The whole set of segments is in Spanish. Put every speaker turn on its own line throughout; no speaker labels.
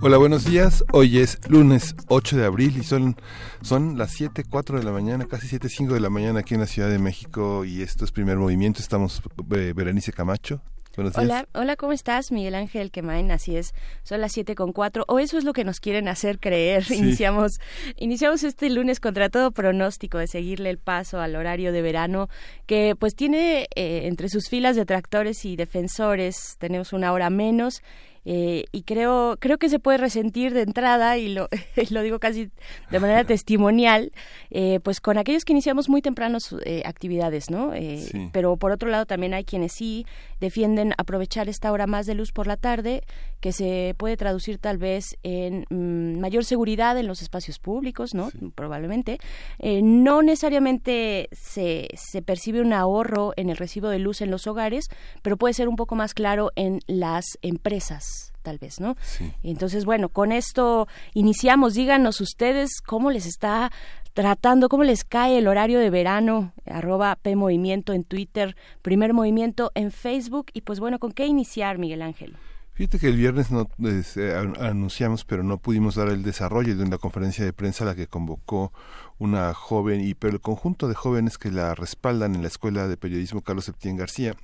Hola, buenos días. Hoy es lunes 8 de abril y son, son las 7, 4 de la mañana, casi 7, 5 de la mañana aquí en la Ciudad de México y esto es primer movimiento. Estamos eh, Berenice Camacho. Buenos días.
Hola, hola, ¿cómo estás? Miguel Ángel Quemain, así es. Son las 7 con 4, o eso es lo que nos quieren hacer creer. Iniciamos, iniciamos este lunes contra todo pronóstico de seguirle el paso al horario de verano, que pues tiene eh, entre sus filas detractores y defensores, tenemos una hora menos eh, y creo, creo que se puede resentir de entrada, y lo, lo digo casi de manera testimonial, eh, pues con aquellos que iniciamos muy temprano eh, actividades, ¿no? Pero por otro lado también hay quienes sí defienden aprovechar esta hora más de luz por la tarde, que se puede traducir tal vez en mm, mayor seguridad en los espacios públicos, ¿no? Probablemente. no necesariamente se, se percibe un ahorro en el recibo de luz en los hogares, pero puede ser un poco más claro en las empresas tal vez, ¿no? Entonces, bueno, con esto iniciamos. Díganos ustedes cómo les está tratando, cómo les cae el horario de verano, arroba P Movimiento en Twitter, Primer Movimiento en Facebook. Y pues bueno, ¿con qué iniciar, Miguel Ángel?
Fíjate que el viernes no eh, anunciamos, pero no pudimos dar el desarrollo de una conferencia de prensa a la que convocó una joven y pero el conjunto de jóvenes que la respaldan en la Escuela de Periodismo Carlos Septién García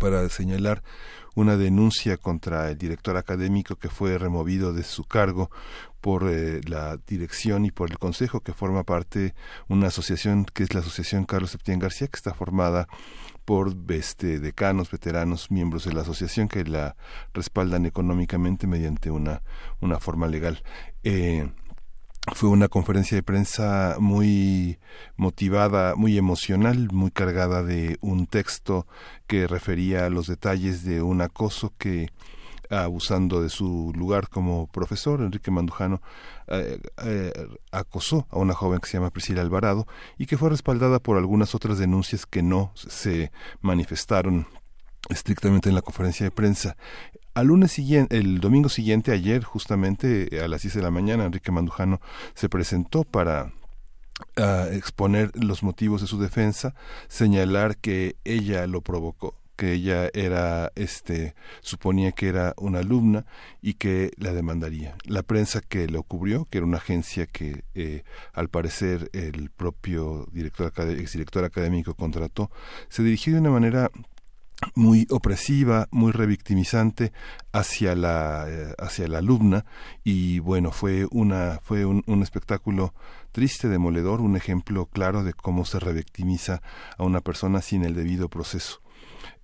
para señalar una denuncia contra el director académico que fue removido de su cargo por eh, la dirección y por el consejo que forma parte una asociación que es la asociación Carlos Septién García que está formada por este, decanos, veteranos, miembros de la asociación que la respaldan económicamente mediante una, una forma legal. Eh, fue una conferencia de prensa muy motivada, muy emocional, muy cargada de un texto que refería a los detalles de un acoso que abusando de su lugar como profesor, Enrique Mandujano eh, eh, acosó a una joven que se llama Priscila Alvarado y que fue respaldada por algunas otras denuncias que no se manifestaron estrictamente en la conferencia de prensa. Al lunes siguiente, el domingo siguiente, ayer, justamente a las 10 de la mañana, Enrique Mandujano se presentó para ah, exponer los motivos de su defensa, señalar que ella lo provocó, que ella era, este, suponía que era una alumna y que la demandaría. La prensa que lo cubrió, que era una agencia que, eh, al parecer, el propio director, exdirector académico contrató, se dirigió de una manera muy opresiva, muy revictimizante hacia la eh, hacia la alumna y bueno fue una fue un, espectáculo triste demoledor un ejemplo claro de cómo se revictimiza a una persona sin el debido proceso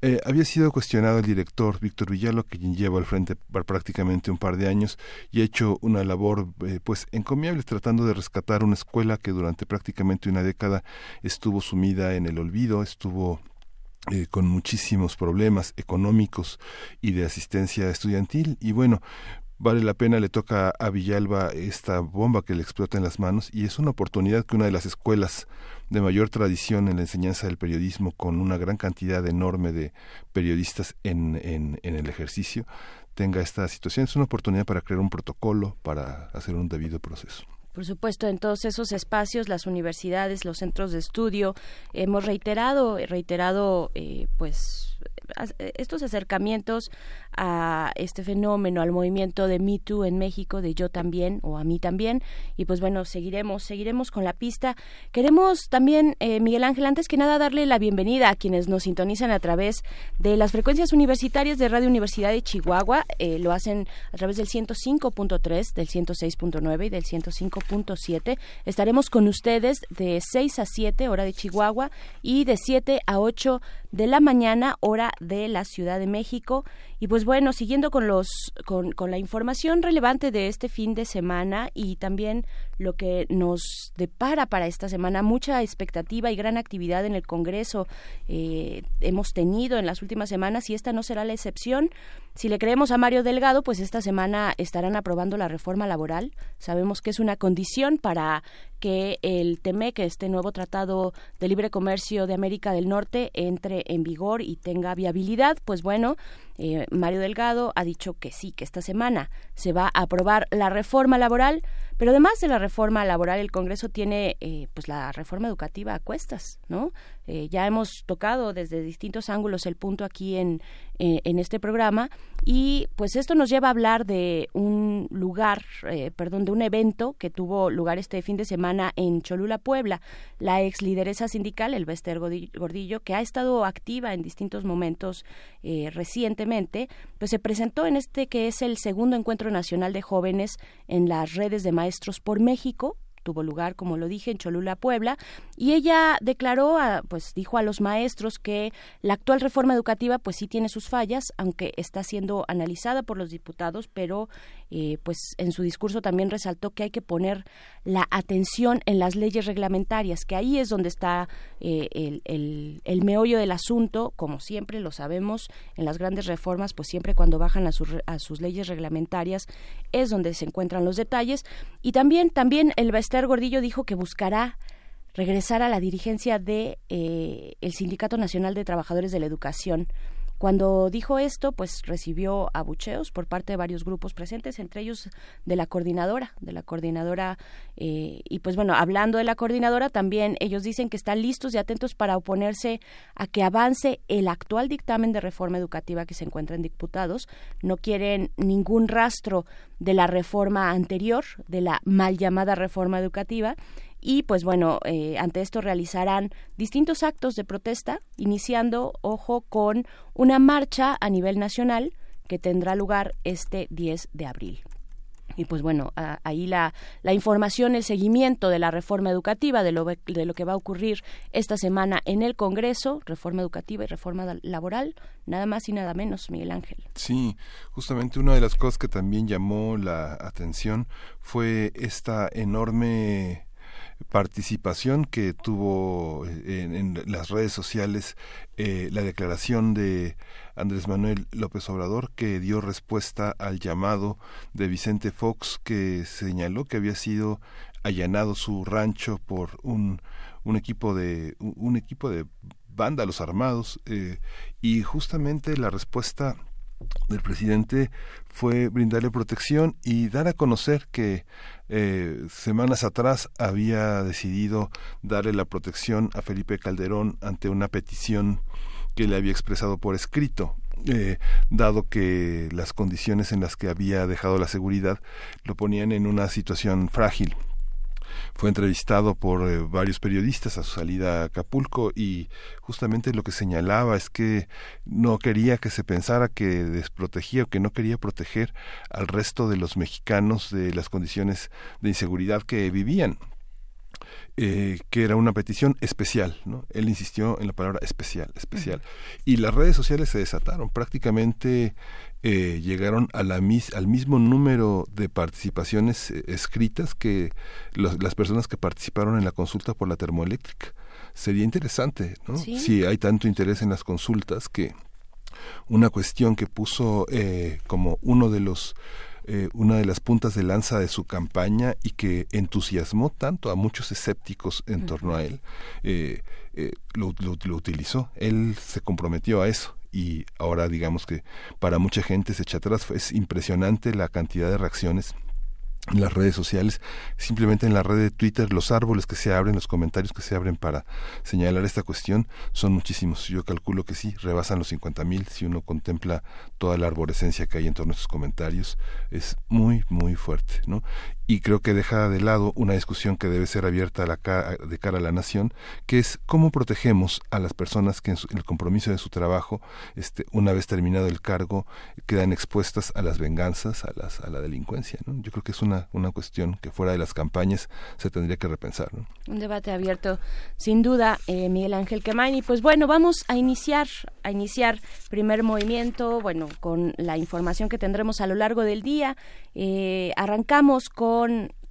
eh, había sido cuestionado el director Víctor Villalo, quien lleva al frente prácticamente un par de años y ha hecho una labor eh, pues encomiable tratando de rescatar una escuela que durante prácticamente una década estuvo sumida en el olvido, estuvo eh, con muchísimos problemas económicos y de asistencia estudiantil. Y bueno vale la pena le toca a Villalba esta bomba que le explota en las manos y es una oportunidad que una de las escuelas de mayor tradición en la enseñanza del periodismo con una gran cantidad enorme de periodistas en, en, en el ejercicio tenga esta situación. Es una oportunidad para crear un protocolo para hacer un debido proceso.
Por supuesto, en todos esos espacios, las universidades, los centros de estudio, hemos reiterado, reiterado, eh, pues, estos acercamientos a este fenómeno, al movimiento de Me Too en México, de yo también o a mí también. Y pues bueno, seguiremos, seguiremos con la pista. Queremos también, eh, Miguel Ángel, antes que nada darle la bienvenida a quienes nos sintonizan a través de las frecuencias universitarias de Radio Universidad de Chihuahua. Eh, lo hacen a través del 105.3, del 106.9 y del 105.7. Estaremos con ustedes de 6 a 7, hora de Chihuahua, y de 7 a 8 de la mañana, hora de la Ciudad de México Y pues bueno, siguiendo con los con, con la información relevante de este fin de semana y también lo que nos depara para esta semana, mucha expectativa y gran actividad en el Congreso eh, hemos tenido en las últimas semanas y esta no será la excepción. Si le creemos a Mario Delgado, pues esta semana estarán aprobando la reforma laboral. Sabemos que es una condición para que el TEMEC, este nuevo Tratado de Libre Comercio de América del Norte, entre en vigor y tenga viabilidad. Pues bueno, eh, Mario Delgado ha dicho que sí, que esta semana se va a aprobar la reforma laboral, pero además de la reforma laboral, el Congreso tiene eh, pues la reforma educativa a cuestas, ¿no? Eh, ya hemos tocado desde distintos ángulos el punto aquí en, en este programa y pues esto nos lleva a hablar de un lugar, perdón, de un evento que tuvo lugar este fin de semana en Cholula, Puebla. La ex lideresa sindical, el Bester Gordillo, que ha estado activa en distintos momentos recientemente, pues se presentó en este que es el segundo encuentro nacional de jóvenes en las redes de maestros por México, tuvo lugar, como lo dije, en Cholula, Puebla, y ella declaró, pues dijo a los maestros que la actual reforma educativa pues sí tiene sus fallas, aunque está siendo analizada por los diputados, pero eh, pues en su discurso también resaltó que hay que poner la atención en las leyes reglamentarias, que ahí es donde está eh, el, el, meollo del asunto, como siempre lo sabemos, en las grandes reformas, pues siempre cuando bajan a, a sus leyes reglamentarias es donde se encuentran los detalles. Y también, también el Bester Gordillo dijo que buscará regresar a la dirigencia de eh, el Sindicato Nacional de Trabajadores de la Educación cuando dijo esto, pues recibió abucheos por parte de varios grupos presentes, entre ellos de la coordinadora, de la coordinadora, eh, y pues bueno, hablando de la coordinadora, también ellos dicen que están listos y atentos para oponerse a que avance el actual dictamen de reforma educativa que se encuentra en diputados. No quieren ningún rastro de la reforma anterior, de la mal llamada reforma educativa, y pues bueno, eh, ante esto realizarán distintos actos de protesta, iniciando, ojo, con una marcha a nivel nacional que tendrá lugar este 10 de abril. Y pues bueno, ahí la, la, información, el seguimiento de la reforma educativa, de lo, de lo que va a ocurrir esta semana en el Congreso, reforma educativa y reforma laboral, nada más y nada menos, Miguel Ángel.
Sí, justamente una de las cosas que también llamó la atención fue esta enorme participación que tuvo eh, en, las redes sociales eh, la declaración de Andrés Manuel López Obrador que dio respuesta al llamado de Vicente Fox que señaló que había sido allanado su rancho por un, un equipo de un equipo de vándalos armados eh, y justamente la respuesta del presidente fue brindarle protección y dar a conocer que eh, semanas atrás había decidido darle la protección a Felipe Calderón ante una petición que le había expresado por escrito. Eh, dado que las condiciones en las que había dejado la seguridad lo ponían en una situación frágil fue entrevistado por eh, varios periodistas a su salida a Acapulco y justamente lo que señalaba es que no quería que se pensara que desprotegía o que no quería proteger al resto de los mexicanos de las condiciones de inseguridad que vivían. Eh, que era una petición especial, ¿no? Él insistió en la palabra especial, especial. Y las redes sociales se desataron. Prácticamente eh, llegaron a la al mismo número de participaciones eh, escritas que las personas que participaron en la consulta por la termoeléctrica. Sería interesante, ¿no? Si hay tanto interés en las consultas que una cuestión que puso eh, como uno de los una de las puntas de lanza de su campaña y que entusiasmó tanto a muchos escépticos en torno a él, lo, lo, utilizó. Él se comprometió a eso y ahora digamos que para mucha gente se echa atrás. Es impresionante la cantidad de reacciones en las redes sociales, simplemente en la red de Twitter, los árboles que se abren, los comentarios que se abren para señalar esta cuestión son muchísimos. Yo calculo que sí, rebasan los 50 mil si uno contempla toda la arborescencia que hay en torno a estos comentarios. Es muy, muy fuerte, ¿no? Y creo que deja de lado una discusión que debe ser abierta a la de cara a la nación, que es cómo protegemos a las personas que en, el compromiso de su trabajo, este, una vez terminado el cargo, quedan expuestas a las venganzas, a, las, a la delincuencia. ¿no? Yo creo que es una, una cuestión que fuera de las campañas se tendría que repensar.
Un debate abierto, sin duda, eh, Miguel Ángel Quemain. pues bueno, vamos a iniciar, a iniciar primer movimiento, bueno, con la información que tendremos a lo largo del día. Eh, arrancamos con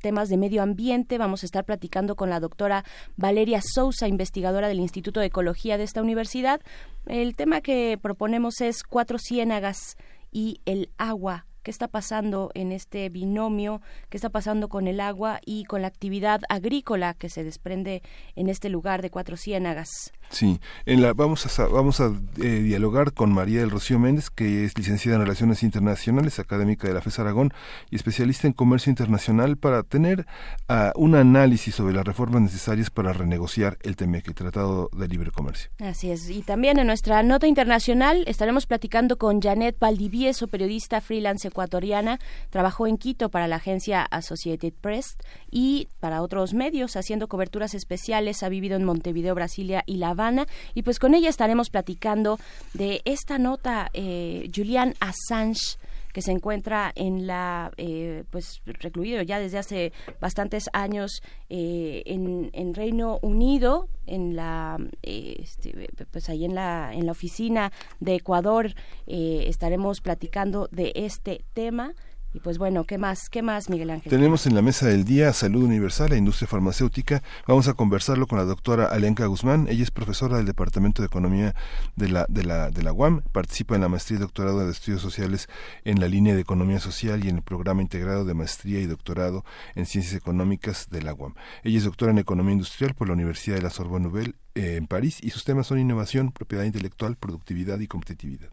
temas de medio ambiente. Vamos a estar platicando con la doctora Valeria Sousa, investigadora del Instituto de Ecología de esta universidad. El tema que proponemos es cuatro ciénagas y el agua qué está pasando en este binomio, qué está pasando con el agua y con la actividad agrícola que se desprende en este lugar de Cuatro Ciénagas.
Sí, en la, vamos a, vamos a eh, dialogar con María del Rocío Méndez, que es licenciada en Relaciones Internacionales, académica de la FES Aragón y especialista en comercio internacional, para tener uh, un análisis sobre las reformas necesarias para renegociar el TMEC, el Tratado de Libre Comercio.
Así es, y también en nuestra nota internacional estaremos platicando con Janet Valdivieso, periodista freelance ecuatoriana, trabajó en Quito para la agencia Associated Press y para otros medios, haciendo coberturas especiales, ha vivido en Montevideo, Brasilia y La y pues con ella estaremos platicando de esta nota, eh, Julian Assange que se encuentra en la eh, pues recluido ya desde hace bastantes años eh, en, Reino Unido en la este, pues ahí en la en la oficina de Ecuador. Estaremos platicando de este tema y pues bueno, ¿qué más? ¿Qué más, Miguel Ángel?
Tenemos en la mesa del día Salud Universal, la industria farmacéutica. Vamos a conversarlo con la doctora Alenka Guzmán. Ella es profesora del Departamento de Economía de la, de la, de la UAM. Participa en la maestría y doctorado de estudios sociales en la línea de economía social y en el programa integrado de maestría y doctorado en ciencias económicas de la UAM. Ella es doctora en economía industrial por la Universidad de la Sorbonne Nouvelle eh, en París y sus temas son innovación, propiedad intelectual, productividad y competitividad.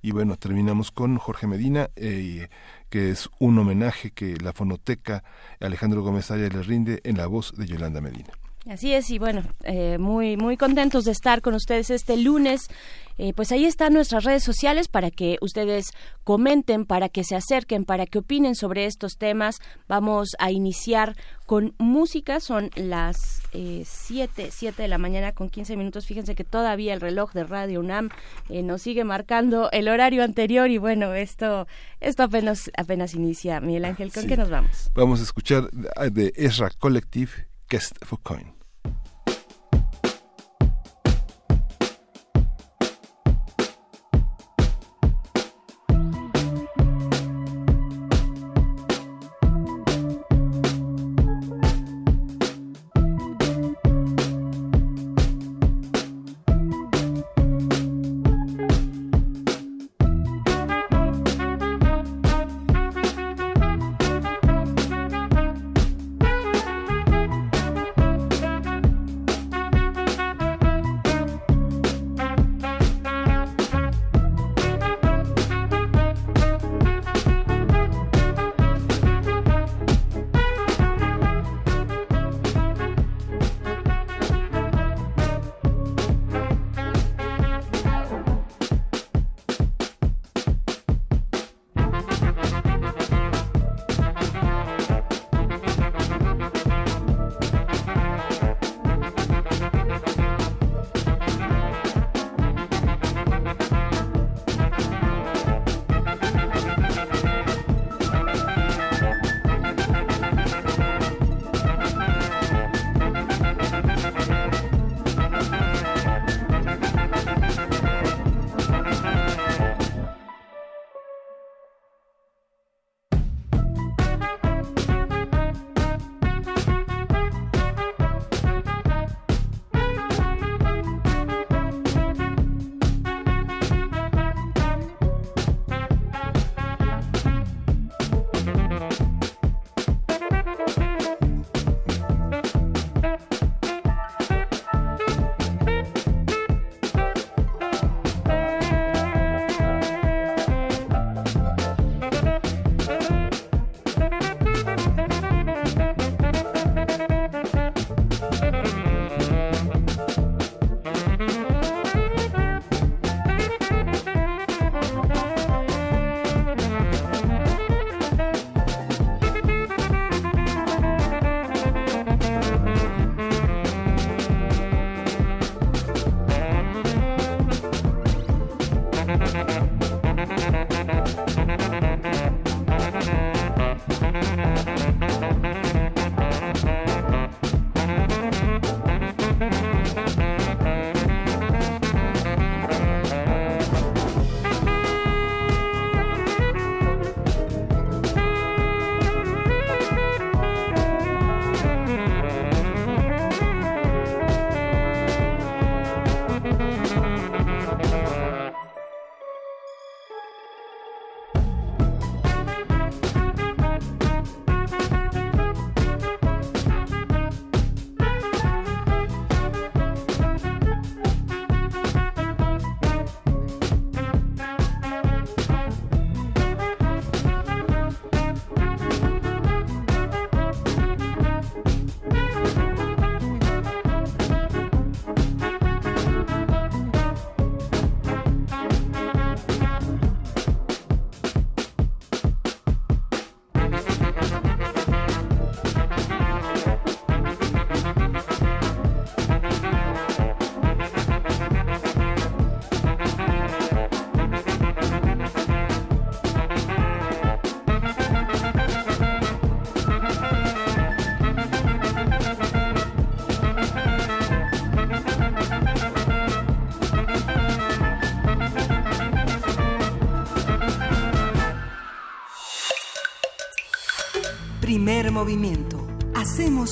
Y bueno, terminamos con Jorge Medina. Eh, que es un homenaje que la fonoteca Alejandro Gómez Aya le rinde en la voz de Yolanda Medina.
Así es, y bueno, eh, muy, muy contentos de estar con ustedes este lunes. Eh, pues ahí están nuestras redes sociales para que ustedes comenten, para que se acerquen, para que opinen sobre estos temas. Vamos a iniciar con música, son las 7, eh, 7 de la mañana con 15 minutos. Fíjense que todavía el reloj de Radio UNAM nos sigue marcando el horario anterior y bueno, esto, esto apenas, apenas inicia. Miguel Ángel, ¿con qué nos vamos?
Vamos a escuchar de Ezra Collective, Guest for Coin.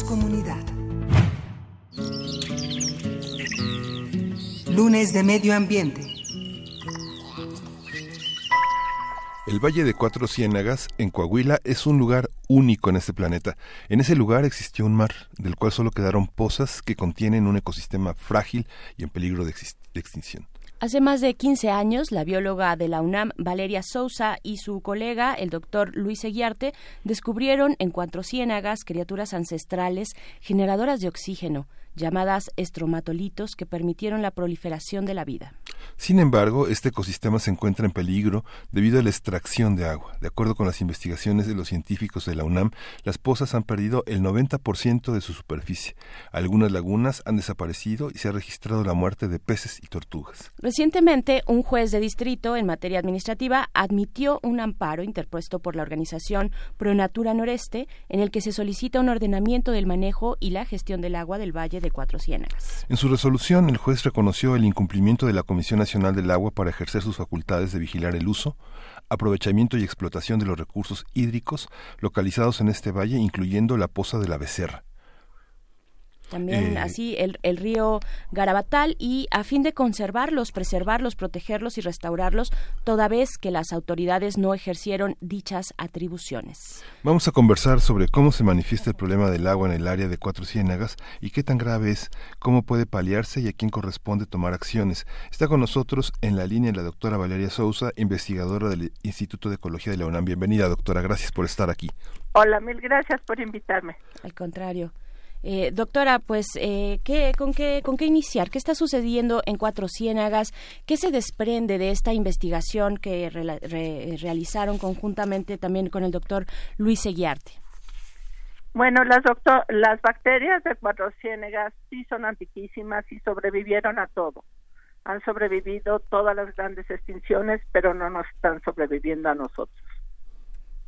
Comunidad. Lunes de Medio Ambiente.
El Valle de Cuatro Ciénagas, en Coahuila, es un lugar único en este planeta. En ese lugar existió un mar, del cual solo quedaron pozas que contienen un ecosistema frágil y en peligro de, de extinción.
Hace más de 15 años, la bióloga de la UNAM, Valeria Sousa, y su colega, el doctor Luis Eguiarte, descubrieron en Cuatro Ciénagas criaturas ancestrales generadoras de oxígeno, llamadas estromatolitos que permitieron la proliferación de la vida.
Sin embargo, este ecosistema se encuentra en peligro debido a la extracción de agua. De acuerdo con las investigaciones de los científicos de la UNAM, las pozas han perdido el 90% de su superficie. Algunas lagunas han desaparecido y se ha registrado la muerte de peces y tortugas.
Recientemente, un juez de distrito en materia administrativa admitió un amparo interpuesto por la organización Pronatura Noreste en el que se solicita un ordenamiento del manejo y la gestión del agua del Valle de Cuatro Ciénagas.
En su resolución, el juez reconoció el incumplimiento de la Comisión Nacional del Agua para ejercer sus facultades de vigilar el uso, aprovechamiento y explotación de los recursos hídricos localizados en este valle, incluyendo la poza de la Becerra.
También eh, así el, el, río Garabatal y a fin de conservarlos, preservarlos, protegerlos y restaurarlos, toda vez que las autoridades no ejercieron dichas atribuciones.
Vamos a conversar sobre cómo se manifiesta el problema del agua en el área de Cuatro Ciénagas y qué tan grave es, cómo puede paliarse y a quién corresponde tomar acciones. Está con nosotros en la línea la doctora Valeria Sousa, investigadora del Instituto de Ecología de la UNAM. Bienvenida, doctora. Gracias por estar aquí.
Hola, mil gracias por invitarme.
Al contrario. Eh, doctora, pues, eh, ¿qué, con, qué, ¿con qué iniciar? ¿Qué está sucediendo en Cuatro Ciénagas? ¿Qué se desprende de esta investigación que realizaron conjuntamente también con el doctor Luis Seguiarte?
Bueno, las, doctor las bacterias de Cuatro Ciénagas sí son antiquísimas y sobrevivieron a todo. Han sobrevivido todas las grandes extinciones, pero no nos están sobreviviendo a nosotros.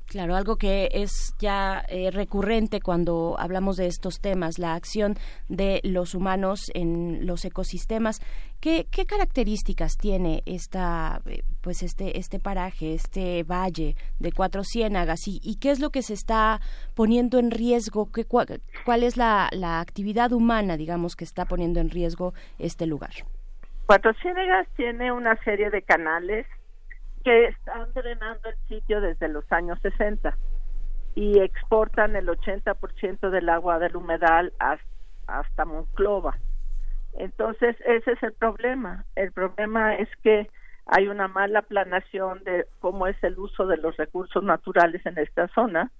Claro, algo que es ya eh, recurrente cuando hablamos de estos temas, la acción de los humanos en los ecosistemas. ¿Qué, qué características tiene esta, eh, pues este, este paraje, este valle de Cuatro Ciénagas y, qué es lo que se está poniendo en riesgo? ¿Qué, cuál, cuál, es la, la actividad humana, digamos, que está poniendo en riesgo este lugar?
Cuatro Ciénagas tiene una serie de canales que están drenando el sitio desde los años 60 y exportan el 80% del agua del humedal hasta, Monclova. Entonces, ese es el problema. El problema es que hay una mala planación de cómo es el uso de los recursos naturales en esta zona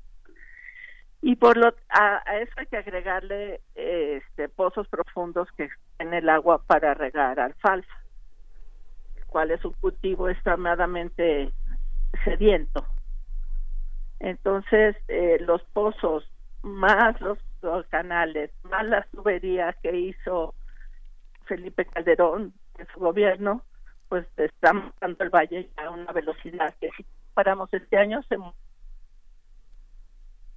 y por lo a, eso hay que agregarle este pozos profundos que en el agua para regar alfalfa cual es un cultivo extremadamente sediento. Entonces, eh, los pozos, más los, canales, más las tuberías que hizo Felipe Calderón en su gobierno, pues estamos dando el valle a una velocidad que si paramos este año se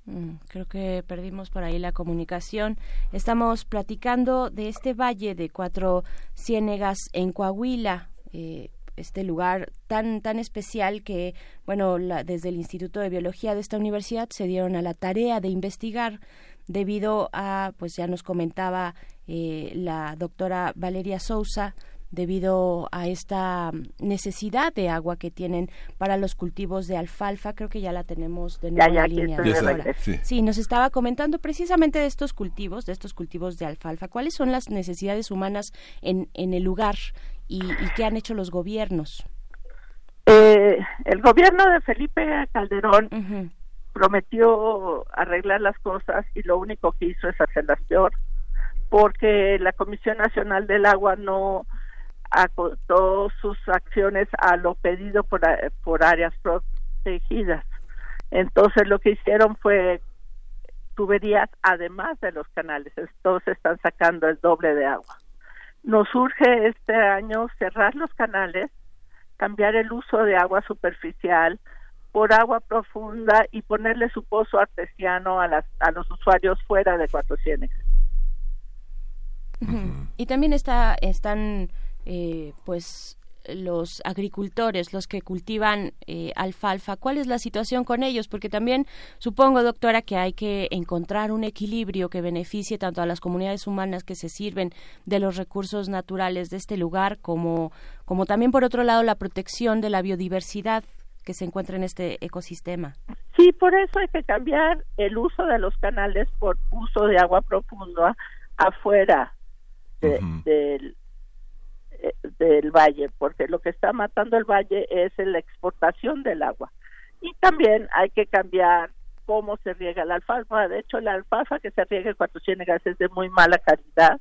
mm, Creo que perdimos por ahí la comunicación. Estamos platicando de este valle de cuatro ciénegas en Coahuila, eh, este lugar tan tan especial que bueno desde el Instituto de Biología de esta universidad se dieron a la tarea de investigar debido a pues ya nos comentaba eh, la doctora Valeria Sousa debido a esta necesidad de agua que tienen para los cultivos de alfalfa. Creo que ya la tenemos de nuevo en línea. sí. nos estaba comentando precisamente de estos cultivos, de estos cultivos de alfalfa. ¿Cuáles son las necesidades humanas en, en el lugar y, qué han hecho los gobiernos?
Eh, el gobierno de Felipe Calderón prometió arreglar las cosas y lo único que hizo es hacerlas peor, porque la Comisión Nacional del Agua no acotó sus acciones a lo pedido por, por áreas protegidas. Entonces lo que hicieron fue tuberías además de los canales, entonces están sacando el doble de agua. Nos urge este año cerrar los canales, cambiar el uso de agua superficial por agua profunda y ponerle su pozo artesiano a, las, a los usuarios fuera de Cuatro
Y también está, están eh, pues los agricultores, los que cultivan eh, alfalfa, ¿cuál es la situación con ellos? Porque también supongo, doctora, que hay que encontrar un equilibrio que beneficie tanto a las comunidades humanas que se sirven de los recursos naturales de este lugar, como, como también, por otro lado, la protección de la biodiversidad que se encuentra en este ecosistema.
Sí, por eso hay que cambiar el uso de los canales por uso de agua profunda afuera del, eh, del valle, porque lo que está matando el valle es la exportación del agua. Y también hay que cambiar cómo se riega la alfalfa. De hecho, la alfalfa que se riega en Cuatro Ciénegas es de muy mala calidad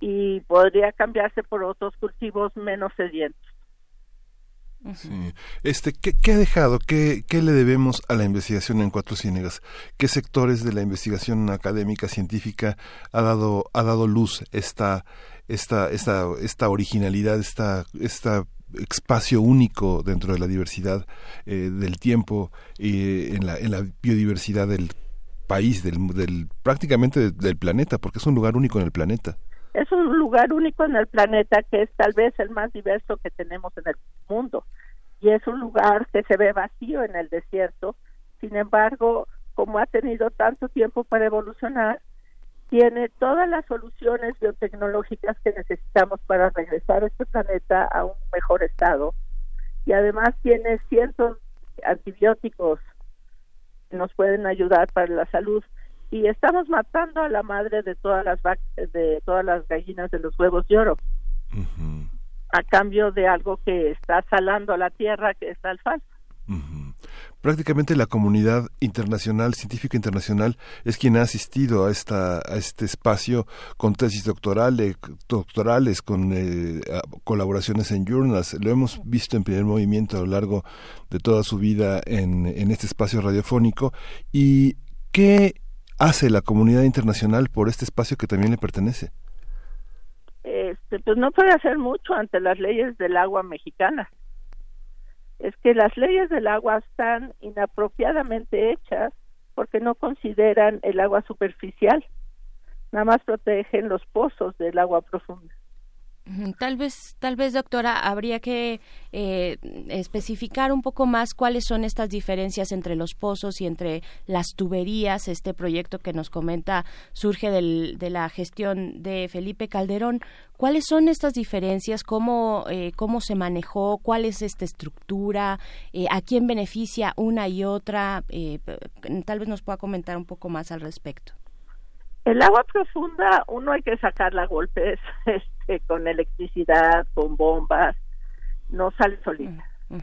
y podría cambiarse por otros cultivos menos sedientos.
Sí. Este, ¿qué, ha dejado? ¿Qué, ¿Qué, le debemos a la investigación en Cuatro Ciénegas? ¿Qué sectores de la investigación académica, científica ha dado, ha dado luz esta, esta, esta, esta originalidad, esta, esta espacio único dentro de la diversidad eh, del tiempo y en, la, en la biodiversidad del país, del, del prácticamente del planeta, porque es un lugar único en el planeta
es un lugar único en el planeta que es tal vez el más diverso que tenemos en el mundo y es un lugar que se ve vacío en el desierto. Sin embargo, como ha tenido tanto tiempo para evolucionar, tiene todas las soluciones biotecnológicas que necesitamos para regresar a este planeta a un mejor estado. Y además tiene cientos de antibióticos que nos pueden ayudar para la salud. Y estamos matando a la madre de todas las de todas las gallinas de los huevos de oro. A cambio de algo que está salando la tierra que es la alfalfa
prácticamente la comunidad internacional científica internacional es quien ha asistido a esta a este espacio con tesis doctorales doctorales con eh, colaboraciones en journals lo hemos visto en primer movimiento a lo largo de toda su vida en, en este espacio radiofónico y qué hace la comunidad internacional por este espacio que también le pertenece?
Este, pues no puede hacer mucho ante las leyes del agua mexicana. Es que las leyes del agua están inapropiadamente hechas porque no consideran el agua superficial, nada más protegen los pozos del agua profunda.
Tal vez, tal vez, doctora, habría que eh, especificar un poco más cuáles son estas diferencias entre los pozos y entre las tuberías. Este proyecto que nos comenta surge de la gestión de Felipe Calderón. ¿Cuáles son estas diferencias? ¿Cómo, eh, cómo se manejó? ¿Cuál es esta estructura? Eh, ¿A quién beneficia una y otra? tal vez nos pueda comentar un poco más al respecto.
El agua profunda, uno hay que sacarla a golpes este, con electricidad, con bombas, no sale solita. Mm,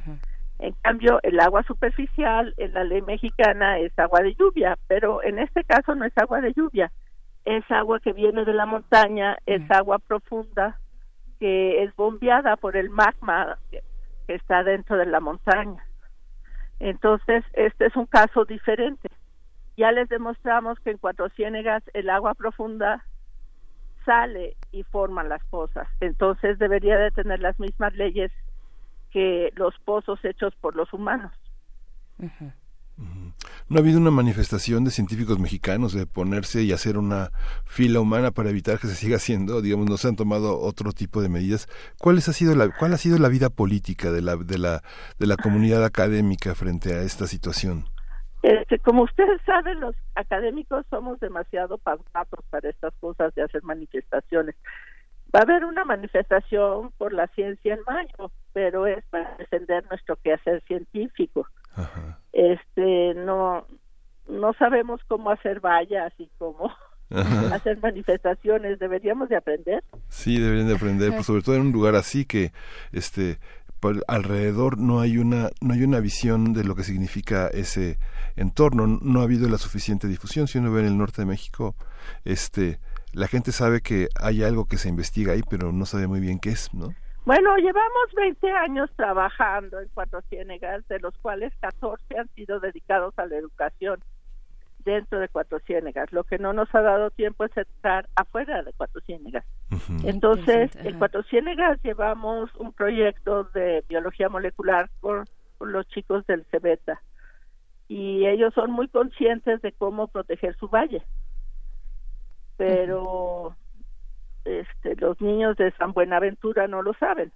en cambio, el agua superficial en la ley mexicana es agua de lluvia, pero en este caso no es agua de lluvia, es agua que viene de la montaña, es mm. agua profunda que es bombeada por el magma que está dentro de la montaña. Entonces, este es un caso diferente ya les demostramos que en Cuatro Ciénegas el agua profunda sale y forma las pozas. Entonces debería de tener las mismas leyes que los pozos hechos por los humanos.
¿No ha habido una manifestación de científicos mexicanos de ponerse y hacer una fila humana para evitar que se siga haciendo? Digamos, no se han tomado otro tipo de medidas. ¿Cuál ha sido la, cuál ha sido la vida política de la, de la, de la comunidad académica frente a esta situación?
Este, como ustedes saben, los académicos somos demasiado pasados para estas cosas de hacer manifestaciones. Va a haber una manifestación por la ciencia en mayo, pero es para defender nuestro quehacer científico. Este, no, no sabemos cómo hacer vallas y cómo hacer manifestaciones. Deberíamos de aprender.
Sí, deberían de aprender, pues, sobre todo en un lugar así que, este, alrededor no hay una no hay una visión de lo que significa ese entorno. No ha habido la suficiente difusión. Si uno ve en el norte de México este la gente sabe que hay algo que se investiga ahí pero no sabe muy bien qué es no
bueno llevamos 20 años trabajando en Cuatro Ciénegas de los cuales 14 han sido dedicados a la educación dentro de Cuatro Ciénegas. Lo que no nos ha dado tiempo es estar afuera de Cuatro Ciénegas. Entonces, en Cuatro Ciénegas llevamos un proyecto de biología molecular con, los chicos del CEBETA y ellos son muy conscientes de cómo proteger su valle. Pero este, los niños de San Buenaventura no lo saben.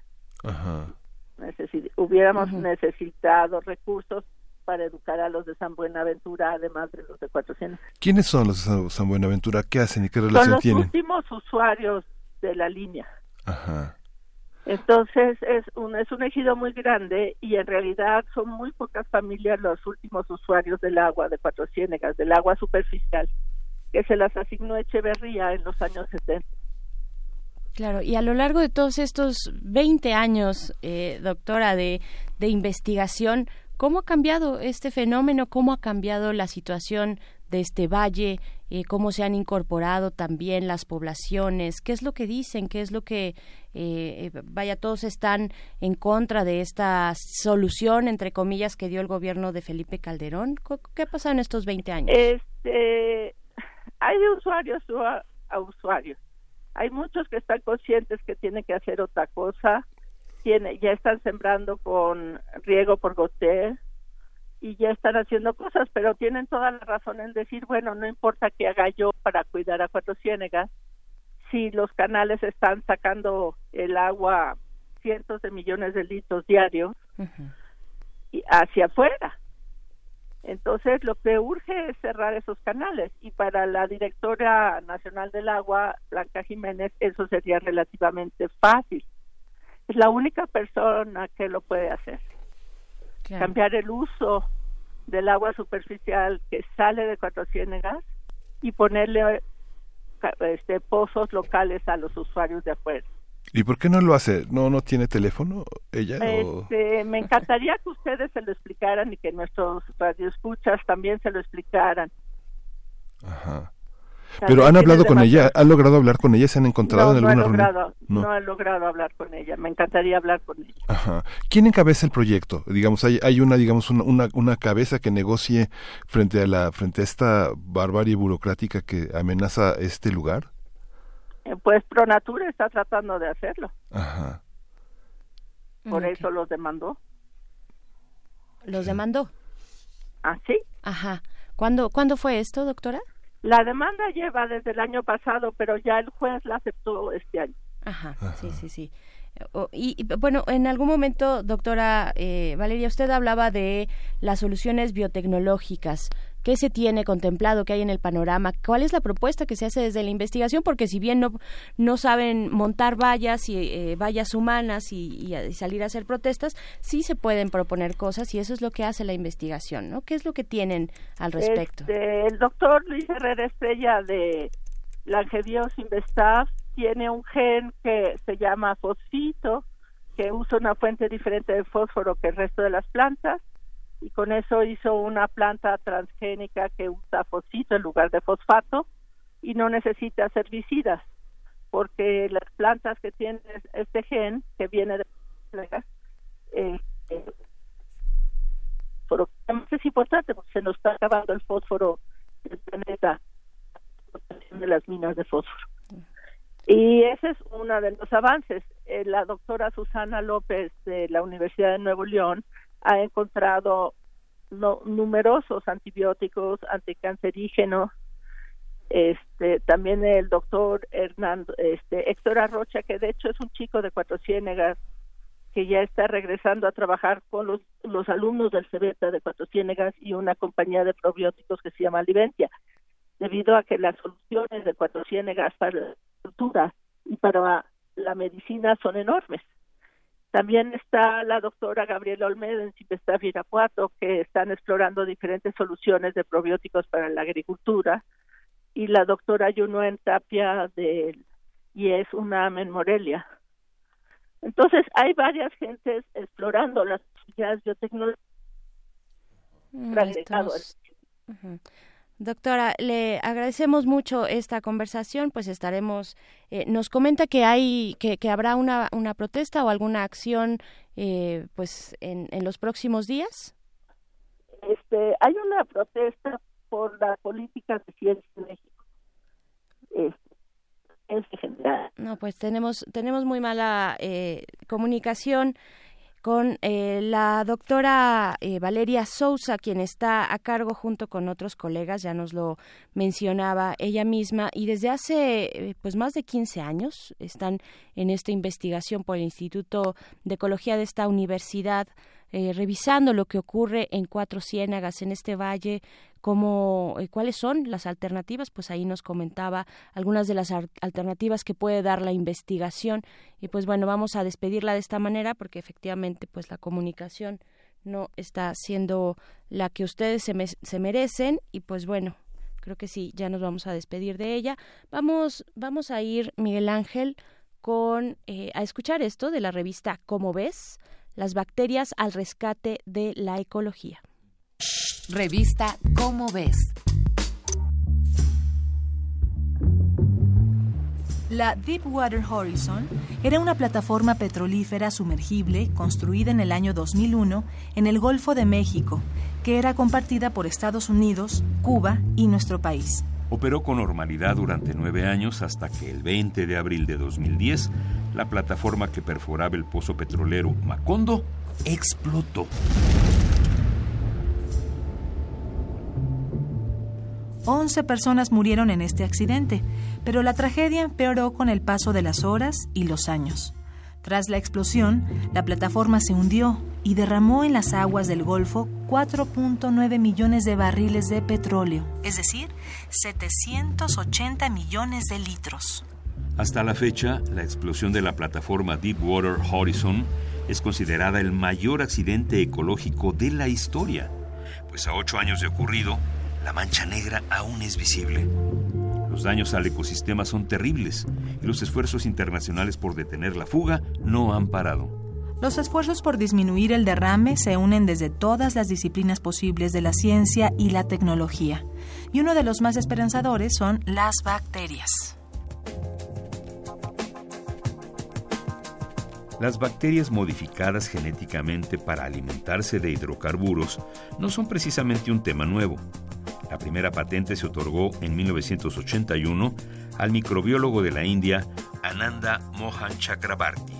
hubiéramos necesitado recursos para educar a los de San Buenaventura, además de los de Cuatro
¿Quiénes son los de San Buenaventura? ¿Qué hacen y qué relación tienen?
Son los últimos usuarios de la línea. Ajá. Entonces es un, es un ejido muy grande y en realidad son muy pocas familias los últimos usuarios del agua de Cuatro Ciénegas, del agua superficial, que se las asignó Echeverría en los años 70.
Claro, y a lo largo de todos estos 20 años, eh, doctora, de, de investigación, ¿cómo ha cambiado este fenómeno? ¿Cómo ha cambiado la situación de este valle? Eh, ¿Cómo se han incorporado también las poblaciones? ¿Qué es lo que dicen? ¿Qué es lo que, eh, vaya, todos están en contra de esta solución, entre comillas, que dio el gobierno de Felipe Calderón? ¿Qué ha pasado en estos 20 años?
Este, hay de usuarios a usuarios hay muchos que están conscientes que tienen que hacer otra cosa, tiene, ya están sembrando con riego por goteo y ya están haciendo cosas, pero tienen toda la razón en decir, bueno, no importa qué haga yo para cuidar a Cuatro Ciénegas, si los canales están sacando el agua cientos de millones de litros diarios y hacia afuera. Entonces, lo que urge es cerrar esos canales y para la directora nacional del agua, Blanca Jiménez, eso sería relativamente fácil. Es la única persona que lo puede hacer. Cambiar el uso del agua superficial que sale de Cuatro Ciénegas y ponerle este, pozos locales a los usuarios de afuera.
¿Y por qué no lo hace? ¿No no tiene teléfono ella?
Este, me encantaría que ustedes se lo explicaran y que nuestros radioescuchas también se lo explicaran.
Ajá. Pero han hablado con ella, han logrado hablar con ella, se han encontrado en alguna
reunión. No. no han logrado hablar con ella. Me encantaría hablar con ella.
Ajá. ¿Quién encabeza el proyecto? Digamos, hay, hay una, digamos, una, una, cabeza que negocie frente a la, frente a esta barbarie burocrática que amenaza este lugar.
Eh, pues Pronatura está tratando de hacerlo. Ajá. Por eso los demandó.
¿Los demandó?
¿Ah, sí?
Ajá. ¿Cuándo, ¿Cuándo fue esto, doctora?
La demanda lleva desde el año pasado, pero ya el juez la aceptó este año.
Ajá, sí, sí, sí. Y, bueno, en algún momento, doctora eh, Valeria, usted hablaba de las soluciones biotecnológicas. ¿Qué se tiene contemplado? ¿Qué hay en el panorama? ¿Cuál es la propuesta que se hace desde la investigación? Porque si bien no, no saben montar vallas y eh, vallas humanas y, salir a hacer protestas, sí se pueden proponer cosas y eso es lo que hace la investigación, ¿no? ¿Qué es lo que tienen al respecto?
Este, el doctor Luis Herrera Estrella de Langebios Investav tiene un gen que se llama fosfito, que usa una fuente diferente de fósforo que el resto de las plantas y con eso hizo una planta transgénica que usa fosfito en lugar de fosfato y no necesita herbicidas porque las plantas que tienen este gen que viene de eh, eh, es importante porque se nos está acabando el fósforo del planeta de las minas de fósforo. Y ese es uno de los avances. Eh, la doctora Susana López de la Universidad de Nuevo León ha encontrado numerosos antibióticos anticancerígenos. Este también el doctor Hernando este Héctor Arrocha que de hecho es un chico de Cuatro Ciénegas que ya está regresando a trabajar con los, los alumnos del CEBETA de Cuatro Ciénegas y una compañía de probióticos que se llama Aliventia debido a que las soluciones de Cuatro Ciénegas para la cultura y para la medicina son enormes también está la doctora Gabriela Olmedo en Cipestaf Irapuato, que están explorando diferentes soluciones de probióticos para la agricultura, y la doctora Yunuen Tapia de y es una en Morelia. Entonces, hay varias gentes explorando las posibilidades biotecnológicas.
Mm, Doctora, le agradecemos mucho esta conversación, pues estaremos, eh, nos comenta que hay, que, que habrá una, una protesta o alguna acción, eh, pues en, en los próximos días.
Este, hay una protesta por la política de ciencia en México.
Este, en general. No, pues tenemos, tenemos muy mala eh, comunicación con eh, la doctora eh, Valeria Sousa, quien está a cargo junto con otros colegas, ya nos lo mencionaba ella misma, y desde hace eh, pues más de 15 años están en esta investigación por el Instituto de Ecología de esta universidad eh, revisando lo que ocurre en Cuatro Ciénagas, en este valle, cómo, eh, cuáles son las alternativas, pues ahí nos comentaba algunas de las alternativas que puede dar la investigación. Y pues bueno, vamos a despedirla de esta manera porque efectivamente pues la comunicación no está siendo la que ustedes se, se merecen. Y pues bueno, creo que sí, ya nos vamos a despedir de ella. Vamos, vamos a ir, Miguel Ángel, con eh, a escuchar esto de la revista Cómo ves, las bacterias al rescate de la ecología.
Revista Cómo ves.
La Deepwater Horizon era una plataforma petrolífera sumergible construida en el año 2001 en el Golfo de México, que era compartida por Estados Unidos, Cuba y nuestro país.
Operó con normalidad durante nueve años hasta que el 20 de abril de 2010 la plataforma que perforaba el pozo petrolero Macondo explotó.
Once personas murieron en este accidente, pero la tragedia empeoró con el paso de las horas y los años. Tras la explosión, la plataforma se hundió y derramó en las aguas del Golfo 4.9 millones de barriles de petróleo, es decir, 780 millones de litros.
Hasta la fecha, la explosión de la plataforma Deepwater Horizon es considerada el mayor accidente ecológico de la historia, pues a ocho años de ocurrido, la mancha negra aún es visible. Los daños al ecosistema son terribles y los esfuerzos internacionales por detener la fuga no han parado.
Los esfuerzos por disminuir el derrame se unen desde todas las disciplinas posibles de la ciencia y la tecnología, y uno de los más esperanzadores son las bacterias.
Las bacterias modificadas genéticamente para alimentarse de hidrocarburos no son precisamente un tema nuevo. La primera patente se otorgó en 1981 al microbiólogo de la India Ananda Mohan Chakrabarti.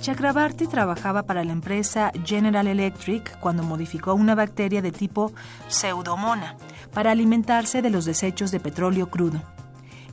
Chakrabarti trabajaba para la empresa General Electric cuando modificó una bacteria de tipo Pseudomona para alimentarse de los desechos de petróleo crudo.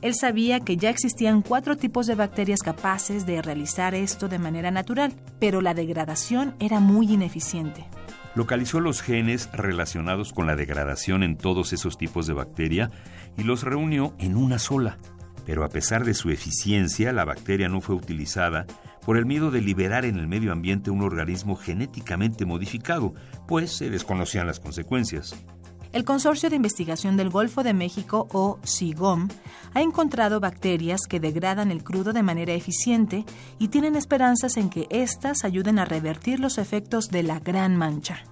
Él sabía que ya existían cuatro tipos de bacterias capaces de realizar esto de manera natural, pero la degradación era muy ineficiente.
Localizó los genes relacionados con la degradación en todos esos tipos de bacteria y los reunió en una sola. Pero a pesar de su eficiencia, la bacteria no fue utilizada por el miedo de liberar en el medio ambiente un organismo genéticamente modificado, pues se desconocían las consecuencias.
El Consorcio de Investigación del Golfo de México, o CIGOM, ha encontrado bacterias que degradan el crudo de manera eficiente y tienen esperanzas en que éstas ayuden a revertir los efectos de la Gran Mancha.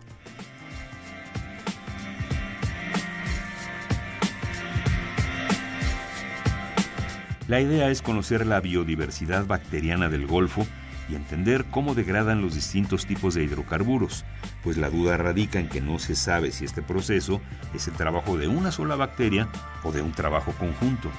La idea es conocer la biodiversidad bacteriana del Golfo y entender cómo degradan los distintos tipos de hidrocarburos, pues la duda radica en que no se sabe si este proceso es el trabajo de una sola bacteria o de un trabajo conjunto.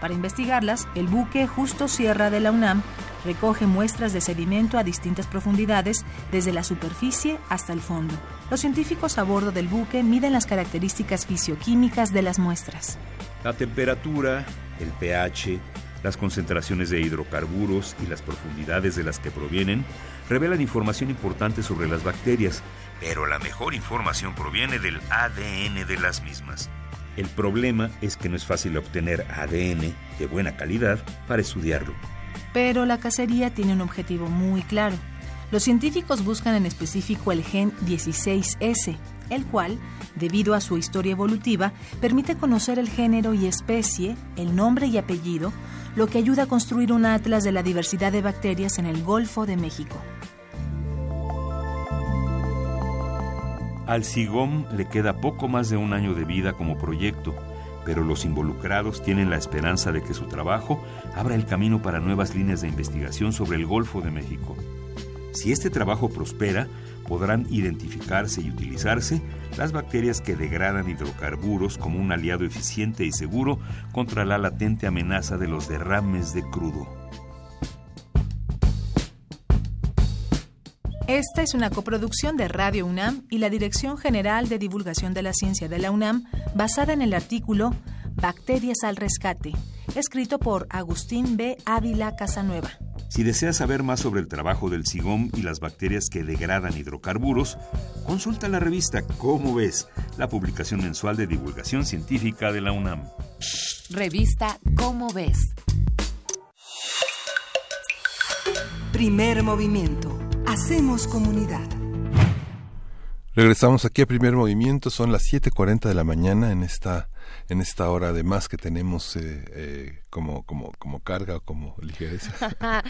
Para investigarlas, el buque Justo Sierra de la UNAM recoge muestras de sedimento a distintas profundidades, desde la superficie hasta el fondo. Los científicos a bordo del buque miden las características fisioquímicas de las muestras.
La temperatura, el pH, las concentraciones de hidrocarburos y las profundidades de las que provienen revelan información importante sobre las bacterias, pero la mejor información proviene del ADN de las mismas. El problema es que no es fácil obtener ADN de buena calidad para estudiarlo.
Pero la cacería tiene un objetivo muy claro. Los científicos buscan en específico el gen 16S, el cual, debido a su historia evolutiva, permite conocer el género y especie, el nombre y apellido, lo que ayuda a construir un atlas de la diversidad de bacterias en el Golfo de México.
Al SIGOM le queda poco más de un año de vida como proyecto, pero los involucrados tienen la esperanza de que su trabajo abra el camino para nuevas líneas de investigación sobre el Golfo de México. Si este trabajo prospera, podrán identificarse y utilizarse las bacterias que degradan hidrocarburos como un aliado eficiente y seguro contra la latente amenaza de los derrames de crudo.
Esta es una coproducción de Radio UNAM y la Dirección General de Divulgación de la Ciencia de la UNAM, basada en el artículo Bacterias al Rescate, escrito por Agustín B. Ávila Casanueva.
Si deseas saber más sobre el trabajo del SIGOM y las bacterias que degradan hidrocarburos, consulta la revista Cómo ves, la publicación mensual de divulgación científica de la UNAM.
Revista Cómo ves.
Primer movimiento. Hacemos comunidad.
Regresamos aquí a primer movimiento, son las 7.40 de la mañana en esta, en esta hora además que tenemos eh, eh, como, como, como carga o como ligereza.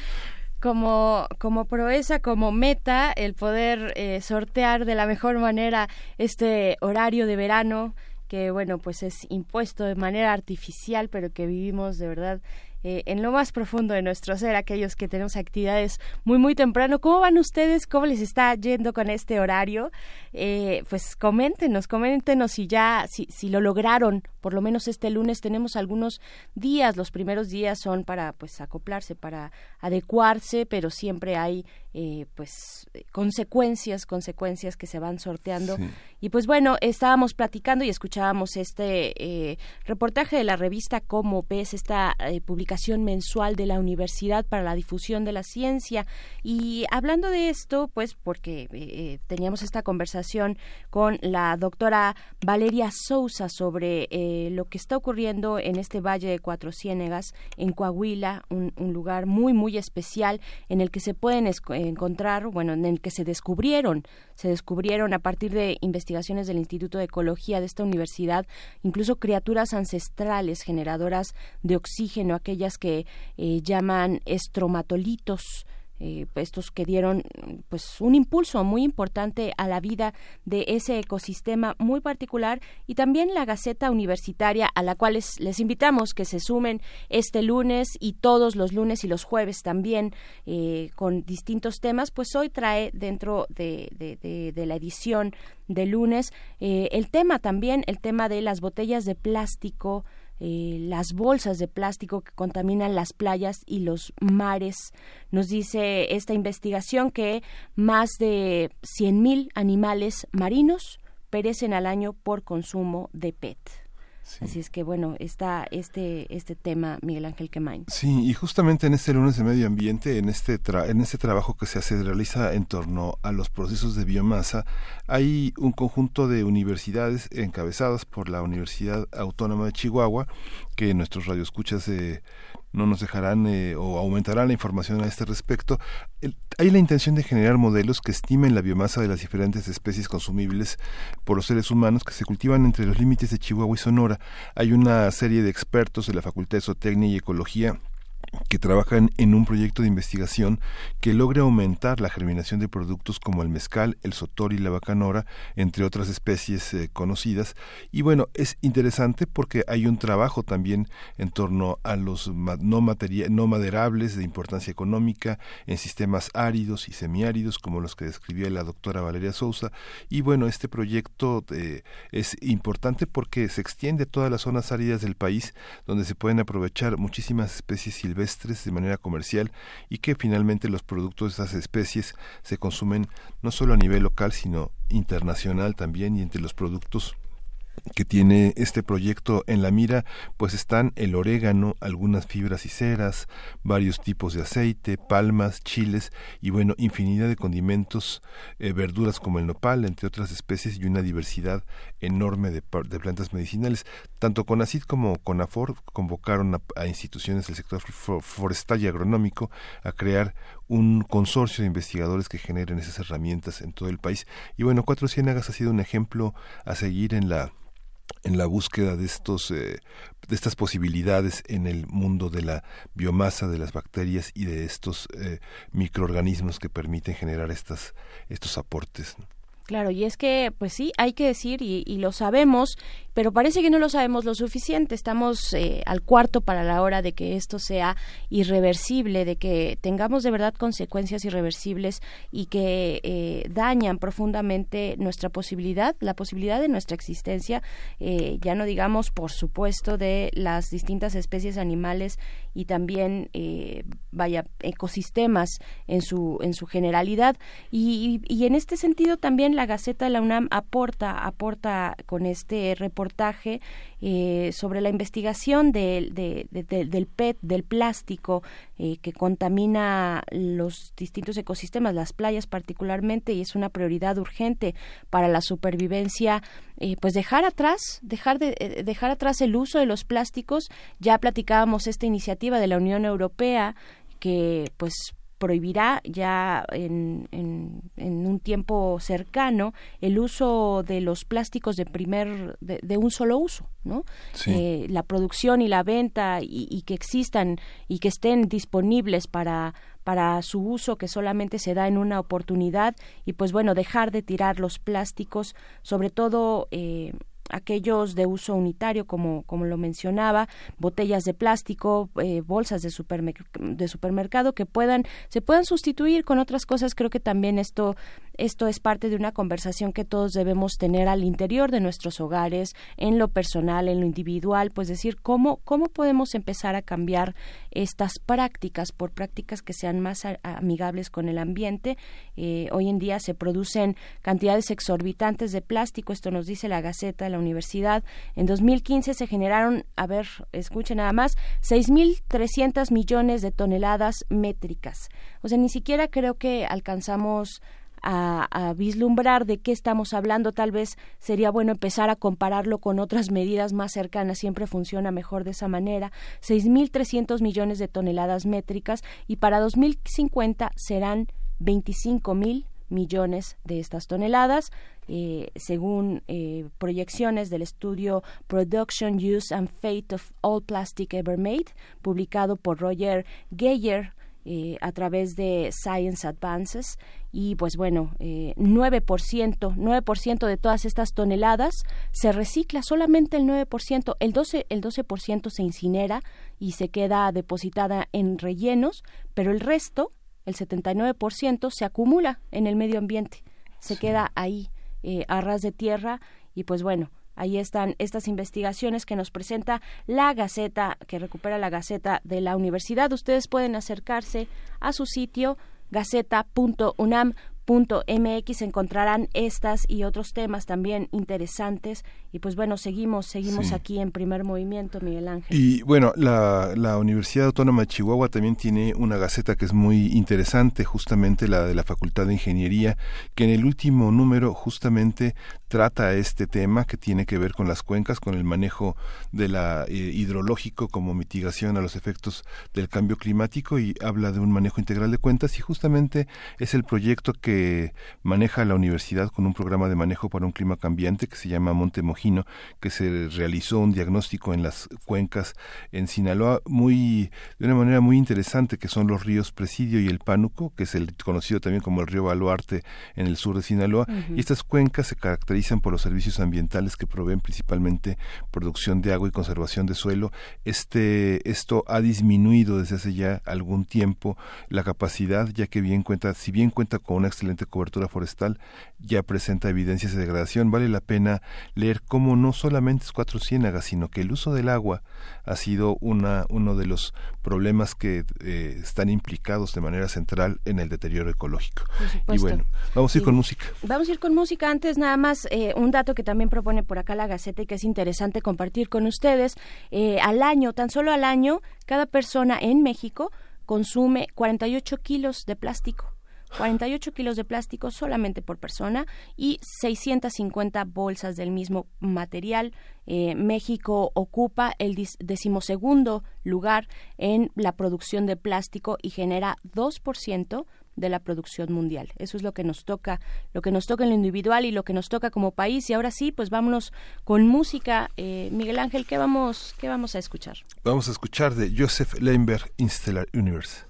como, como proeza, como meta, el poder eh, sortear de la mejor manera este horario de verano que bueno pues es impuesto de manera artificial pero que vivimos de verdad eh, en lo más profundo de nuestro ser, aquellos que tenemos actividades muy, muy temprano. ¿Cómo van ustedes? ¿Cómo les está yendo con este horario? Eh, pues coméntenos, coméntenos si ya, si, si lo lograron, por lo menos este lunes tenemos algunos días, los primeros días son para pues acoplarse, para adecuarse, pero siempre hay eh, pues consecuencias, consecuencias que se van sorteando. Y pues bueno, estábamos platicando y escuchábamos este reportaje de la revista Cómo ves esta publicación mensual de la Universidad para la Difusión de la Ciencia. Y hablando de esto, pues porque eh, eh, teníamos esta conversación con la doctora Valeria Sousa sobre eh, lo que está ocurriendo en este Valle de Cuatro Ciénegas, en Coahuila, un, lugar muy, muy especial en el que se pueden encontrar, bueno, en el que se descubrieron, se descubrieron a partir de investigaciones del Instituto de Ecología de esta universidad, incluso criaturas ancestrales generadoras de oxígeno, aquellas que eh, llaman estromatolitos, eh, estos que dieron pues un impulso muy importante a la vida de ese ecosistema muy particular y también la Gaceta Universitaria a la cual les, invitamos que se sumen este lunes y todos los lunes y los jueves también eh, con distintos temas pues hoy trae dentro de, de la edición de lunes el tema también el tema de las botellas de plástico eh, las bolsas de plástico que contaminan las playas y los mares. Nos dice esta investigación que más de 100.000 animales marinos perecen al año por consumo de PET. Así es que bueno, está este este tema Miguel Ángel Quemain.
Sí, y justamente en este lunes de medio ambiente, en este en este trabajo que se hace realiza en torno a los procesos de biomasa, hay un conjunto de universidades encabezadas por la Universidad Autónoma de Chihuahua que nuestros radioescuchas eh, no nos dejarán eh, o aumentarán la información a este respecto. hay la intención de generar modelos que estimen la biomasa de las diferentes especies consumibles por los seres humanos que se cultivan entre los límites de Chihuahua y Sonora. Hay una serie de expertos de la Facultad de Zootecnia y Ecología que trabajan en un proyecto de investigación que logre aumentar la germinación de productos como el mezcal, el sotor y la bacanora, entre otras especies eh, conocidas. Y bueno, es interesante porque hay un trabajo también en torno a los no, no maderables de importancia económica en sistemas áridos y semiáridos como los que describía la doctora Valeria Sousa. Y bueno, este proyecto eh, es importante porque se extiende a todas las zonas áridas del país donde se pueden aprovechar muchísimas especies silvestres de manera comercial y que finalmente los productos de esas especies se consumen no solo a nivel local sino internacional también y entre los productos que tiene este proyecto en la mira, pues están el orégano, algunas fibras y ceras, varios tipos de aceite, palmas, chiles y bueno, infinidad de condimentos, eh, verduras como el nopal, entre otras especies y una diversidad enorme de, plantas medicinales. Tanto CONACID como CONAFOR convocaron a, instituciones del sector forestal y agronómico a crear un consorcio de investigadores que generen esas herramientas en todo el país. Y bueno, Cuatro Ciénagas ha sido un ejemplo a seguir en la en la búsqueda de estos eh, de estas posibilidades en el mundo de la biomasa de las bacterias y de estos eh, microorganismos que permiten generar estas estos aportes
Claro, y es que, pues sí, hay que decir, y, lo sabemos, pero parece que no lo sabemos lo suficiente. Estamos eh, al cuarto para la hora de que esto sea irreversible, de que tengamos de verdad consecuencias irreversibles y que eh, dañan profundamente nuestra posibilidad, la posibilidad de nuestra existencia, eh, ya no digamos, por supuesto, de las distintas especies animales y también, vaya, ecosistemas en su, en su generalidad. y en este sentido también la Gaceta de la UNAM aporta, aporta con este reportaje eh, sobre la investigación del PET, del plástico eh, que contamina los distintos ecosistemas, las playas particularmente, y es una prioridad urgente para la supervivencia. Eh, pues dejar atrás, dejar de dejar atrás el uso de los plásticos. Ya platicábamos esta iniciativa de la Unión Europea que pues prohibirá ya en, en, un tiempo cercano el uso de los plásticos de primer de, un solo uso no eh, la producción y la venta y, que existan y que estén disponibles para para su uso que solamente se da en una oportunidad y pues bueno dejar de tirar los plásticos sobre todo eh, aquellos de uso unitario, como, como lo mencionaba, botellas de plástico, eh, bolsas de, de supermercado que puedan, se puedan sustituir con otras cosas. Creo que también esto esto es parte de una conversación que todos debemos tener al interior de nuestros hogares, en lo personal, en lo individual, pues decir cómo, cómo podemos empezar a cambiar estas prácticas por prácticas que sean más amigables con el ambiente. Eh, hoy en día se producen cantidades exorbitantes de plástico, esto nos dice la Gaceta la Universidad. En 2015 se generaron, a ver, escuchen nada más, 6.300 millones de toneladas métricas. O sea, ni siquiera creo que alcanzamos a, vislumbrar de qué estamos hablando, tal vez sería bueno empezar a compararlo con otras medidas más cercanas, siempre funciona mejor de esa manera. 6.300 millones de toneladas métricas y para 2050 serán 25.000 millones de estas toneladas, eh, según eh, proyecciones del estudio Production, Use and Fate of All Plastic Ever Made, publicado por Roger Geyer eh, a través de Science Advances y pues bueno, eh, 9%, 9% de todas estas toneladas se recicla, solamente el 9%, el 12, el 12% se incinera y se queda depositada en rellenos, pero el resto, el 79%, se acumula en el medio ambiente, se queda ahí eh, a ras de tierra y pues bueno, Ahí están estas investigaciones que nos presenta la Gaceta, que recupera la Gaceta de la Universidad. Ustedes pueden acercarse a su sitio gaceta.unam mx encontrarán estas y otros temas también interesantes. Y pues bueno seguimos seguimos aquí en primer movimiento Miguel Ángel.
Y bueno la, la Universidad Autónoma de Chihuahua también tiene una gaceta que es muy interesante justamente la de la Facultad de Ingeniería que en el último número justamente trata este tema que tiene que ver con las cuencas con el manejo de la eh, hidrológico como mitigación a los efectos del cambio climático y habla de un manejo integral de cuentas y justamente es el proyecto que maneja la universidad con un programa de manejo para un clima cambiante que se llama Monte Mojino, que se realizó un diagnóstico en las cuencas en Sinaloa muy de una manera muy interesante, que son los ríos Presidio y el Pánuco, que es el conocido también como el río Baluarte en el sur de Sinaloa, y estas cuencas se caracterizan por los servicios ambientales que proveen principalmente producción de agua y conservación de suelo. Este esto ha disminuido desde hace ya algún tiempo la capacidad, ya que bien cuenta, si bien cuenta con una excelente cobertura forestal, ya presenta evidencias de degradación. Vale la pena leer cómo no solamente es cuatro ciénagas, sino que el uso del agua ha sido una, uno de los problemas que eh, están implicados de manera central en el deterioro ecológico. Y bueno, vamos a ir con música.
Vamos a ir con música. Antes nada más eh, un dato que también propone por acá la Gaceta y que es interesante compartir con ustedes. Eh, al año, tan solo al año, cada persona en México consume 48 kilos de plástico. 48 kilos de plástico solamente por persona y 650 bolsas del mismo material. Eh, México ocupa el decimosegundo lugar en la producción de plástico y genera 2% de la producción mundial. Eso es lo que nos toca, lo que nos toca en lo individual y lo que nos toca como país. Y ahora sí, pues vámonos con música. Eh, Miguel Ángel, ¿qué vamos, ¿qué vamos a escuchar?
Vamos a escuchar de Joseph Leinberg, Interstellar Universe.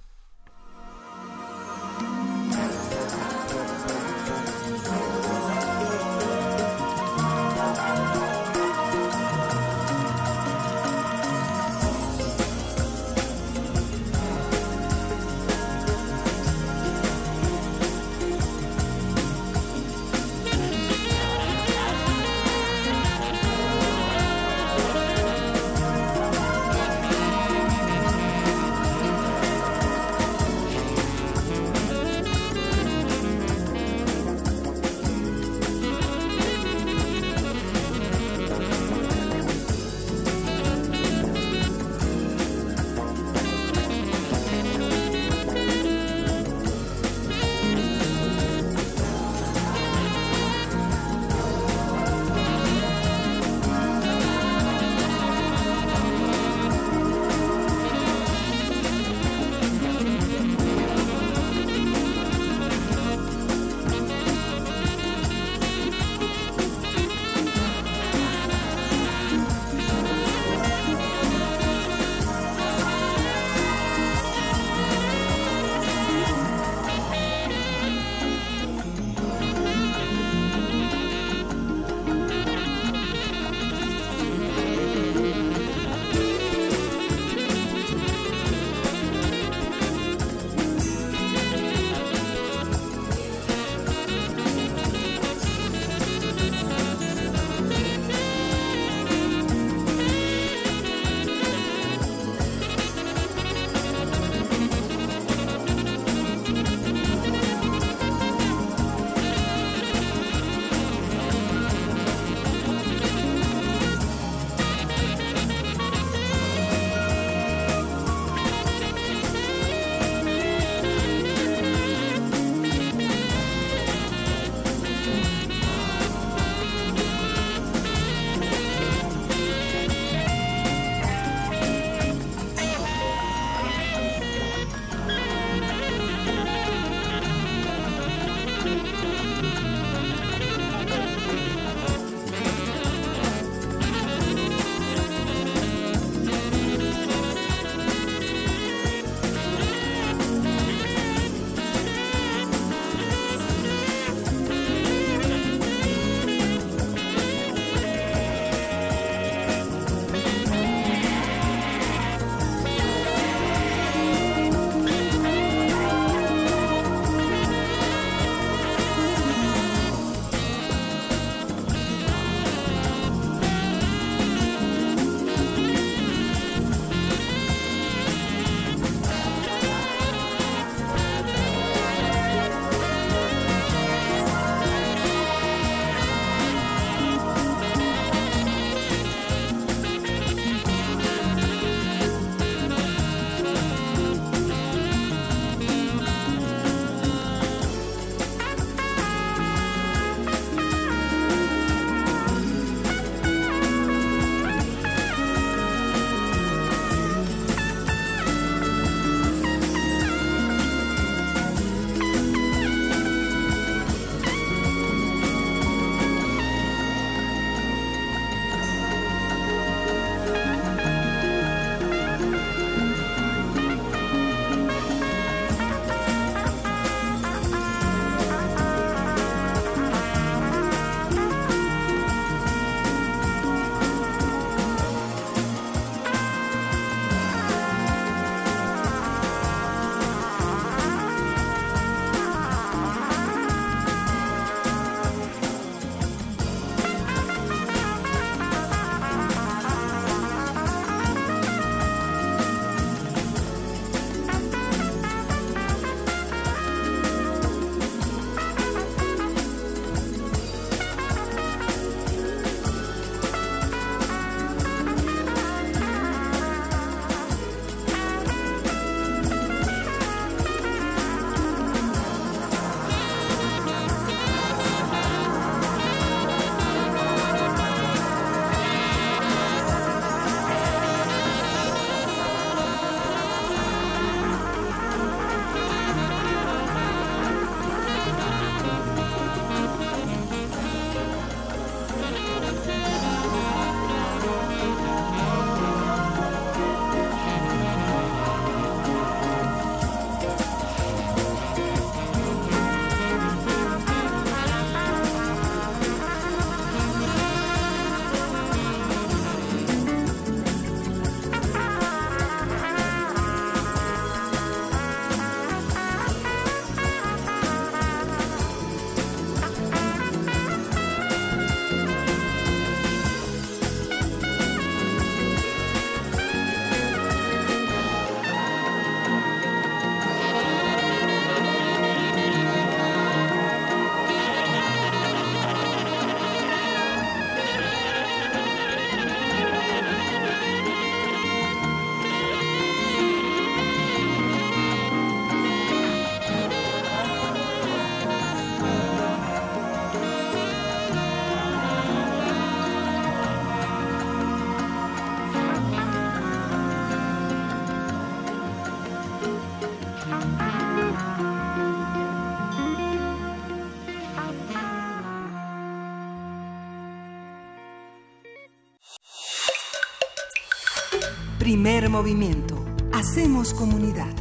Primer movimiento. Hacemos comunidad.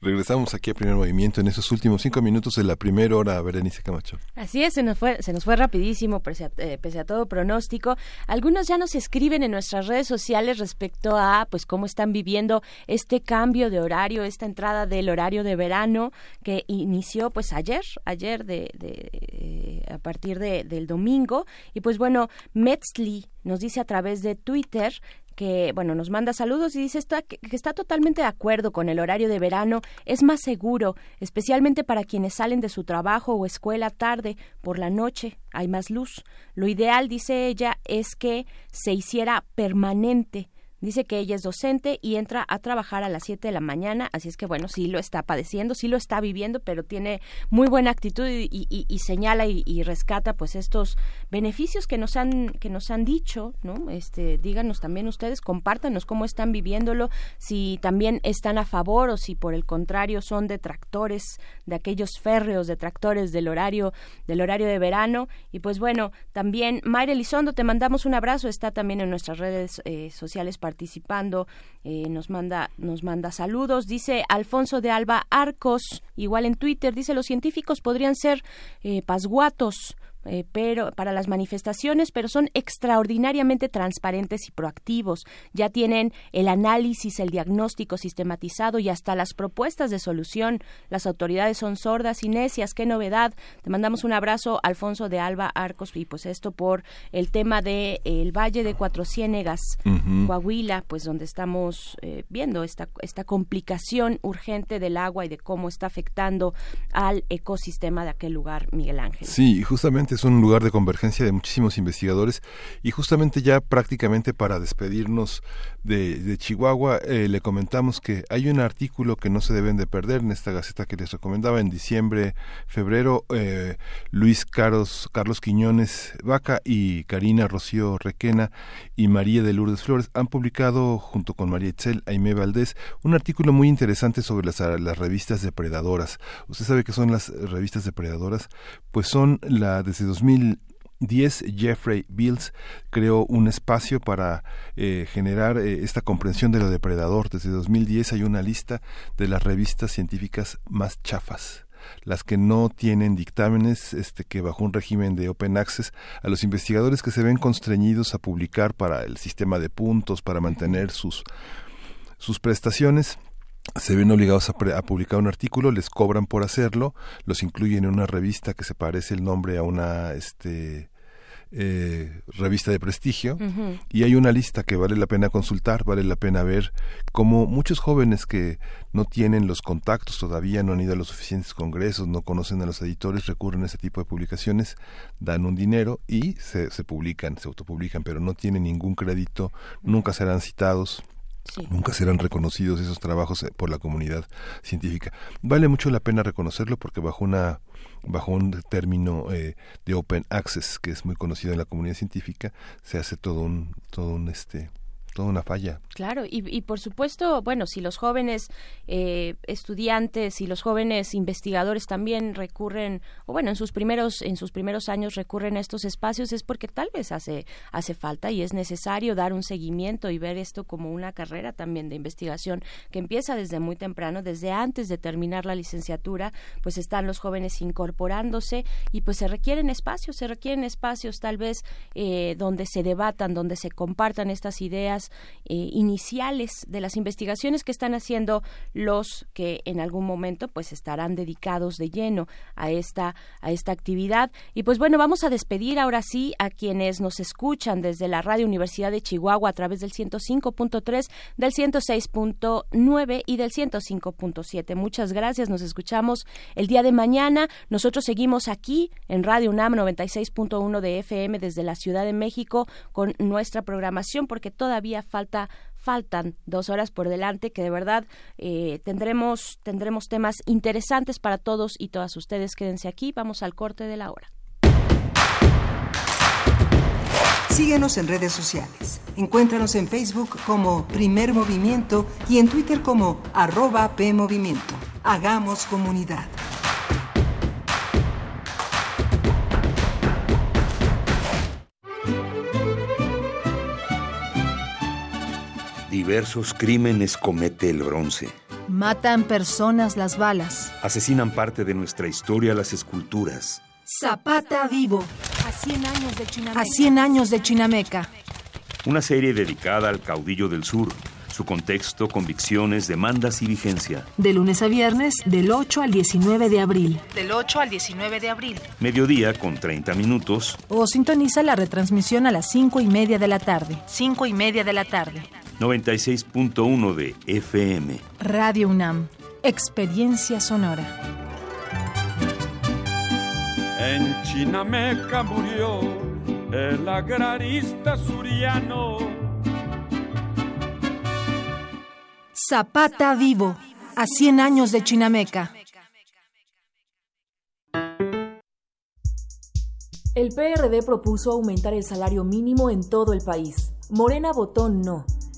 Regresamos aquí a primer movimiento en esos últimos cinco minutos de la primera hora, Berenice Camacho.
Así es, se nos fue, se nos fue rapidísimo, pese a, eh, pese a, todo pronóstico. Algunos ya nos escriben en nuestras redes sociales respecto a pues cómo están viviendo este cambio de horario, esta entrada del horario de verano que inició pues ayer, ayer de, de eh, a partir de, del domingo. Y pues bueno, Metzli nos dice a través de Twitter que, bueno, nos manda saludos y dice está, que, está totalmente de acuerdo con el horario de verano, es más seguro, especialmente para quienes salen de su trabajo o escuela tarde, por la noche, hay más luz. Lo ideal, dice ella, es que se hiciera permanente Dice que ella es docente y entra a trabajar a las 7 de la mañana, así es que bueno, sí lo está padeciendo, sí lo está viviendo, pero tiene muy buena actitud y, señala y, rescata pues estos beneficios que nos han que nos han dicho, ¿no? Este, díganos también ustedes, compártanos cómo están viviéndolo, si también están a favor o si por el contrario son detractores de aquellos férreos detractores del horario del horario de verano y pues bueno, también Mayra Elizondo te mandamos un abrazo, está también en nuestras redes eh, sociales participando, eh, nos manda nos manda saludos. Dice Alfonso de Alba Arcos, igual en Twitter, dice los científicos podrían ser eh, pasguatos eh, pero para las manifestaciones, pero son extraordinariamente transparentes y proactivos. Ya tienen el análisis, el diagnóstico sistematizado y hasta las propuestas de solución. Las autoridades son sordas y necias. Qué novedad. Te mandamos un abrazo, Alfonso de Alba Arcos, y pues esto por el tema de el Valle de Cuatro Ciénegas, Coahuila, pues donde estamos eh, viendo esta esta complicación urgente del agua y de cómo está afectando al ecosistema de aquel lugar, Miguel Ángel.
Sí, justamente es un lugar de convergencia de muchísimos investigadores y justamente ya prácticamente para despedirnos de, Chihuahua eh, le comentamos que hay un artículo que no se deben de perder en esta gaceta que les recomendaba en diciembre, febrero, eh, Luis Carlos, Carlos Quiñones Vaca y Karina Rocío Requena y María de Lourdes Flores han publicado junto con María Etzel, Aime Valdés, un artículo muy interesante sobre las, las revistas depredadoras. Usted sabe que son las revistas depredadoras, pues son la desde 2010 Jeffrey Bills creó un espacio para eh, generar eh, esta comprensión de lo depredador. Desde 2010 hay una lista de las revistas científicas más chafas las que no tienen dictámenes, este, que bajo un régimen de open access, a los investigadores que se ven constreñidos a publicar para el sistema de puntos, para mantener sus, sus prestaciones, se ven obligados a, publicar un artículo, les cobran por hacerlo, los incluyen en una revista que se parece el nombre a una este eh, revista de prestigio y hay una lista que vale la pena consultar, vale la pena ver como muchos jóvenes que no tienen los contactos todavía, no han ido a los suficientes congresos, no conocen a los editores, recurren a ese tipo de publicaciones, dan un dinero y se, se publican, se autopublican, pero no tienen ningún crédito, nunca serán citados Nunca serán reconocidos esos trabajos eh, por la comunidad científica. Vale mucho la pena reconocerlo porque bajo una bajo un término eh, de open access que es muy conocido en la comunidad científica se hace todo un todo un este una falla.
Claro, y, y por supuesto, bueno, si los jóvenes eh, estudiantes y los jóvenes investigadores también recurren, o bueno, en sus primeros en sus primeros años recurren a estos espacios es porque tal vez hace hace falta y es necesario dar un seguimiento y ver esto como una carrera también de investigación que empieza desde muy temprano, desde antes de terminar la licenciatura, pues están los jóvenes incorporándose y pues se requieren espacios, se requieren espacios tal vez eh, donde se debatan, donde se compartan estas ideas eh, iniciales de las investigaciones que están haciendo los que en algún momento pues estarán dedicados de lleno a esta a esta actividad. Y pues bueno vamos a despedir ahora sí a quienes nos escuchan desde la Radio Universidad de Chihuahua a través del 105.3 del 106.9 y del 105.7 muchas gracias nos escuchamos el día de mañana. Nosotros seguimos aquí en Radio UNAM 96.1 de FM desde la Ciudad de México con nuestra programación porque todavía falta faltan dos horas por delante que de verdad eh, tendremos tendremos temas interesantes para todos y todas ustedes quédense aquí vamos al corte de la hora
Síguenos en redes sociales. Encuéntranos en Facebook como Primer Movimiento y en Twitter como arroba PMovimiento. Hagamos comunidad.
Diversos crímenes comete el bronce.
Matan personas las balas.
Asesinan parte de nuestra historia las esculturas.
Zapata vivo. A 100 años de Chinameca. A 100 años de Chinameca.
Una serie dedicada al caudillo del sur, su contexto, convicciones, demandas y vigencia.
De lunes a viernes, del 8 al 19 de abril.
Del 8 al 19 de abril.
Mediodía con 30 minutos.
O sintoniza la retransmisión a las 5 y media de la tarde.
5 y media de la tarde.
96.1 de FM.
Radio UNAM. Experiencia sonora.
En Chinameca murió el agrarista suriano.
Zapata vivo. A 100 años de Chinameca.
El PRD propuso aumentar el salario mínimo en todo el país. Morena votó no.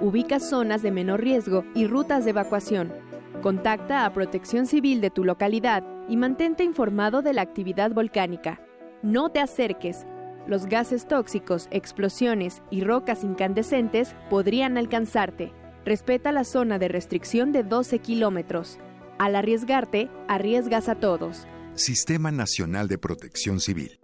ubica zonas de menor riesgo y rutas de evacuación. Contacta a Protección Civil de tu localidad y mantente informado de la actividad volcánica. No te acerques. Los gases tóxicos, explosiones y rocas incandescentes podrían alcanzarte. Respeta la zona de restricción de 12 kilómetros. Al arriesgarte, arriesgas a todos.
Sistema Nacional de Protección Civil.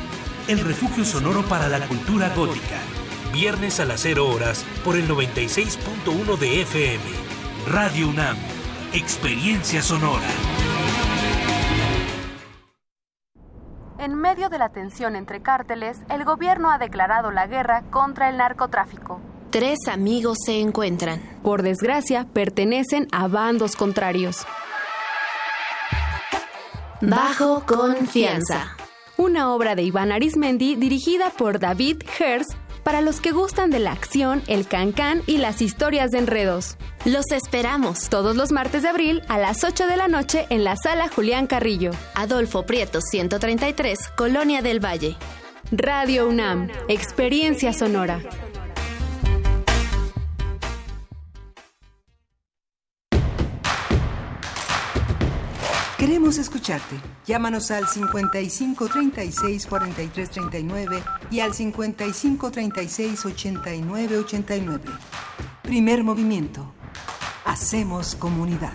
el refugio sonoro para la cultura gótica. Viernes a las 0 horas por el 96.1 de FM. Radio UNAM. Experiencia sonora.
En medio de la tensión entre cárteles, el gobierno ha declarado la guerra contra el narcotráfico.
Tres amigos se encuentran.
Por desgracia, pertenecen a bandos contrarios.
Bajo confianza
una obra de Iván Arismendi dirigida por David Herz para los que gustan de la acción, el cancán y las historias de enredos.
Los esperamos
todos los martes de abril a las 8 de la noche en la sala Julián Carrillo.
Adolfo Prieto 133, Colonia del Valle.
Radio UNAM, Experiencia Sonora.
Queremos escucharte. Llámanos al 55 36 43 39 y al 55 36 89 89. Primer movimiento. Hacemos comunidad.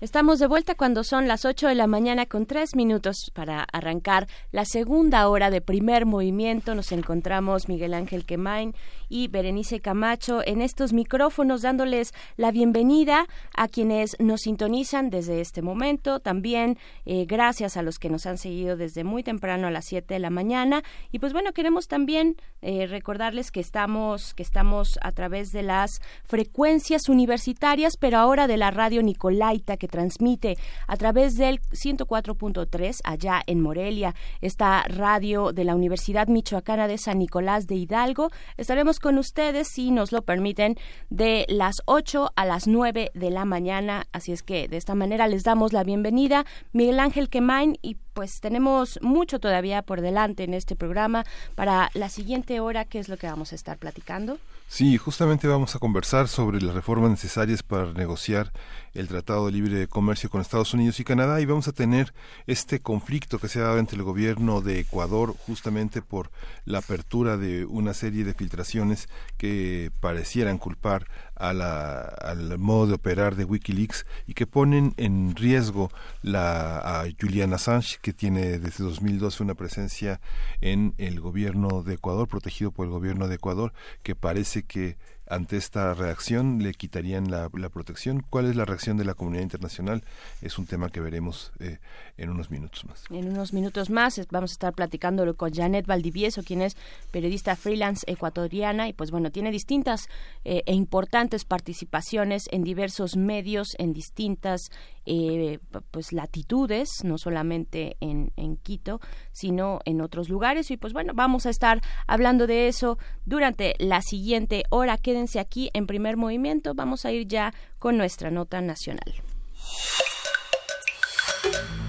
Estamos de vuelta cuando son las 8 de la mañana con tres minutos para arrancar la segunda hora de primer movimiento. Nos encontramos Miguel Ángel Quemain y Berenice Camacho en estos micrófonos dándoles la bienvenida a quienes nos sintonizan desde este momento. También eh, gracias a los que nos han seguido desde muy temprano a las 7 de la mañana. Y pues bueno, queremos también eh, recordarles que estamos, que estamos a través de las frecuencias universitarias, pero ahora de la radio Nicolaita que transmite a través del 104.3 allá en Morelia, esta radio de la Universidad Michoacana de San Nicolás de Hidalgo. Estaremos con ustedes, si nos lo permiten, de las 8 a las 9 de la mañana. Así es que de esta manera les damos la bienvenida. Miguel Ángel Quemain y pues tenemos mucho todavía por delante en este programa para la siguiente hora, ¿qué es lo que vamos a estar platicando?
Sí, justamente vamos a conversar sobre las reformas necesarias para negociar el Tratado de Libre Comercio con Estados Unidos y Canadá y vamos a tener este conflicto que se ha dado entre el gobierno de Ecuador justamente por la apertura de una serie de filtraciones que parecieran culpar al modo de operar de Wikileaks y que ponen en riesgo la, a Julian Assange, que tiene desde 2012 una presencia en el gobierno de Ecuador, protegido por el gobierno de Ecuador, que parece que ante esta reacción le quitarían la, protección. ¿Cuál es la reacción de la comunidad internacional? Es un tema que veremos eh, en unos minutos más.
En unos minutos más vamos a estar platicándolo con Janet Valdivieso, quien es periodista freelance ecuatoriana y pues bueno, tiene distintas eh, e importantes participaciones en diversos medios, en distintas eh, pues latitudes, no solamente en, en Quito, sino en otros lugares. Y pues bueno, vamos a estar hablando de eso durante la siguiente hora. Quédense aquí en primer movimiento. Vamos a ir ya con nuestra nota nacional.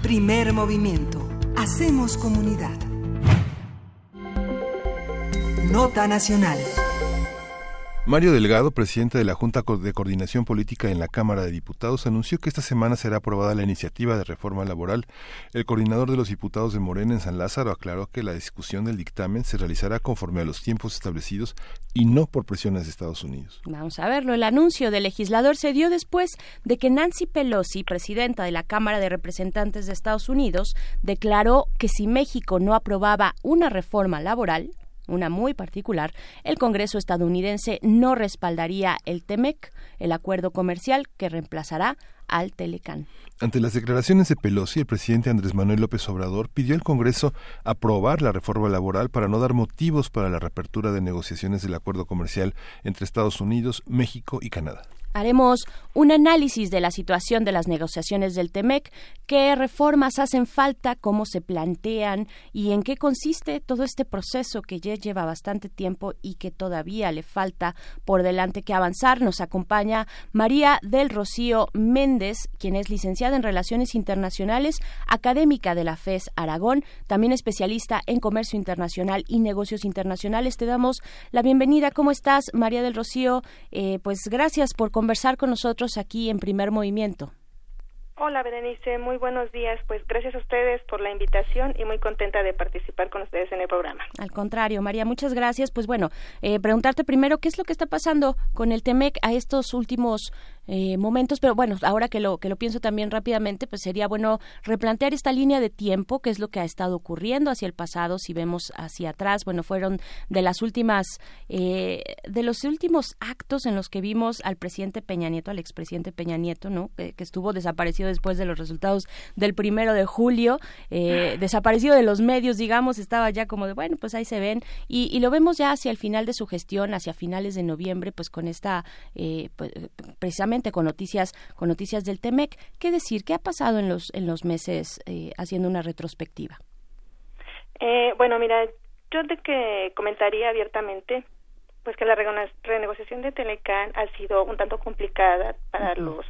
Primer movimiento. Hacemos comunidad. Nota nacional.
Mario Delgado, presidente de la Junta de Coordinación Política en la Cámara de Diputados, anunció que esta semana será aprobada la iniciativa de reforma laboral. El coordinador de los diputados de Morena en San Lázaro aclaró que la discusión del dictamen se realizará conforme a los tiempos establecidos y no por presiones de Estados Unidos.
Vamos a verlo. El anuncio del legislador se dio después de que Nancy Pelosi, presidenta de la Cámara de Representantes de Estados Unidos, declaró que si México no aprobaba una reforma laboral, una muy particular, el Congreso estadounidense no respaldaría el TEMEC, el acuerdo comercial que reemplazará al Telecán.
Ante las declaraciones de Pelosi, el presidente Andrés Manuel López Obrador pidió al Congreso aprobar la reforma laboral para no dar motivos para la reapertura de negociaciones del acuerdo comercial entre Estados Unidos, México y Canadá.
Haremos un análisis de la situación de las negociaciones del TEMEC, qué reformas hacen falta, cómo se plantean y en qué consiste todo este proceso que ya lleva bastante tiempo y que todavía le falta por delante que avanzar. Nos acompaña María del Rocío Méndez, quien es licenciada en Relaciones Internacionales, académica de la FES Aragón, también especialista en comercio internacional y negocios internacionales. Te damos la bienvenida. ¿Cómo estás, María del Rocío? Eh, pues gracias por conversar con nosotros aquí en Primer Movimiento.
Hola, Berenice, muy buenos días. Pues gracias a ustedes por la invitación y muy contenta de participar con ustedes en el programa.
Al contrario, María, muchas gracias. Pues bueno, eh, preguntarte primero qué es lo que está pasando con el TEMEC a estos últimos eh, momentos, pero bueno, ahora que lo que lo pienso también rápidamente, pues sería bueno replantear esta línea de tiempo, qué es lo que ha estado ocurriendo hacia el pasado, si vemos hacia atrás, bueno, fueron de las últimas, eh, de los últimos actos en los que vimos al presidente Peña Nieto, al expresidente Peña Nieto, ¿no? que estuvo desaparecido después de los resultados del primero de julio, eh, desaparecido de los medios, digamos, estaba ya como de, bueno, pues ahí se ven, y, y, lo vemos ya hacia el final de su gestión, hacia finales de noviembre, pues con esta, pues, precisamente con noticias, con noticias del TEMEC. ¿Qué decir? ¿Qué ha pasado en los, en los meses eh, haciendo una retrospectiva?
Eh, bueno, mira, yo de que comentaría abiertamente pues que la renegociación de Telecan ha sido un tanto complicada para los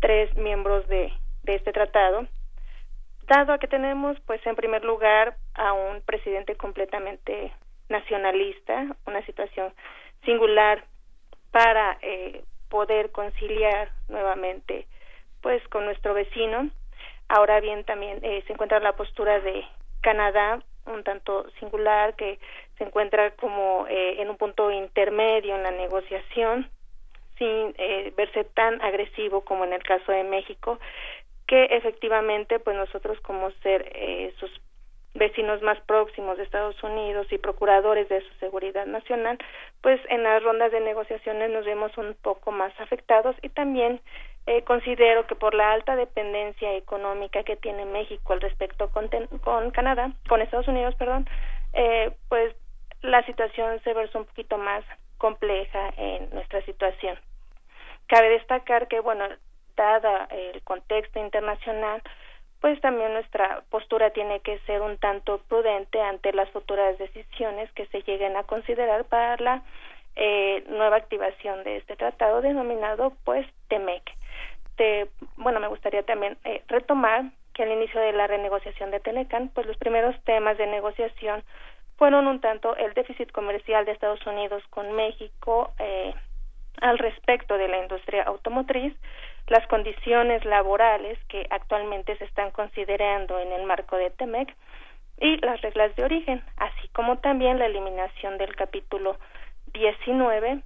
tres miembros de, de este tratado, dado a que tenemos, pues, en primer lugar, a un presidente completamente nacionalista, una situación singular para eh, poder conciliar nuevamente pues con nuestro vecino. Ahora bien, también eh, se encuentra la postura de Canadá, un tanto singular, que se encuentra como eh, en un punto intermedio en la negociación, sin eh, verse tan agresivo como en el caso de México, que efectivamente, pues nosotros como ser sus vecinos más próximos de Estados Unidos y procuradores de su seguridad nacional, pues en las rondas de negociaciones nos vemos un poco más afectados y también eh, considero que por la alta dependencia económica que tiene México al respecto con, con Canadá, con Estados Unidos, perdón, eh, pues la situación se versa un poquito más compleja en nuestra situación. Cabe destacar que, bueno, dada el contexto internacional, pues también nuestra postura tiene que ser un tanto prudente ante las futuras decisiones que se lleguen a considerar para la eh, nueva activación de este tratado denominado pues TEMEC. bueno, me gustaría también eh, retomar que al inicio de la renegociación de Telecan, pues los primeros temas de negociación fueron un tanto el déficit comercial de Estados Unidos con México eh, al respecto de la industria automotriz, las condiciones laborales que actualmente se están considerando en el marco de TEMEC y las reglas de origen, así como también la eliminación del capítulo 19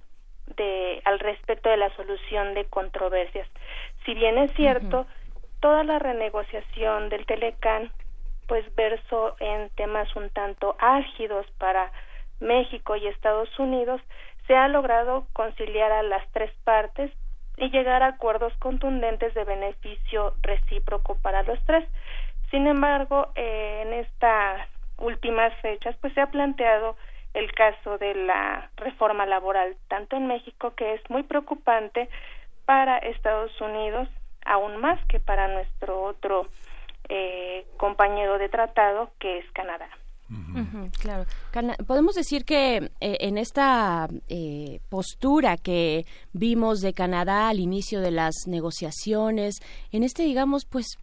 de al respecto de la solución de controversias. Si bien es cierto, toda la renegociación del Telecan pues verso en temas un tanto álgidos para México y Estados Unidos, se ha logrado conciliar a las tres partes y llegar a acuerdos contundentes de beneficio recíproco para los tres. Sin embargo, eh, en estas últimas fechas, pues se ha planteado el caso de la reforma laboral, tanto en México, que es muy preocupante para Estados Unidos, aún más que para nuestro otro eh, compañero de tratado, que es Canadá
claro. Podemos decir que eh, en esta eh, postura que vimos de Canadá al inicio de las negociaciones, en este, digamos, pues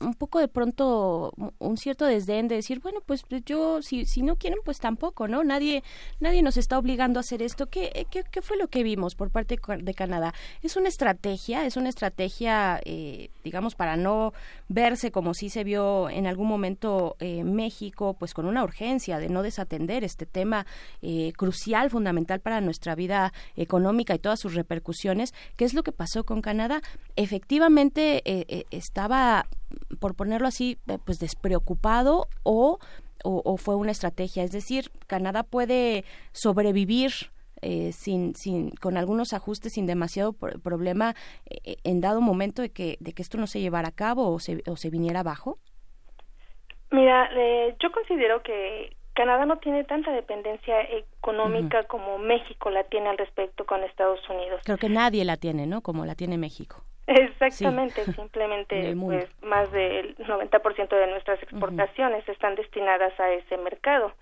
un poco de pronto un cierto desdén de decir bueno pues yo si si no quieren pues tampoco no nadie nadie nos está obligando a hacer esto qué qué, qué fue lo que vimos por parte de Canadá es una estrategia es una estrategia eh, digamos para no verse como si se vio en algún momento eh, México pues con una urgencia de no desatender este tema eh, crucial fundamental para nuestra vida económica y todas sus repercusiones. Qué es lo que pasó con Canadá efectivamente estaba por ponerlo así, eh, pues despreocupado o, o, fue una estrategia. Es decir, Canadá puede sobrevivir eh, sin, sin, con algunos ajustes sin demasiado problema eh, en dado momento de que, de que esto no se llevara a cabo o se, o se viniera abajo?
Mira, yo considero que Canadá no tiene tanta dependencia económica como México la tiene al respecto con Estados Unidos.
Creo que nadie la tiene, ¿no? Como la tiene México.
Exactamente, simplemente pues más del 90% de nuestras exportaciones están destinadas a ese mercado.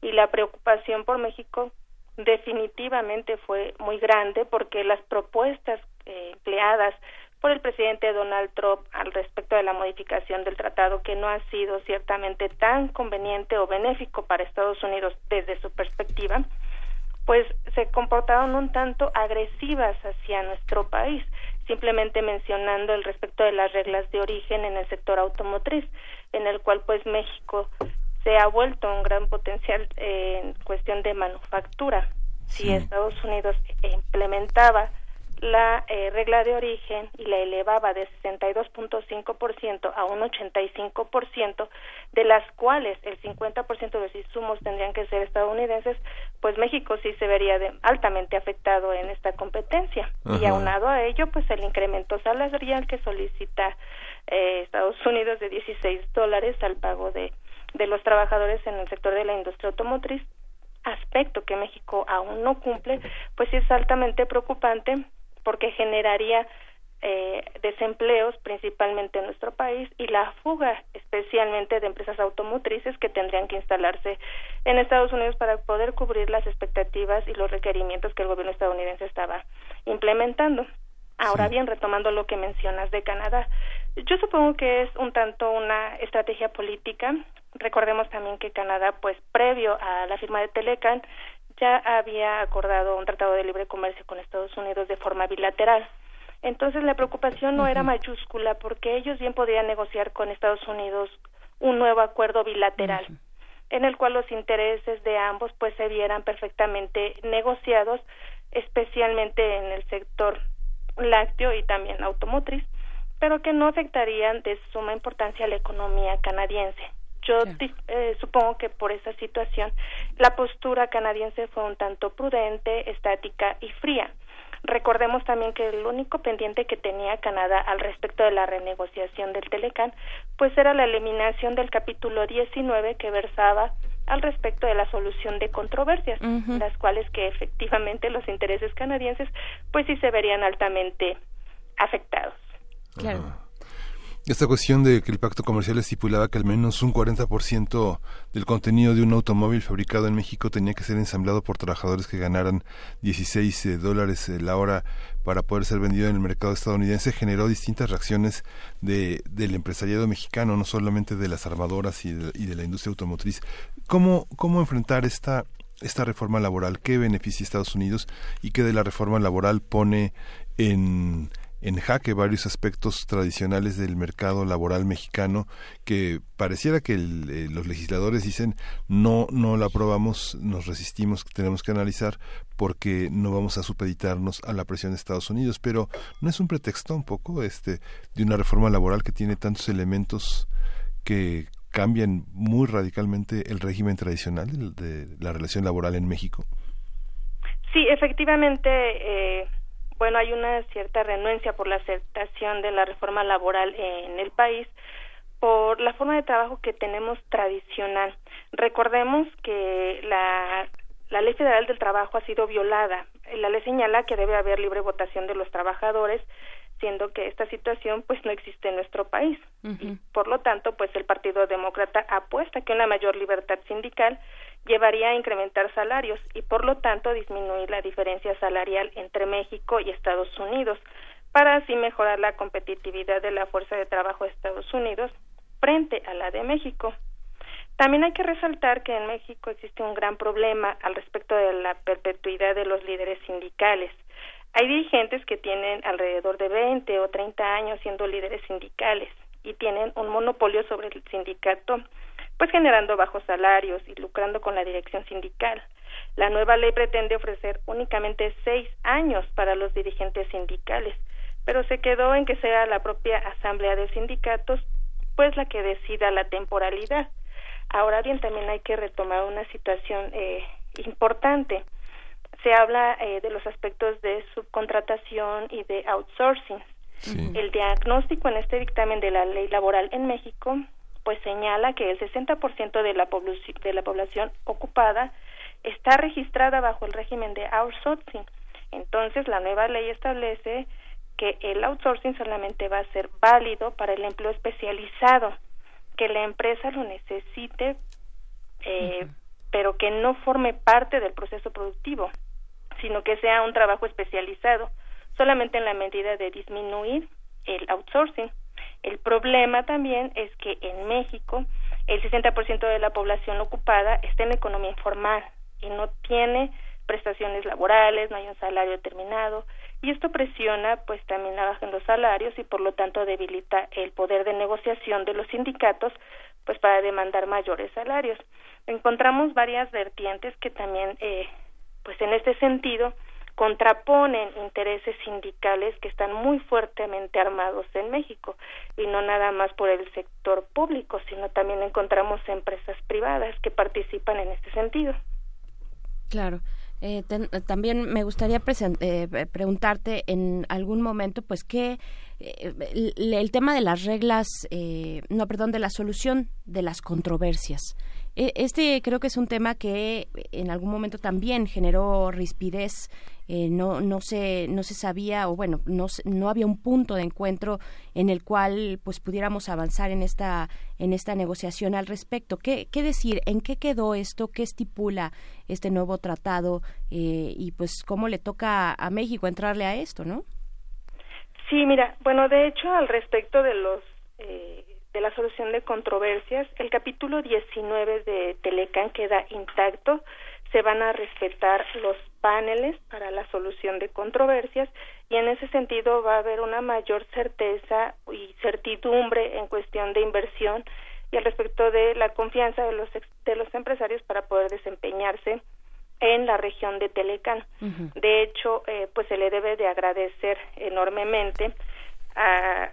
Y la preocupación por México definitivamente fue muy grande porque las propuestas eh, empleadas por el presidente Donald Trump al respecto de la modificación del tratado que no ha sido ciertamente tan conveniente o benéfico para Estados Unidos desde su perspectiva, pues se comportaron un tanto agresivas hacia nuestro país simplemente mencionando el respecto de las reglas de origen en el sector automotriz, en el cual pues México se ha vuelto un gran potencial en cuestión de manufactura. Si Estados Unidos implementaba la eh, regla de origen y la elevaba de 62.5% a un 85%, de las cuales el 50% de los insumos tendrían que ser estadounidenses, pues México sí se vería altamente afectado en esta competencia. Y aunado a ello, pues el incremento salarial que solicita eh, Estados Unidos de 16 dólares al pago de, de los trabajadores en el sector de la industria automotriz, aspecto que México aún no cumple, pues sí es altamente preocupante porque generaría eh, desempleos principalmente en nuestro país y la fuga especialmente de empresas automotrices que tendrían que instalarse en Estados Unidos para poder cubrir las expectativas y los requerimientos que el gobierno estadounidense estaba implementando. Ahora bien, retomando lo que mencionas de Canadá, yo supongo que es un tanto una estrategia política. Recordemos también que Canadá, pues previo a la firma de Telecan, ya había acordado un tratado de libre comercio con Estados Unidos de forma bilateral. Entonces la preocupación no era mayúscula porque ellos bien podían negociar con Estados Unidos un nuevo acuerdo bilateral en el cual los intereses de ambos pues se vieran perfectamente negociados especialmente en el sector lácteo y también automotriz pero que no afectarían de suma importancia a la economía canadiense yo eh, supongo que por esa situación la postura canadiense fue un tanto prudente, estática y fría. Recordemos también que el único pendiente que tenía Canadá al respecto de la renegociación del Telecan, pues era la eliminación del capítulo 19 que versaba al respecto de la solución de controversias, las cuales que efectivamente los intereses canadienses pues sí se verían altamente afectados.
Claro. Esta cuestión de que el pacto comercial estipulaba que al menos un 40% del contenido de un automóvil fabricado en México tenía que ser ensamblado por trabajadores que ganaran 16 eh, dólares eh, la hora para poder ser vendido en el mercado estadounidense generó distintas reacciones de, del empresariado mexicano, no solamente de las armadoras y de, y de la industria automotriz. ¿Cómo, cómo enfrentar esta, esta reforma laboral? ¿Qué beneficia a Estados Unidos y qué de la reforma laboral pone en en jaque varios aspectos tradicionales del mercado laboral mexicano que pareciera que eh, los legisladores dicen no no la aprobamos nos resistimos tenemos que analizar porque no vamos a supeditarnos a la presión de Estados Unidos pero no es un pretexto un poco este de una reforma laboral que tiene tantos elementos que cambian muy radicalmente el régimen tradicional de la relación laboral en México.
Sí, efectivamente, eh, bueno, hay una cierta renuencia por la aceptación de la reforma laboral en el país por la forma de trabajo que tenemos tradicional. Recordemos que la, la Ley Federal del Trabajo ha sido violada. La ley señala que debe haber libre votación de los trabajadores siendo que esta situación pues no existe en nuestro país y por lo tanto pues el Partido Demócrata apuesta que una mayor libertad sindical llevaría a incrementar salarios y por lo tanto disminuir la diferencia salarial entre México y Estados Unidos para así mejorar la competitividad de la fuerza de trabajo de Estados Unidos frente a la de México. También hay que resaltar que en México existe un gran problema al respecto de la perpetuidad de los líderes sindicales. Hay dirigentes que tienen alrededor de 20 o 30 años siendo líderes sindicales y tienen un monopolio sobre el sindicato, pues generando bajos salarios y lucrando con la dirección sindical. La nueva ley pretende ofrecer únicamente seis años para los dirigentes sindicales, pero se quedó en que sea la propia asamblea de sindicatos pues la que decida la temporalidad. Ahora bien, también hay que retomar una situación eh, importante se habla eh, de los aspectos de subcontratación y de outsourcing. El diagnóstico en este dictamen de la ley laboral en México pues señala que el 60% de la, de la población ocupada está registrada bajo el régimen de outsourcing. Entonces, la nueva ley establece que el outsourcing solamente va a ser válido para el empleo especializado, que la empresa lo necesite, eh, pero que no forme parte del proceso productivo sino que sea un trabajo especializado, solamente en la medida de disminuir el outsourcing. El problema también es que en México el 60% de la población ocupada está en economía informal y no tiene prestaciones laborales, no hay un salario determinado y esto presiona pues también la baja en los salarios y por lo tanto debilita el poder de negociación de los sindicatos pues para demandar mayores salarios. Encontramos varias vertientes que también eh, pues en este sentido contraponen intereses sindicales que están muy fuertemente armados en México y no nada más por el sector público, sino también encontramos empresas privadas que participan en este sentido.
Claro. Eh, también me gustaría eh, preguntarte en algún momento, pues, qué eh, el, tema de las reglas, no, perdón, de la solución de las controversias. E, este creo que es un tema que en algún momento también generó rispidez. Eh, no, no, se, no se sabía, o bueno, no, no había un punto de encuentro en el cual pues pudiéramos avanzar en esta, en esta negociación al respecto. ¿Qué, qué decir? ¿En qué quedó esto? ¿Qué estipula este nuevo tratado? Eh, y pues cómo le toca a México entrarle a esto, ¿no?
Sí, mira, bueno, de hecho, al respecto de los eh, de la solución de controversias, el capítulo 19 de Telecan queda intacto, se van a respetar los paneles para la solución de controversias y en ese sentido va a haber una mayor certeza y certidumbre en cuestión de inversión y al respecto de la confianza de los de los empresarios para poder desempeñarse en la región de Telecan. De hecho, eh, pues se le debe de agradecer enormemente a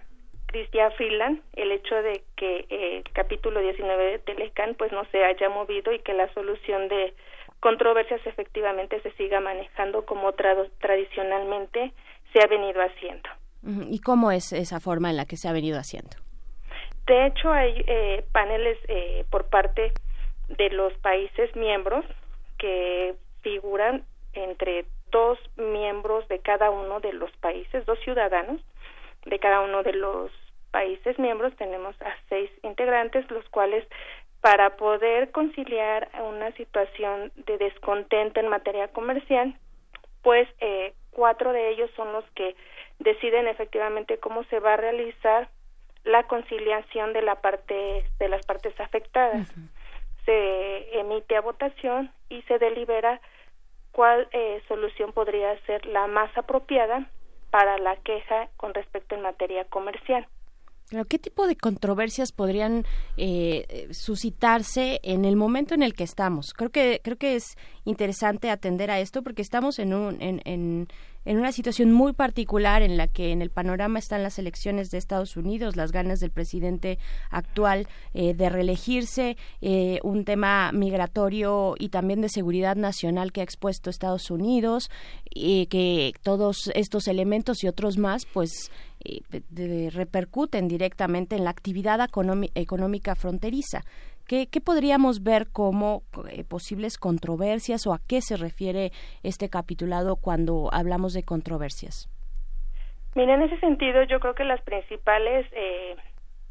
Cristian Freeland el hecho de que el eh, capítulo 19 de Telecan pues no se haya movido y que la solución de controversias efectivamente se siga manejando como tradicionalmente se ha venido haciendo.
¿Y cómo es esa forma en la que se ha venido haciendo?
De hecho, hay eh, paneles eh, por parte de los países miembros que figuran entre dos miembros de cada uno de los países, dos ciudadanos de cada uno de los países miembros tenemos a seis integrantes, los cuales para poder conciliar una situación de descontento en materia comercial, pues eh, cuatro de ellos son los que deciden efectivamente cómo se va a realizar la conciliación de la parte de las partes afectadas. Se emite a votación y se delibera cuál eh, solución podría ser la más apropiada para la queja con respecto en materia comercial.
¿qué tipo de controversias podrían eh, suscitarse en el momento en el que estamos? Creo que creo que es interesante atender a esto porque estamos en un en, en una situación muy particular en la que en el panorama están las elecciones de Estados Unidos, las ganas del presidente actual eh, de reelegirse, eh, un tema migratorio y también de seguridad nacional que ha expuesto Estados Unidos, y que todos estos elementos y otros más, pues eh, repercuten directamente en la actividad económica fronteriza. ¿Qué, podríamos ver como eh, posibles controversias o a qué se refiere este capitulado cuando hablamos de controversias?
Mira, en ese sentido yo creo que las principales eh,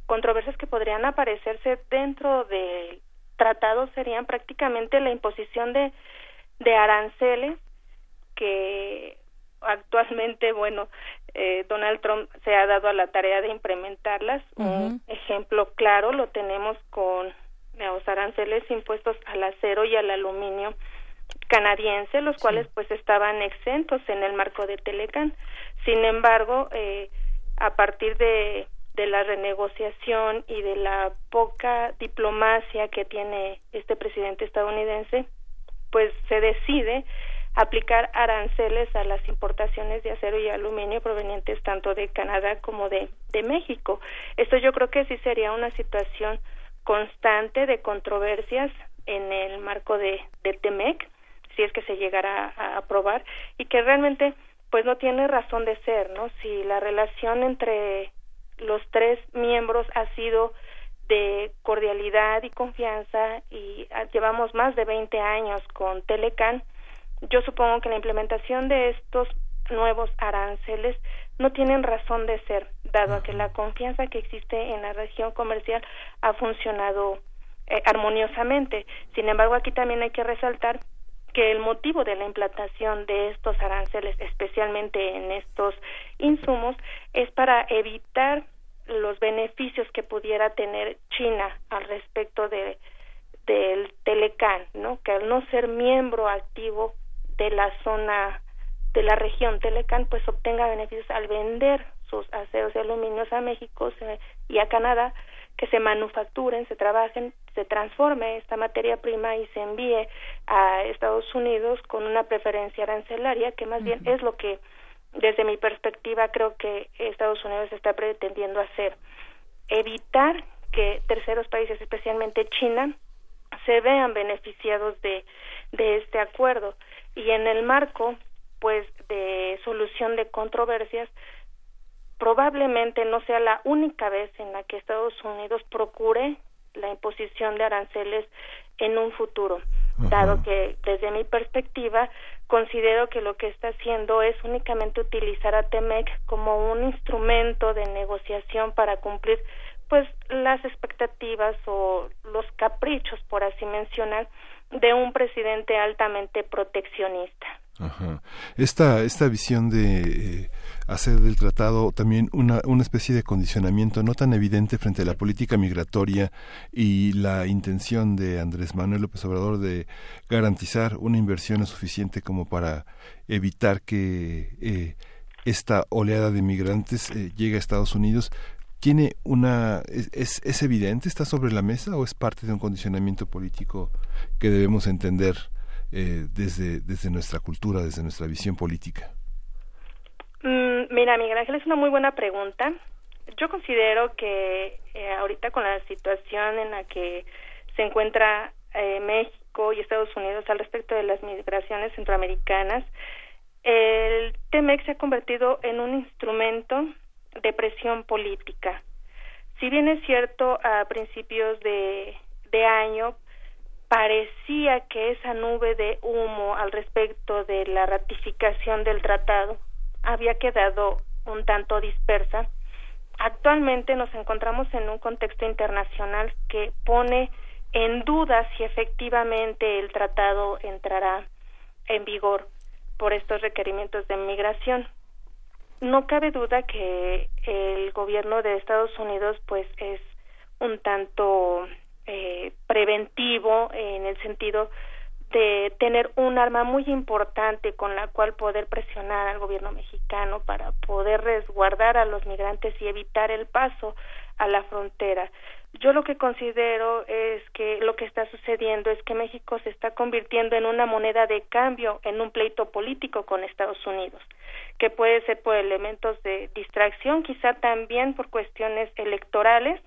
controversias que podrían aparecerse dentro del tratado serían prácticamente la imposición de, de aranceles que actualmente, bueno, eh, Donald Trump se ha dado a la tarea de implementarlas. Un ejemplo claro lo tenemos con los aranceles impuestos al acero y al aluminio canadiense, los cuales pues estaban exentos en el marco de Telecan. Sin embargo, eh, a partir de, de la renegociación y de la poca diplomacia que tiene este presidente estadounidense, pues se decide aplicar aranceles a las importaciones de acero y aluminio provenientes tanto de Canadá como de, de México. Esto yo creo que sí sería una situación constante de controversias en el marco de, de TEMEC, si es que se llegara a, aprobar, y que realmente pues no tiene razón de ser, ¿no? Si la relación entre los tres miembros ha sido de cordialidad y confianza y llevamos más de 20 años con Telecan, yo supongo que la implementación de estos nuevos aranceles no tienen razón de ser, dado a que la confianza que existe en la región comercial ha funcionado eh, armoniosamente. Sin embargo, aquí también hay que resaltar que el motivo de la implantación de estos aranceles, especialmente en estos insumos, es para evitar los beneficios que pudiera tener China al respecto de del Telecan, ¿no? Que al no ser miembro activo de la zona de la región Telecan pues obtenga beneficios al vender sus aceros y aluminios a México y a Canadá que se manufacturen, se trabajen, se transforme esta materia prima y se envíe a Estados Unidos con una preferencia arancelaria que más bien es lo que desde mi perspectiva creo que Estados Unidos está pretendiendo hacer. Evitar que terceros países especialmente China se vean beneficiados de de este acuerdo. Y en el marco pues de solución de controversias probablemente no sea la única vez en la que Estados Unidos procure la imposición de aranceles en un futuro, dado que desde mi perspectiva considero que lo que está haciendo es únicamente utilizar a TEMEC como un instrumento de negociación para cumplir pues las expectativas o los caprichos, por así mencionar, de un presidente altamente proteccionista.
Ajá. Esta, esta visión de eh, hacer del tratado también una, una especie de condicionamiento no tan evidente frente a la política migratoria y la intención de Andrés Manuel López Obrador de garantizar una inversión suficiente como para evitar que eh, esta oleada de migrantes eh, llegue a Estados Unidos tiene una es, es evidente está sobre la mesa o es parte de un condicionamiento político que debemos entender eh, desde, desde nuestra cultura, desde nuestra visión política?
Mm, mira, Miguel Ángel, es una muy buena pregunta. Yo considero que eh, ahorita con la situación en la que se encuentra eh, México y Estados Unidos al respecto de las migraciones centroamericanas, el TEMEX se ha convertido en un instrumento de presión política. Si bien es cierto, a principios de, de año parecía que esa nube de humo al respecto de la ratificación del tratado había quedado un tanto dispersa. Actualmente nos encontramos en un contexto internacional que pone en duda si efectivamente el tratado entrará en vigor por estos requerimientos de migración. No cabe duda que el gobierno de Estados Unidos pues es un tanto eh, preventivo en el sentido de tener un arma muy importante con la cual poder presionar al gobierno mexicano para poder resguardar a los migrantes y evitar el paso a la frontera. Yo lo que considero es que lo que está sucediendo es que México se está convirtiendo en una moneda de cambio en un pleito político con Estados Unidos, que puede ser por elementos de distracción, quizá también por cuestiones electorales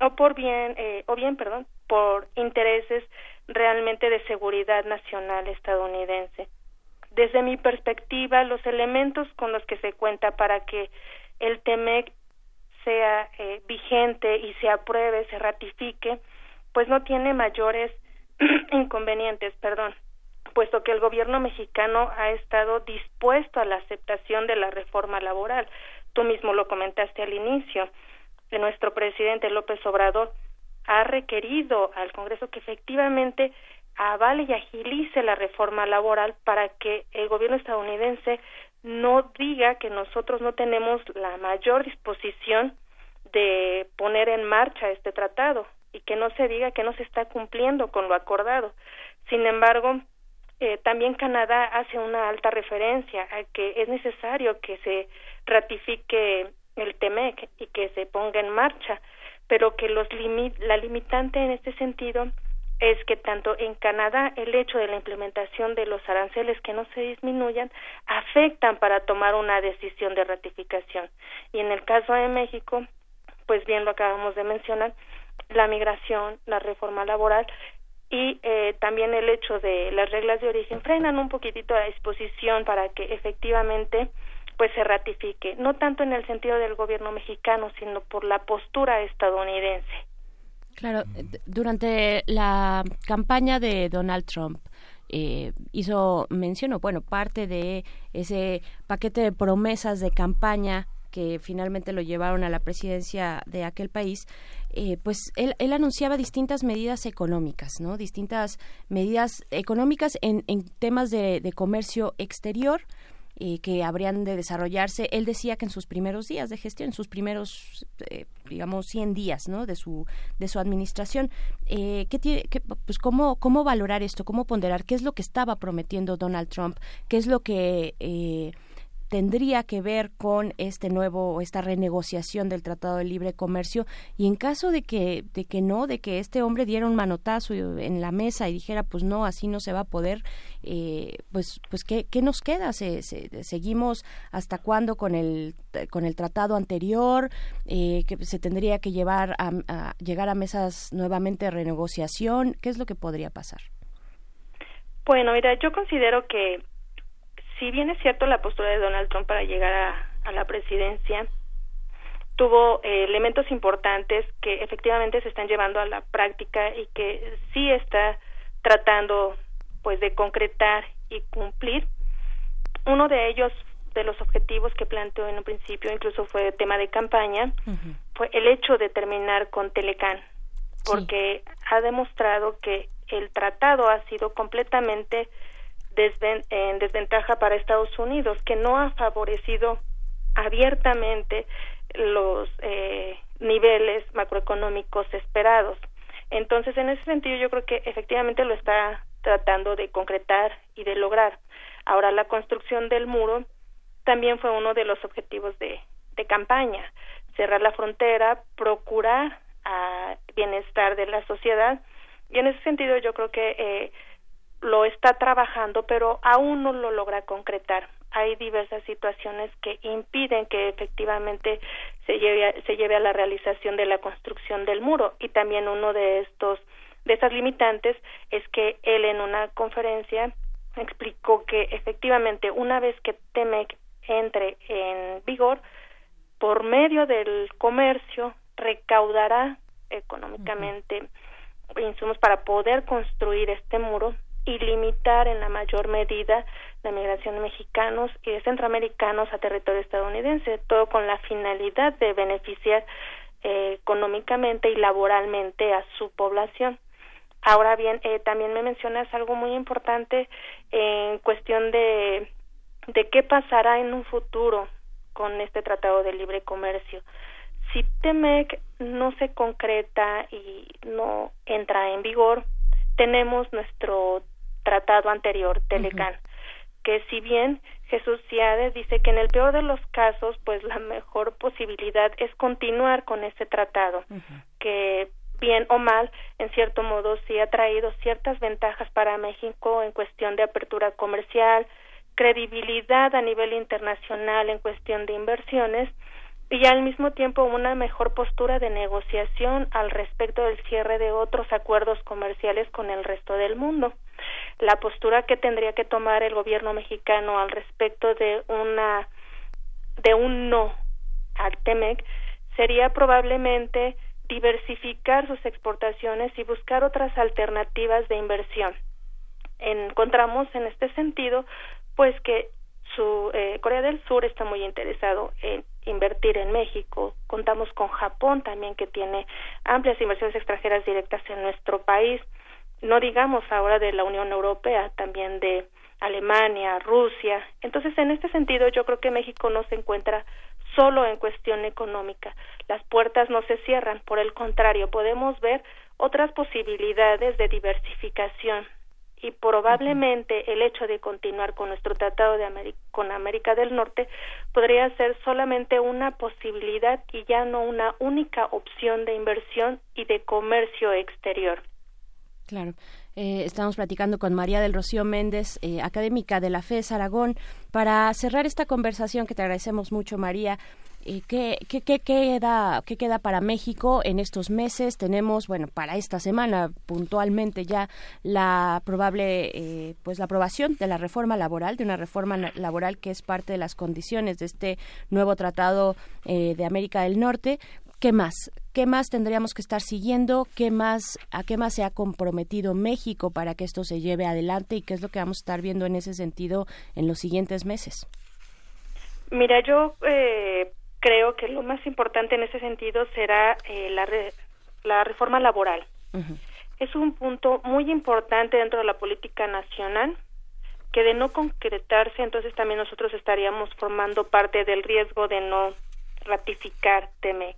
o por bien eh, o bien, perdón, por intereses realmente de seguridad nacional estadounidense. Desde mi perspectiva, los elementos con los que se cuenta para que el TEMEC sea eh, vigente y se apruebe, se ratifique, pues no tiene mayores inconvenientes, perdón, puesto que el gobierno mexicano ha estado dispuesto a la aceptación de la reforma laboral. Tú mismo lo comentaste al inicio. De nuestro presidente López Obrador ha requerido al Congreso que efectivamente avale y agilice la reforma laboral para que el gobierno estadounidense no diga que nosotros no tenemos la mayor disposición de poner en marcha este tratado y que no se diga que no se está cumpliendo con lo acordado. Sin embargo, eh, también Canadá hace una alta referencia a que es necesario que se ratifique el TEMEC y que se ponga en marcha, pero que los la limitante en este sentido es que tanto en Canadá el hecho de la implementación de los aranceles que no se disminuyan afectan para tomar una decisión de ratificación. Y en el caso de México, pues bien lo acabamos de mencionar, la migración, la reforma laboral y eh, también el hecho de las reglas de origen frenan un poquitito la disposición para que efectivamente pues se ratifique, no tanto en el sentido del gobierno mexicano, sino por la postura estadounidense.
Claro, durante la campaña de Donald Trump, eh, hizo mención, bueno, parte de ese paquete de promesas de campaña que finalmente lo llevaron a la presidencia de aquel país, eh, pues él, él, anunciaba distintas medidas económicas, ¿no? Distintas medidas económicas en, en temas de, de comercio exterior, eh, que habrían de desarrollarse. Él decía que en sus primeros días de gestión, en sus primeros, eh, digamos, 100 días ¿no? de, su, de su administración, eh, ¿qué tiene, pues, ¿cómo, ¿cómo valorar esto? ¿Cómo ponderar? ¿Qué es lo que estaba prometiendo Donald Trump? ¿Qué es lo que... Tendría que ver con este nuevo esta renegociación del Tratado de Libre Comercio. Y en caso de que de que no de que este hombre diera un manotazo en la mesa y dijera pues no así no se va a poder eh, pues pues qué, qué nos queda ¿Se, seguimos hasta cuándo con el con el tratado anterior eh, que se tendría que llevar a, a llegar a mesas nuevamente de renegociación qué es lo que podría pasar
bueno mira yo considero que si bien es cierto la postura de Donald Trump para llegar a, la presidencia, tuvo eh, elementos importantes que efectivamente se están llevando a la práctica y que sí está tratando pues de concretar y cumplir. Uno de ellos de los objetivos que planteó en un principio, incluso fue tema de campaña, fue el hecho de terminar con Telecan, porque ha demostrado que el tratado ha sido completamente en desventaja para Estados Unidos, que no ha favorecido abiertamente los eh, niveles macroeconómicos esperados. Entonces, en ese sentido, yo creo que efectivamente lo está tratando de concretar y de lograr. Ahora, la construcción del muro también fue uno de los objetivos de, campaña, cerrar la frontera, procurar a bienestar de la sociedad, y en ese sentido yo creo que eh, lo está trabajando, pero aún no lo logra concretar. Hay diversas situaciones que impiden que efectivamente se lleve a, se lleve a la realización de la construcción del muro. Y también uno de estos de estas limitantes es que él en una conferencia explicó que efectivamente una vez que Temec entre en vigor por medio del comercio recaudará económicamente insumos para poder construir este muro y limitar en la mayor medida la migración de mexicanos y de centroamericanos a territorio estadounidense, todo con la finalidad de beneficiar eh, económicamente y laboralmente a su población. Ahora bien, eh, también me mencionas algo muy importante en cuestión de, de qué pasará en un futuro con este tratado de libre comercio. Si TEMEC no se concreta y no entra en vigor, tenemos nuestro tratado anterior, Telecan, que si bien Jesús Ciades dice que en el peor de los casos, pues la mejor posibilidad es continuar con ese tratado, que bien o mal, en cierto modo sí ha traído ciertas ventajas para México en cuestión de apertura comercial, credibilidad a nivel internacional en cuestión de inversiones y al mismo tiempo una mejor postura de negociación al respecto del cierre de otros acuerdos comerciales con el resto del mundo. La postura que tendría que tomar el gobierno mexicano al respecto de una de un no al TEMEC sería probablemente diversificar sus exportaciones y buscar otras alternativas de inversión. Encontramos en este sentido pues que su eh, Corea del Sur está muy interesado en invertir en México. Contamos con Japón también que tiene amplias inversiones extranjeras directas en nuestro país. No digamos ahora de la Unión Europea, también de Alemania, Rusia. Entonces, en este sentido, yo creo que México no se encuentra solo en cuestión económica. Las puertas no se cierran, por el contrario, podemos ver otras posibilidades de diversificación y probablemente el hecho de continuar con nuestro tratado de con América del Norte podría ser solamente una posibilidad y ya no una única opción de inversión y de comercio exterior.
Claro. Eh, estamos platicando con María del Rocío Méndez, eh, académica de la FES Aragón. Para cerrar esta conversación, que te agradecemos mucho, María, ¿qué, qué, qué, queda, ¿qué queda para México en estos meses? Tenemos, bueno, para esta semana puntualmente ya la probable, eh, pues la aprobación de la reforma laboral, de una reforma laboral que es parte de las condiciones de este nuevo tratado eh, de América del Norte. ¿Qué más? ¿Qué más tendríamos que estar siguiendo? ¿Qué más, ¿A qué más se ha comprometido México para que esto se lleve adelante? ¿Y qué es lo que vamos a estar viendo en ese sentido en los siguientes meses?
Mira, yo eh, creo que lo más importante en ese sentido será eh, la, la reforma laboral. Es un punto muy importante dentro de la política nacional que de no concretarse, entonces también nosotros estaríamos formando parte del riesgo de no ratificar TEMEC.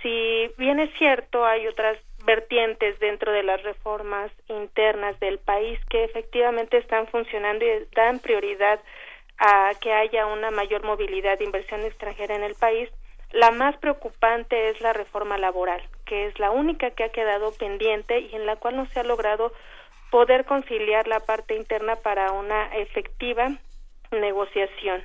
Si bien es cierto, hay otras vertientes dentro de las reformas internas del país que efectivamente están funcionando y dan prioridad a que haya una mayor movilidad de inversión extranjera en el país, la más preocupante es la reforma laboral, que es la única que ha quedado pendiente y en la cual no se ha logrado poder conciliar la parte interna para una efectiva negociación.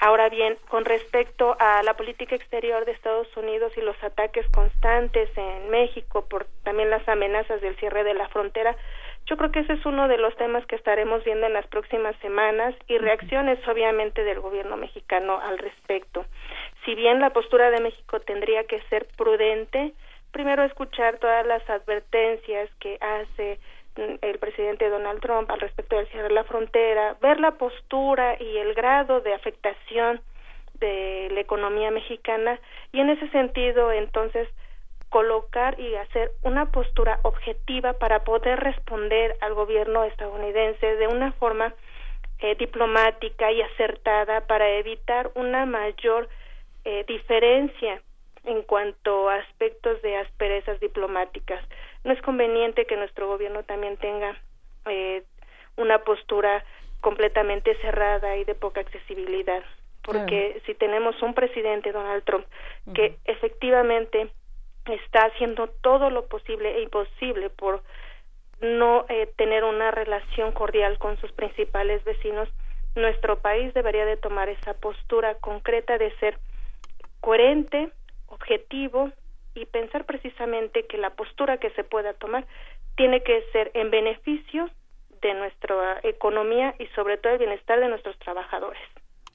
Ahora bien, con respecto a la política exterior de Estados Unidos y los ataques constantes en México por también las amenazas del cierre de la frontera, yo creo que ese es uno de los temas que estaremos viendo en las próximas semanas y reacciones obviamente del gobierno mexicano al respecto. Si bien la postura de México tendría que ser prudente, primero escuchar todas las advertencias que hace mm, el presidente Donald Trump al respecto del cierre de la frontera, ver la postura y el grado de afectación de la economía mexicana y en ese sentido entonces colocar y hacer una postura objetiva para poder responder al gobierno estadounidense de una forma eh, diplomática y acertada para evitar una mayor eh, diferencia en cuanto a aspectos de asperezas diplomáticas. No es conveniente que nuestro gobierno también tenga eh, una postura completamente cerrada y de poca accesibilidad, porque si tenemos un presidente Donald Trump que efectivamente está haciendo todo lo posible e imposible por no eh, tener una relación cordial con sus principales vecinos, nuestro país debería de tomar esa postura concreta de ser coherente, objetivo y pensar precisamente que la postura que se pueda tomar tiene que ser en beneficio de nuestra economía y sobre todo el bienestar de nuestros trabajadores.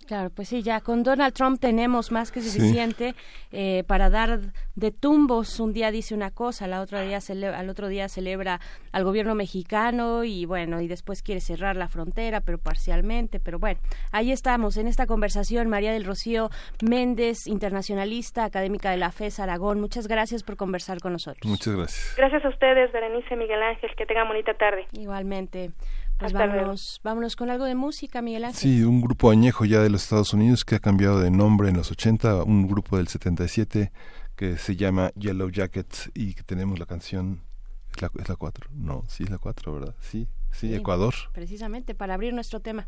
Claro, pues sí, ya con Donald Trump tenemos más que suficiente eh, para dar de tumbos. Un día dice una cosa, al otro día al otro día celebra al gobierno mexicano y bueno, y después quiere cerrar la frontera, pero parcialmente. Pero bueno, ahí estamos en esta conversación. María del Rocío Méndez, internacionalista, académica de la FES Aragón. Muchas gracias por conversar con nosotros.
Muchas gracias.
Gracias a ustedes, Berenice Miguel Ángel. Que tengan bonita tarde.
Igualmente. Pues vámonos, vámonos con algo de música, Miguel Ángel.
Sí, un grupo añejo ya de los Estados Unidos que ha cambiado de nombre en los 80, un grupo del 77 que se llama Yellow Jackets y que tenemos la canción, ¿es la, es la 4? No, sí es la 4, ¿verdad? Sí, Sí, Ecuador.
Precisamente, para abrir nuestro tema.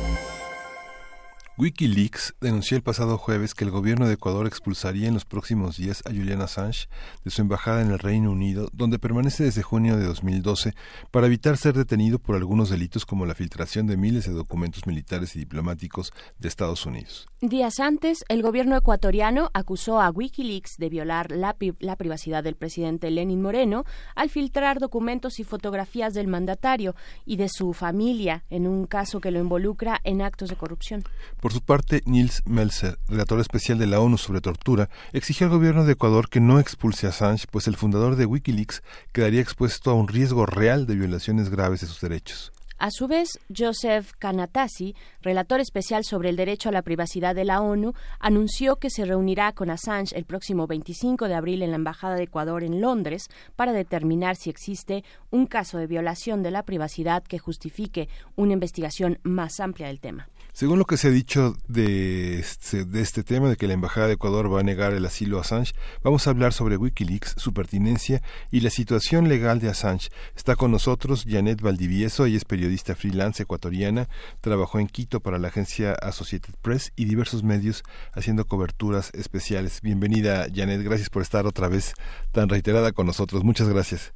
Wikileaks denunció el pasado jueves que el gobierno de Ecuador expulsaría en los próximos días a Julian Assange de su embajada en el Reino Unido, donde permanece desde junio de 2012, para evitar ser detenido por algunos delitos como la filtración de miles de documentos militares y diplomáticos de Estados Unidos.
Días antes, el gobierno ecuatoriano acusó a Wikileaks de violar la, la privacidad del presidente Lenin Moreno al filtrar documentos y fotografías del mandatario y de su familia en un caso que lo involucra en actos de corrupción.
Por su parte, Nils Melzer, relator especial de la ONU sobre tortura, exigió al gobierno de Ecuador que no expulse a Assange, pues el fundador de Wikileaks quedaría expuesto a un riesgo real de violaciones graves de sus derechos.
A su vez, Joseph Kanatasi, relator especial sobre el derecho a la privacidad de la ONU, anunció que se reunirá con Assange el próximo 25 de abril en la Embajada de Ecuador en Londres para determinar si existe un caso de violación de la privacidad que justifique una investigación más amplia del tema.
Según lo que se ha dicho de este, de este tema, de que la Embajada de Ecuador va a negar el asilo a Assange, vamos a hablar sobre Wikileaks, su pertinencia y la situación legal de Assange. Está con nosotros Janet Valdivieso, ella es periodista freelance ecuatoriana, trabajó en Quito para la agencia Associated Press y diversos medios haciendo coberturas especiales. Bienvenida, Janet, gracias por estar otra vez tan reiterada con nosotros. Muchas gracias.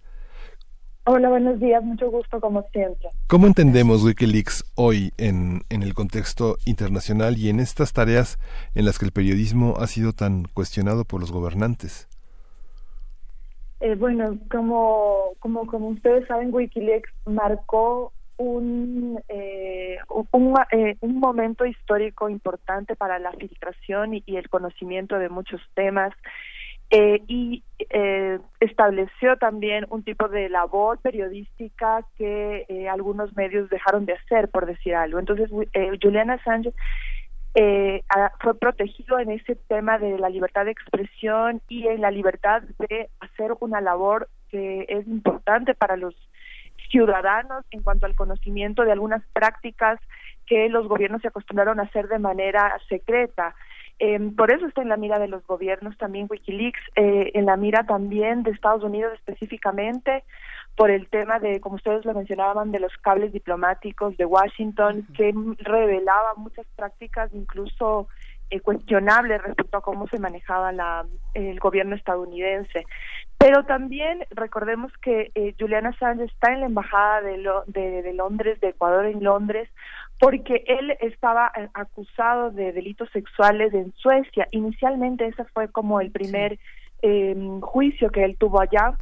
Hola, buenos días, mucho gusto como siempre.
¿Cómo entendemos Wikileaks hoy en, en el contexto internacional y en estas tareas en las que el periodismo ha sido tan cuestionado por los gobernantes?
Eh, bueno, como, como, como ustedes saben, Wikileaks marcó un, eh, un, eh, un, momento histórico importante para la filtración y, y el conocimiento de muchos temas eh, y eh, estableció también un tipo de labor periodística que eh, algunos medios dejaron de hacer, por decir algo. Entonces, eh, Julian Assange eh, fue protegido en ese tema de la libertad de expresión y en la libertad de hacer una labor que es importante para los ciudadanos en cuanto al conocimiento de algunas prácticas que los gobiernos se acostumbraron a hacer de manera secreta. Eh, por eso está en la mira de los gobiernos también Wikileaks, eh, en la mira también de Estados Unidos específicamente por el tema de, como ustedes lo mencionaban, de los cables diplomáticos de Washington, que revelaba muchas prácticas incluso eh, cuestionables respecto a cómo se manejaba la, el gobierno estadounidense. Pero también recordemos que eh, Julian Assange está en la embajada de, de, de Londres, de Ecuador en Londres, porque él estaba eh, acusado de delitos sexuales en Suecia. Inicialmente ese fue como el primer eh, juicio que él tuvo allá,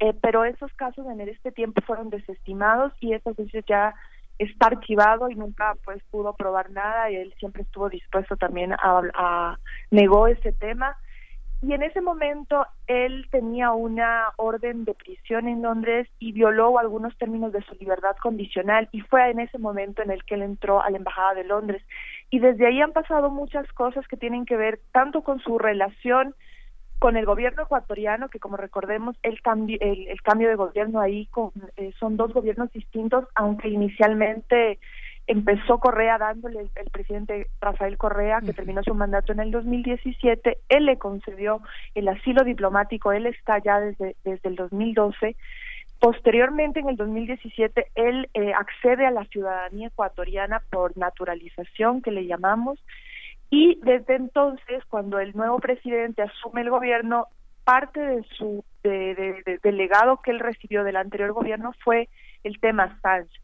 eh, pero esos casos en este tiempo fueron desestimados y ese juicio ya está archivado y nunca pues pudo probar nada. Y él siempre estuvo dispuesto también a, a negó ese tema y en ese momento él tenía una orden de prisión en Londres y violó algunos términos de su libertad condicional y fue en ese momento en el que él entró a la embajada de Londres. Y desde ahí han pasado muchas cosas que tienen que ver tanto con su relación con el gobierno ecuatoriano que como recordemos el cambio el, el cambio de gobierno ahí con, eh, son dos gobiernos distintos aunque inicialmente empezó Correa dándole el, presidente Rafael Correa, que terminó su mandato en el 2017, él le concedió el asilo diplomático, él está ya desde, desde el 2012. Posteriormente, en el 2017, él eh, accede a la ciudadanía ecuatoriana por naturalización, que le llamamos, y desde entonces, cuando el nuevo presidente asume el gobierno, parte de su de, de, legado que él recibió del anterior gobierno fue el tema Sánchez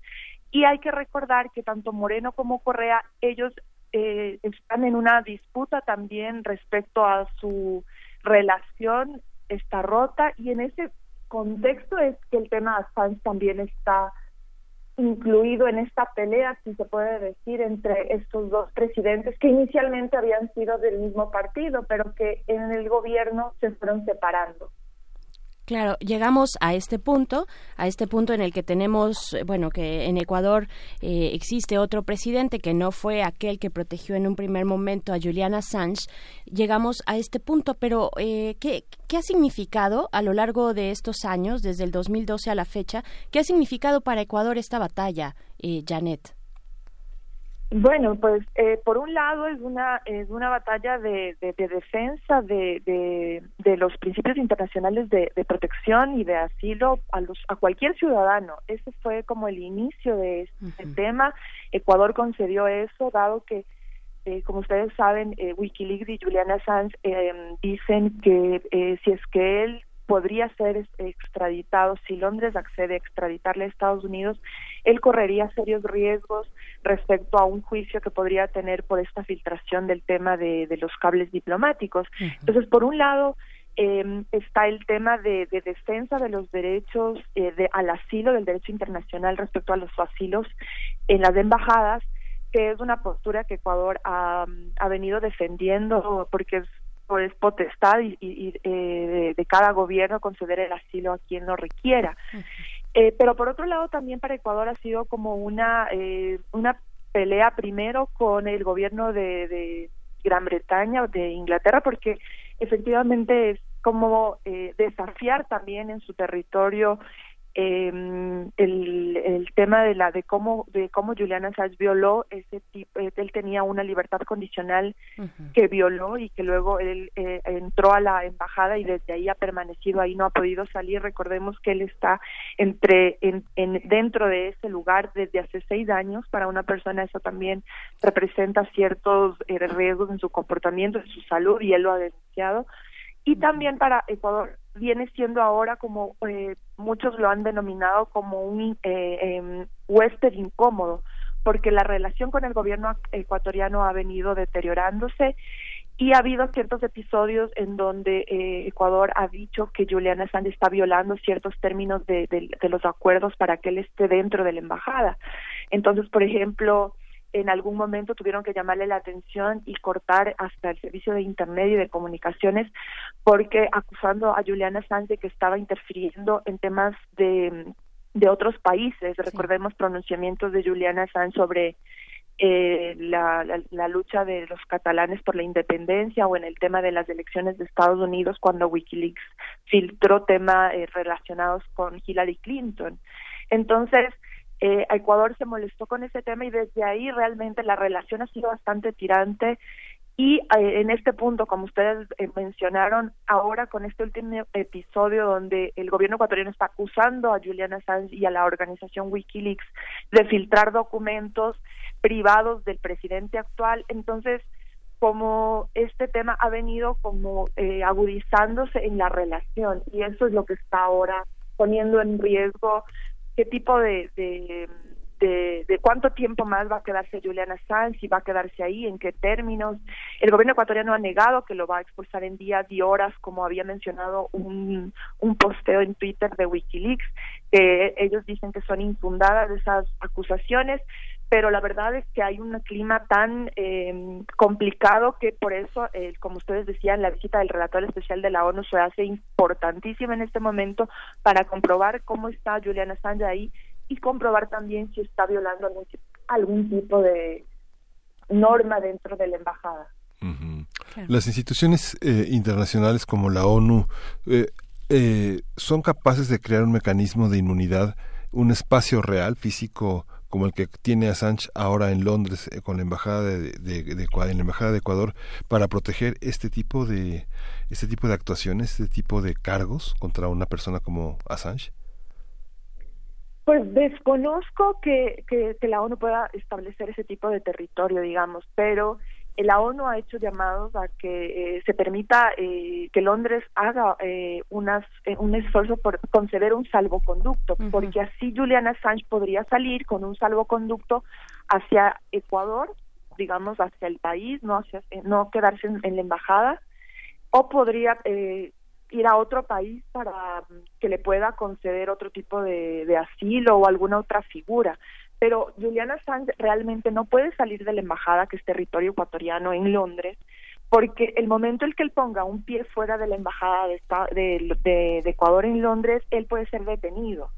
y hay que recordar que tanto Moreno como Correa, ellos eh, están en una disputa también respecto a su relación, está rota y en ese contexto es que el tema de Assange también está incluido en esta pelea, si se puede decir, entre estos dos presidentes que inicialmente habían sido del mismo partido, pero que en el gobierno se fueron separando.
Claro, llegamos a este punto, a este punto en el que tenemos, bueno, que en Ecuador eh, existe otro presidente que no fue aquel que protegió en un primer momento a Julian Assange. Llegamos a este punto, pero eh, ¿qué, ¿qué ha significado a lo largo de estos años, desde el 2012 a la fecha, qué ha significado para Ecuador esta batalla, eh, Janet?
Bueno, pues eh, por un lado es una es una batalla de, de, defensa de, de, los principios internacionales de, protección y de asilo a los a cualquier ciudadano. Ese fue como el inicio de este tema. Ecuador concedió eso, dado que eh, como ustedes saben, eh, WikiLeaks y Julian Assange eh, dicen que eh, si es que él podría ser extraditado, si Londres accede a extraditarle a Estados Unidos, él correría serios riesgos respecto a un juicio que podría tener por esta filtración del tema de, de los cables diplomáticos. Entonces, por un lado, eh, está el tema de, de, defensa de los derechos eh, de, al asilo, del derecho internacional respecto a los asilos en las embajadas, que es una postura que Ecuador ha, ha venido defendiendo porque es, pues, potestad y, y eh, de, cada gobierno conceder el asilo a quien lo requiera. Eh, pero por otro lado también para Ecuador ha sido como una eh, una pelea primero con el gobierno de, de Gran Bretaña de Inglaterra porque efectivamente es como eh, desafiar también en su territorio eh, el, el tema de la de cómo de cómo Julian Assange violó ese tipo eh, él tenía una libertad condicional que violó y que luego él eh, entró a la embajada y desde ahí ha permanecido ahí no ha podido salir. Recordemos que él está entre en, en dentro de ese lugar desde hace seis años. Para una persona eso también representa ciertos eh, riesgos en su comportamiento en su salud y él lo ha denunciado. Y también para Ecuador viene siendo ahora como eh, muchos lo han denominado como un eh, eh, huésped incómodo, porque la relación con el gobierno ecuatoriano ha venido deteriorándose y ha habido ciertos episodios en donde eh, Ecuador ha dicho que Julian Assange está violando ciertos términos de, de, de los acuerdos para que él esté dentro de la embajada. Entonces, por ejemplo, en algún momento tuvieron que llamarle la atención y cortar hasta el servicio de internet y de comunicaciones porque acusando a Juliana Sánchez que estaba interfiriendo en temas de, de otros países. Recordemos pronunciamientos de Juliana Sánchez sobre eh, la, la, lucha de los catalanes por la independencia o en el tema de las elecciones de Estados Unidos cuando Wikileaks filtró temas eh, relacionados con Hillary Clinton. Entonces, eh, Ecuador se molestó con ese tema y desde ahí realmente la relación ha sido bastante tirante. Y eh, en este punto, como ustedes eh, mencionaron, ahora con este último episodio donde el gobierno ecuatoriano está acusando a Julian Assange y a la organización Wikileaks de filtrar documentos privados del presidente actual, entonces como este tema ha venido como eh, agudizándose en la relación y eso es lo que está ahora poniendo en riesgo qué tipo de, de, de, cuánto tiempo más va a quedarse Julian Assange, si va a quedarse ahí, en qué términos. El gobierno ecuatoriano ha negado que lo va a expulsar en días y horas, como había mencionado un, un posteo en Twitter de Wikileaks, que ellos dicen que son infundadas esas acusaciones pero la verdad es que hay un clima tan eh, complicado que por eso, eh, como ustedes decían, la visita del relator especial de la ONU se hace importantísima en este momento para comprobar cómo está Julian Assange ahí y comprobar también si está violando algún, algún tipo de norma dentro de la embajada.
Las instituciones eh, internacionales como la ONU eh, eh, son capaces de crear un mecanismo de inmunidad, un espacio real, físico, como el que tiene Assange ahora en Londres eh, con la embajada de, la embajada de Ecuador para proteger este tipo de este tipo de actuaciones, este tipo de cargos contra una persona como Assange?
Pues desconozco que, que, que la ONU pueda establecer ese tipo de territorio, digamos, pero la ONU ha hecho llamados a que eh, se permita eh, que Londres haga eh, unas, eh, un esfuerzo por conceder un salvoconducto, porque así Julian Assange podría salir con un salvoconducto hacia Ecuador, digamos hacia el país, no hacia, no quedarse en, la embajada, o podría ir a otro país para que le pueda conceder otro tipo de, de asilo o alguna otra figura pero Julian Assange realmente no puede salir de la embajada, que es territorio ecuatoriano en Londres, porque el momento en que él ponga un pie fuera de la embajada de, de, Ecuador en Londres, él puede ser detenido.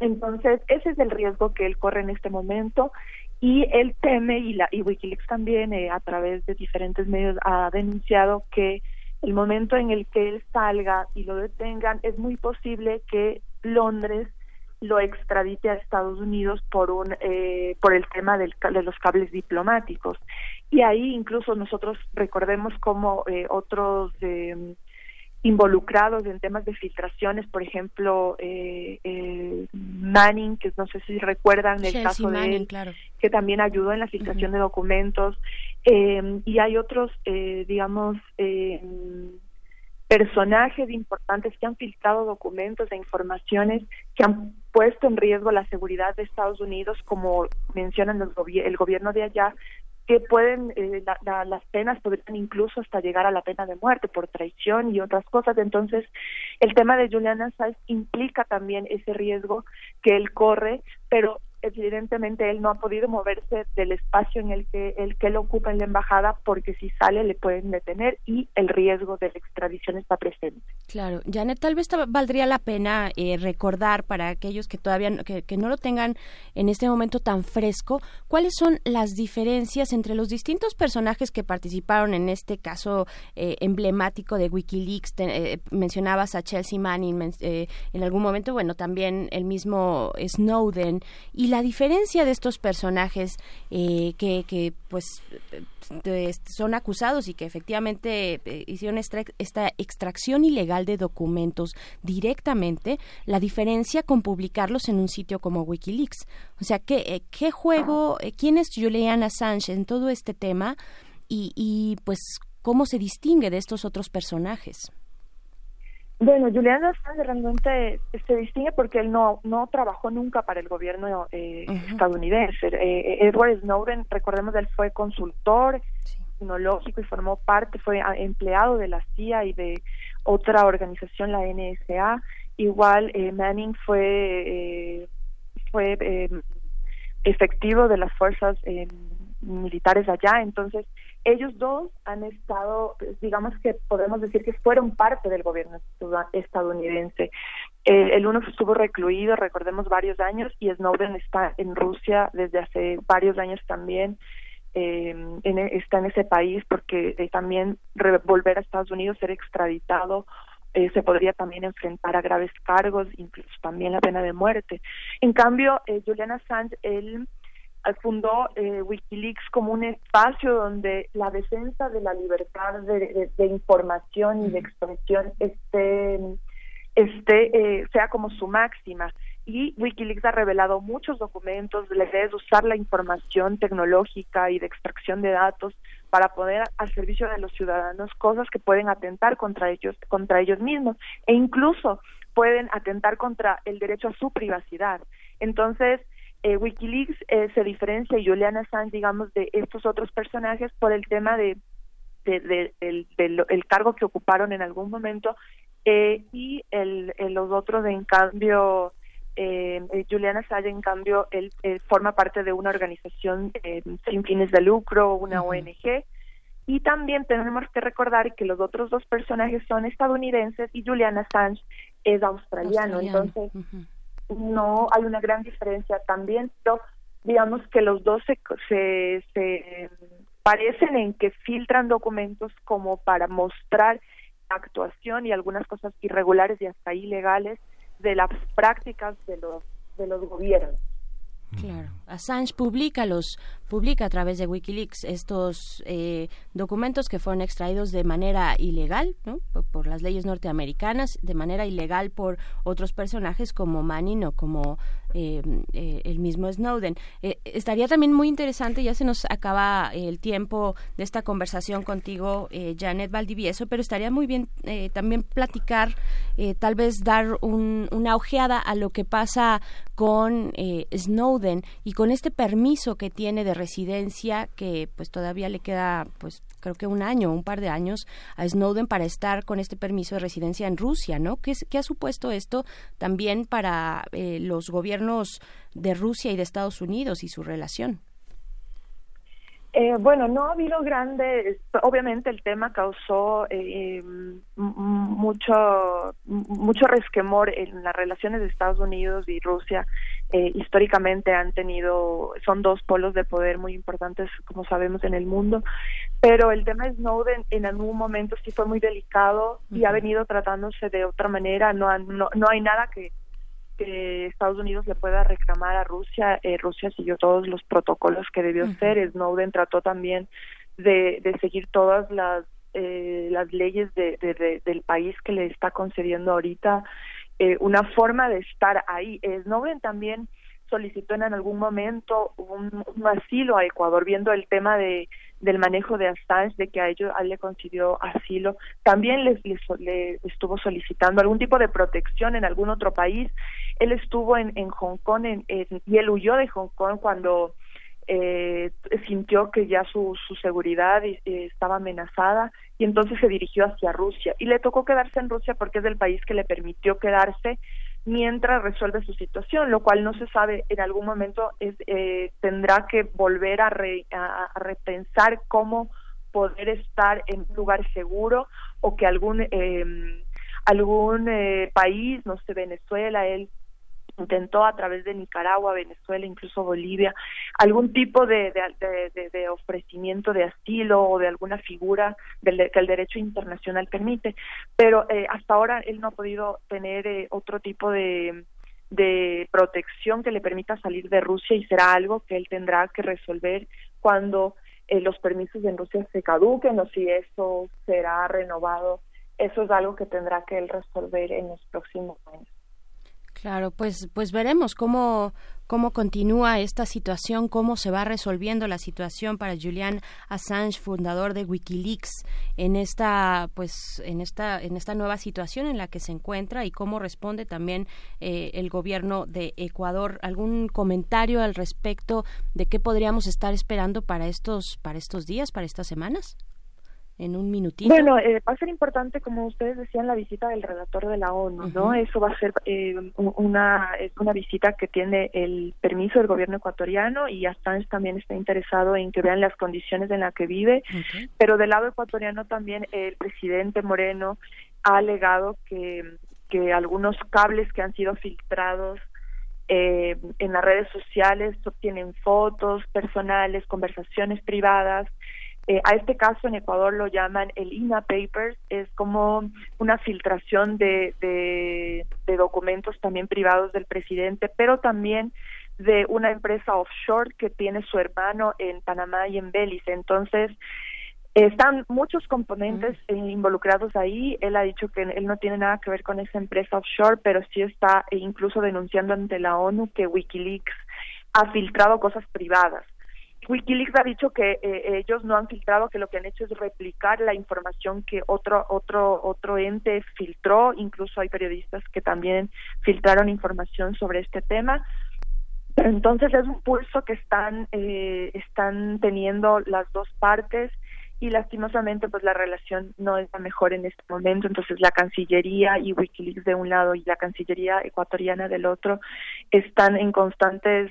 Entonces, ese es el riesgo que él corre en este momento y él teme, y, la, y Wikileaks también eh, a través de diferentes medios ha denunciado que el momento en el que él salga y lo detengan, es muy posible que Londres lo extradite a Estados Unidos por un eh, por el tema del, de los cables diplomáticos. Y ahí incluso nosotros recordemos como eh, otros eh, involucrados en temas de filtraciones, por ejemplo, eh, eh, Manning, que no sé si recuerdan el caso de él, que también ayudó en la filtración de documentos, eh, y hay otros, eh, digamos, eh, personajes importantes que han filtrado documentos e informaciones que han puesto en riesgo la seguridad de Estados Unidos, como mencionan el, el gobierno de allá, que pueden, eh, las penas podrían incluso hasta llegar a la pena de muerte por traición y otras cosas. Entonces, el tema de Julian Assange implica también ese riesgo que él corre, pero evidentemente él no ha podido moverse del espacio en el que el que él ocupa en la embajada porque si sale le pueden detener y el riesgo de la extradición está presente.
Claro, Janet, tal vez valdría la pena eh, recordar para aquellos que todavía no, que, no lo tengan en este momento tan fresco, cuáles son las diferencias entre los distintos personajes que participaron en este caso eh, emblemático de WikiLeaks. Eh, mencionabas a Chelsea Manning en algún momento, bueno, también el mismo Snowden y la diferencia de estos personajes que, que pues son acusados y que efectivamente hicieron esta, extracción ilegal de documentos directamente, la diferencia con publicarlos en un sitio como Wikileaks. O sea, ¿qué, eh, qué juego, eh, quién es Julian Assange en todo este tema y, y pues cómo se distingue de estos otros personajes?
Bueno, Julian Assange realmente se distingue porque él no no trabajó nunca para el gobierno eh, estadounidense. Edward Snowden, recordemos, él fue consultor tecnológico y formó parte, fue ah, empleado de la CIA y de otra organización, la NSA. Igual eh, Manning fue, eh, fue eh, efectivo de las fuerzas militares allá, entonces ellos dos han estado, pues, digamos que podemos decir que fueron parte del gobierno estadounidense. el uno estuvo recluido, recordemos, varios años y Snowden está en Rusia desde hace varios años también. Em, en, e, está en ese país porque eh, también volver a Estados Unidos, ser extraditado, eh, se podría también enfrentar a graves cargos, incluso también la pena de muerte. En cambio, eh, Julian Assange, él fundó Wikileaks como un espacio donde la defensa de la libertad de, información y de expresión esté, esté sea como su máxima y Wikileaks ha revelado muchos documentos, la idea es usar la información tecnológica y de extracción de datos para poner al servicio de los ciudadanos cosas que pueden atentar contra ellos, contra ellos mismos e incluso pueden atentar contra el derecho a su privacidad. Entonces, eh, Wikileaks eh, se diferencia y Julian Assange, digamos, de estos otros personajes por el tema de, de, el cargo que ocuparon en algún momento eh, y el, los otros, en cambio, eh, eh, Juliana Assange, en cambio, él, forma parte de una organización eh, sin fines de lucro, una ONG. Y también tenemos que recordar que los otros dos personajes son estadounidenses y Julian Assange es australiano. Entonces, no hay una gran diferencia también, pero digamos que los dos se, se, se parecen en que filtran documentos como para mostrar actuación y algunas cosas irregulares y hasta ilegales de las prácticas de los, de los gobiernos.
Claro. Assange publica los publica a través de WikiLeaks estos eh, documentos que fueron extraídos de manera ilegal, ¿no? por, las leyes norteamericanas, de manera ilegal por otros personajes como Manning o como eh, eh, el mismo Snowden. estaría también muy interesante, ya se nos acaba el tiempo de esta conversación contigo, Janet Valdivieso, pero estaría muy bien también platicar, tal vez dar una ojeada a lo que pasa con Snowden y con este permiso que tiene de residencia que pues todavía le queda pues creo que un año, un par de años a Snowden para estar con este permiso de residencia en Rusia, ¿no? ¿Qué, qué ha supuesto esto también para eh, los gobiernos de Rusia y de Estados Unidos y su relación?
Eh, bueno, no ha habido grandes, obviamente el tema causó eh, mucho mucho resquemor en las relaciones de Estados Unidos y Rusia. Eh, históricamente han tenido, son dos polos de poder muy importantes, como sabemos, en el mundo. Pero el tema de Snowden en algún momento sí fue muy delicado y ha venido tratándose de otra manera. No, no, no hay nada que que Estados Unidos le pueda reclamar a Rusia. Eh, Rusia siguió todos los protocolos que debió ser. Snowden trató también de, de seguir todas las eh, las leyes de, del país que le está concediendo ahorita eh, una forma de estar ahí. Snowden también solicitó en algún momento un, asilo a Ecuador, viendo el tema de del manejo de Assange, de que a ellos le concedió asilo, también les, le estuvo solicitando algún tipo de protección en algún otro país. Él estuvo en, en Hong Kong en, y él huyó de Hong Kong cuando eh, sintió que ya su, su seguridad eh, estaba amenazada y entonces se dirigió hacia Rusia. Y le tocó quedarse en Rusia porque es el país que le permitió quedarse mientras resuelve su situación, lo cual no se sabe en algún momento es, eh, tendrá que volver a, a, repensar cómo poder estar en un lugar seguro o que algún eh, algún eh, país, no sé, Venezuela, él intentó a través de Nicaragua, Venezuela, incluso Bolivia, algún tipo de, ofrecimiento de asilo o de alguna figura del, que el derecho internacional permite, pero eh, hasta ahora él no ha podido tener eh, otro tipo de, de protección que le permita salir de Rusia y será algo que él tendrá que resolver cuando eh, los permisos en Rusia se caduquen o si eso será renovado. Eso es algo que tendrá que él resolver en los próximos años.
Claro, pues, pues veremos cómo, cómo continúa esta situación, cómo se va resolviendo la situación para Julian Assange, fundador de WikiLeaks, en esta, pues, en esta, en esta nueva situación en la que se encuentra y cómo responde también eh, el gobierno de Ecuador. ¿Algún comentario al respecto de qué podríamos estar esperando para estos, para estos días, para estas semanas? En un minutito.
Bueno, eh, va a ser importante, como ustedes decían, la visita del relator de la ONU, ¿no? Eso va a ser eh, una una visita que tiene el permiso del gobierno ecuatoriano y Assange también está interesado en que vean las condiciones en las que vive, pero del lado ecuatoriano también el presidente Moreno ha alegado que que algunos cables que han sido filtrados eh, en las redes sociales obtienen fotos personales, conversaciones privadas eh, a este caso en Ecuador lo llaman el INA Papers, es como una filtración de, de, documentos también privados del presidente, pero también de una empresa offshore que tiene su hermano en Panamá y en Belice. Entonces, están muchos componentes involucrados ahí. Él ha dicho que él no tiene nada que ver con esa empresa offshore, pero sí está incluso denunciando ante la ONU que Wikileaks ha filtrado cosas privadas. Wikileaks ha dicho que eh, ellos no han filtrado, que lo que han hecho es replicar la información que otro otro otro ente filtró. Incluso hay periodistas que también filtraron información sobre este tema. Entonces es un pulso que están eh, están teniendo las dos partes y lastimosamente pues la relación no es la mejor en este momento entonces la Cancillería y WikiLeaks de un lado y la Cancillería ecuatoriana del otro están en constantes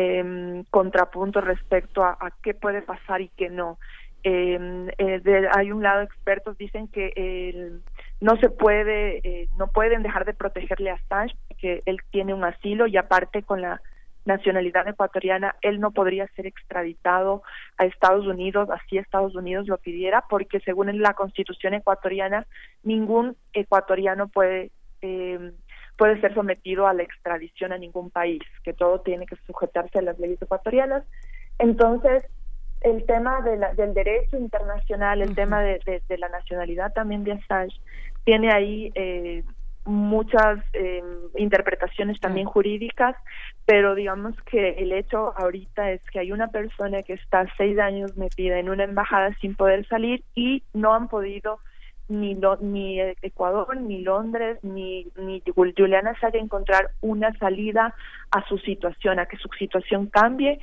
eh, contrapunto respecto a, qué puede pasar y qué no. Em, eh, hay un lado expertos dicen que no se puede, eh, no pueden dejar de protegerle a Assange porque él tiene un asilo y aparte con la nacionalidad ecuatoriana él no podría ser extraditado a Estados Unidos así Estados Unidos lo pidiera porque según la Constitución ecuatoriana ningún ecuatoriano puede eh, puede ser sometido a la extradición a ningún país, que todo tiene que sujetarse a las leyes ecuatorianas. Entonces, el tema del derecho internacional, el tema de, la nacionalidad también de Assange, tiene ahí eh, muchas eh, interpretaciones también jurídicas, pero digamos que el hecho ahorita es que hay una persona que está seis años metida en una embajada sin poder salir y no han podido ni, ni Ecuador, ni Londres, ni, ni Juliana Assange encontrar una salida a su situación, a que su situación cambie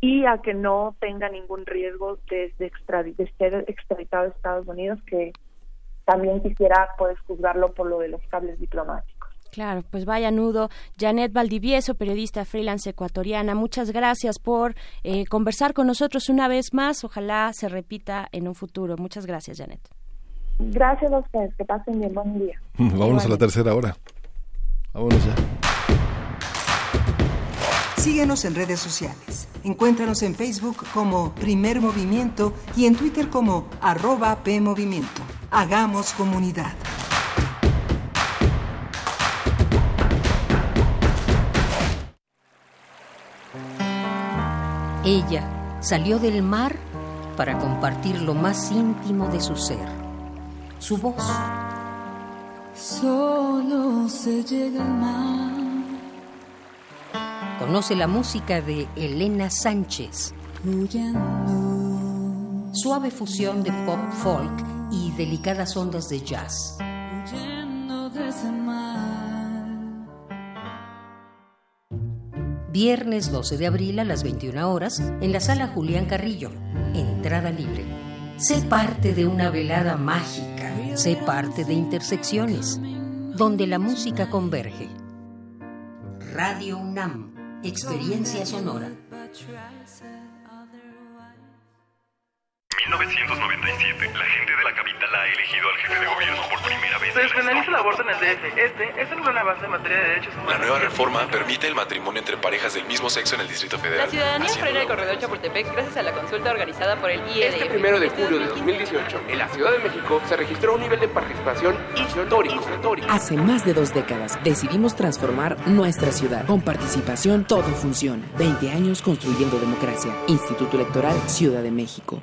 y a que no tenga ningún riesgo de, de, ser extraditado a Estados Unidos, que también quisiera pues juzgarlo por lo de los cables diplomáticos.
Claro, pues vaya nudo. Janet Valdivieso, periodista freelance ecuatoriana, muchas gracias por eh, conversar con nosotros una vez más. Ojalá se repita en un futuro. Muchas gracias, Janet.
Gracias a ustedes, que pasen bien, buen día.
Vámonos a la tercera hora. Vámonos ya.
Síguenos en redes sociales. Encuéntranos en Facebook como Primer Movimiento y en Twitter como arroba PMovimiento. Hagamos comunidad.
Ella salió del mar para compartir lo más íntimo de su ser su voz.
Solo se llega al mar.
Conoce la música de Elena Sánchez. Suave fusión de pop folk y delicadas ondas de jazz. Viernes 12 de abril a las 21 horas en la sala Julián Carrillo. Entrada libre. Sé parte de una velada mágica. Sé parte de Intersecciones, donde la música converge. Radio UNAM. Experiencia sonora.
1997, la gente de la capital ha elegido al jefe de gobierno por primera vez.
Se despenaliza el aborto en el DF. Este es el gran avance en materia de derechos humanos.
La nueva reforma permite el matrimonio entre parejas del mismo sexo en el Distrito Federal.
La ciudadanía frena el corredor Chapultepec gracias a la consulta organizada por el IED.
Este primero de julio de 2018, en la Ciudad de México se registró un nivel de participación histórico.
Hace más de dos décadas decidimos transformar nuestra ciudad. Con participación todo funciona. 20 años construyendo democracia. Instituto Electoral Ciudad de México.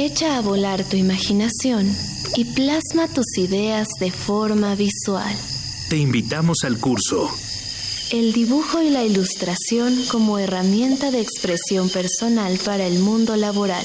Echa a volar tu imaginación y plasma tus ideas de forma visual.
Te invitamos al curso.
El dibujo y la ilustración como herramienta de expresión personal para el mundo laboral.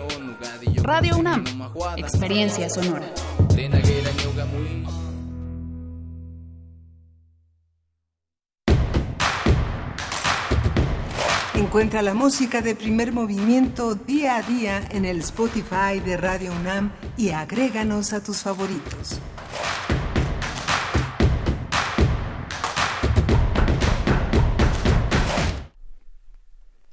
Radio UNAM. Experiencia sonora.
Encuentra la música de primer movimiento día a día en el Spotify de Radio UNAM y agréganos a tus favoritos.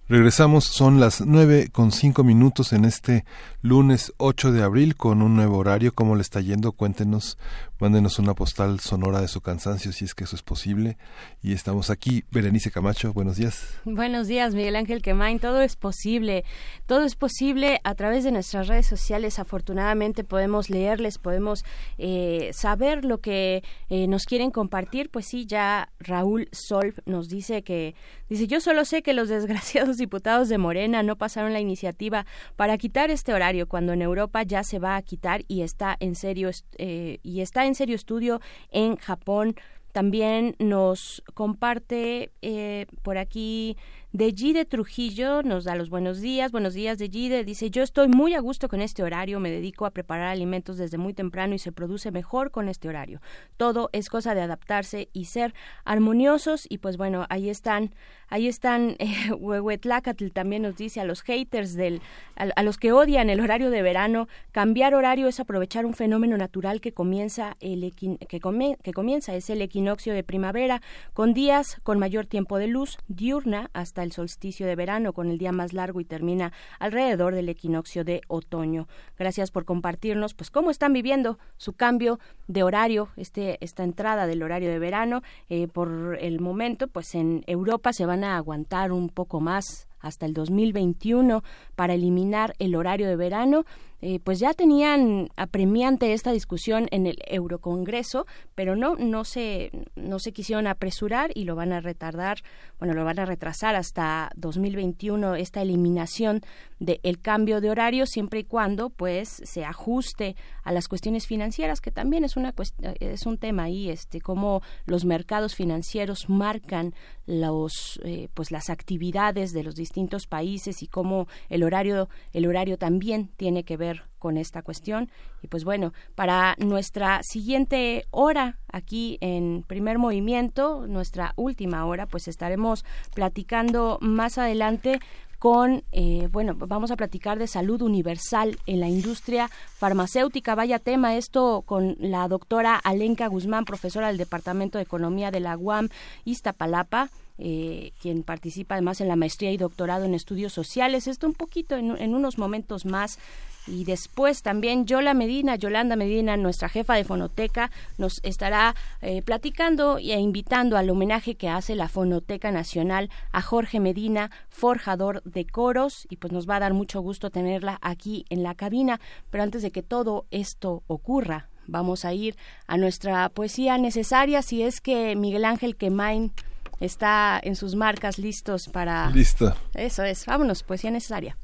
Regresamos, son las nueve con cinco minutos en este lunes 8 de abril con un nuevo horario. ¿Cómo le está yendo? Cuéntenos, mándenos una postal sonora de su cansancio si es que eso es posible. Y estamos aquí, Berenice Camacho, buenos días.
Buenos días, Miguel Ángel Quemain. Todo es posible, todo es posible a través de nuestras redes sociales. Afortunadamente podemos leerles, podemos eh, saber lo que eh, nos quieren compartir. Pues sí, ya Raúl Solf nos dice que, dice, yo solo sé que los desgraciados diputados de Morena no pasaron la iniciativa para quitar este horario cuando en Europa ya se va a quitar y está en serio eh, y está en serio estudio en Japón. También nos comparte eh, por aquí de Gide Trujillo nos da los buenos días. Buenos días de Gide. Dice, yo estoy muy a gusto con este horario, me dedico a preparar alimentos desde muy temprano y se produce mejor con este horario. Todo es cosa de adaptarse y ser armoniosos y pues bueno, ahí están, ahí están, eh, Huehuetlacatl también nos dice a los haters del, a, los que odian el horario de verano, cambiar horario es aprovechar un fenómeno natural que comienza, el equin, que, come, que comienza, es el equinoccio de primavera, con días con mayor tiempo de luz diurna hasta el solsticio de verano con el día más largo y termina alrededor del equinoccio de otoño. Gracias por compartirnos pues cómo están viviendo su cambio de horario, este, esta entrada del horario de verano. Eh, por el momento, pues en Europa se van a aguantar un poco más hasta el 2021 para eliminar el horario de verano eh, pues ya tenían apremiante esta discusión en el Eurocongreso, pero no, no se, no se quisieron apresurar y lo van a retardar, bueno, lo van a retrasar hasta 2021 esta eliminación del cambio de horario siempre y cuando pues se ajuste a las cuestiones financieras que también es una es un tema ahí este cómo los mercados financieros marcan los eh, pues las actividades de los distintos países y cómo el horario el horario también tiene que ver con esta cuestión. Y pues bueno, para nuestra siguiente hora aquí en primer movimiento, nuestra última hora, pues estaremos platicando más adelante con, eh, bueno, vamos a platicar de salud universal en la industria farmacéutica. Vaya tema esto con la doctora Alenka Guzmán, profesora del Departamento de Economía de la UAM Iztapalapa. Eh, quien participa además en la maestría y doctorado en estudios sociales. Esto un poquito en unos momentos más y después también Yola Medina, Yolanda Medina, nuestra jefa de fonoteca, nos estará eh, platicando e invitando al homenaje que hace la Fonoteca Nacional a Jorge Medina, forjador de coros, y pues nos va a dar mucho gusto tenerla aquí en la cabina. Pero antes de que todo esto ocurra, vamos a ir a nuestra poesía necesaria, si es que Miguel Ángel Quemain está en sus marcas listos para...
Listo.
Eso es, vámonos, poesía necesaria.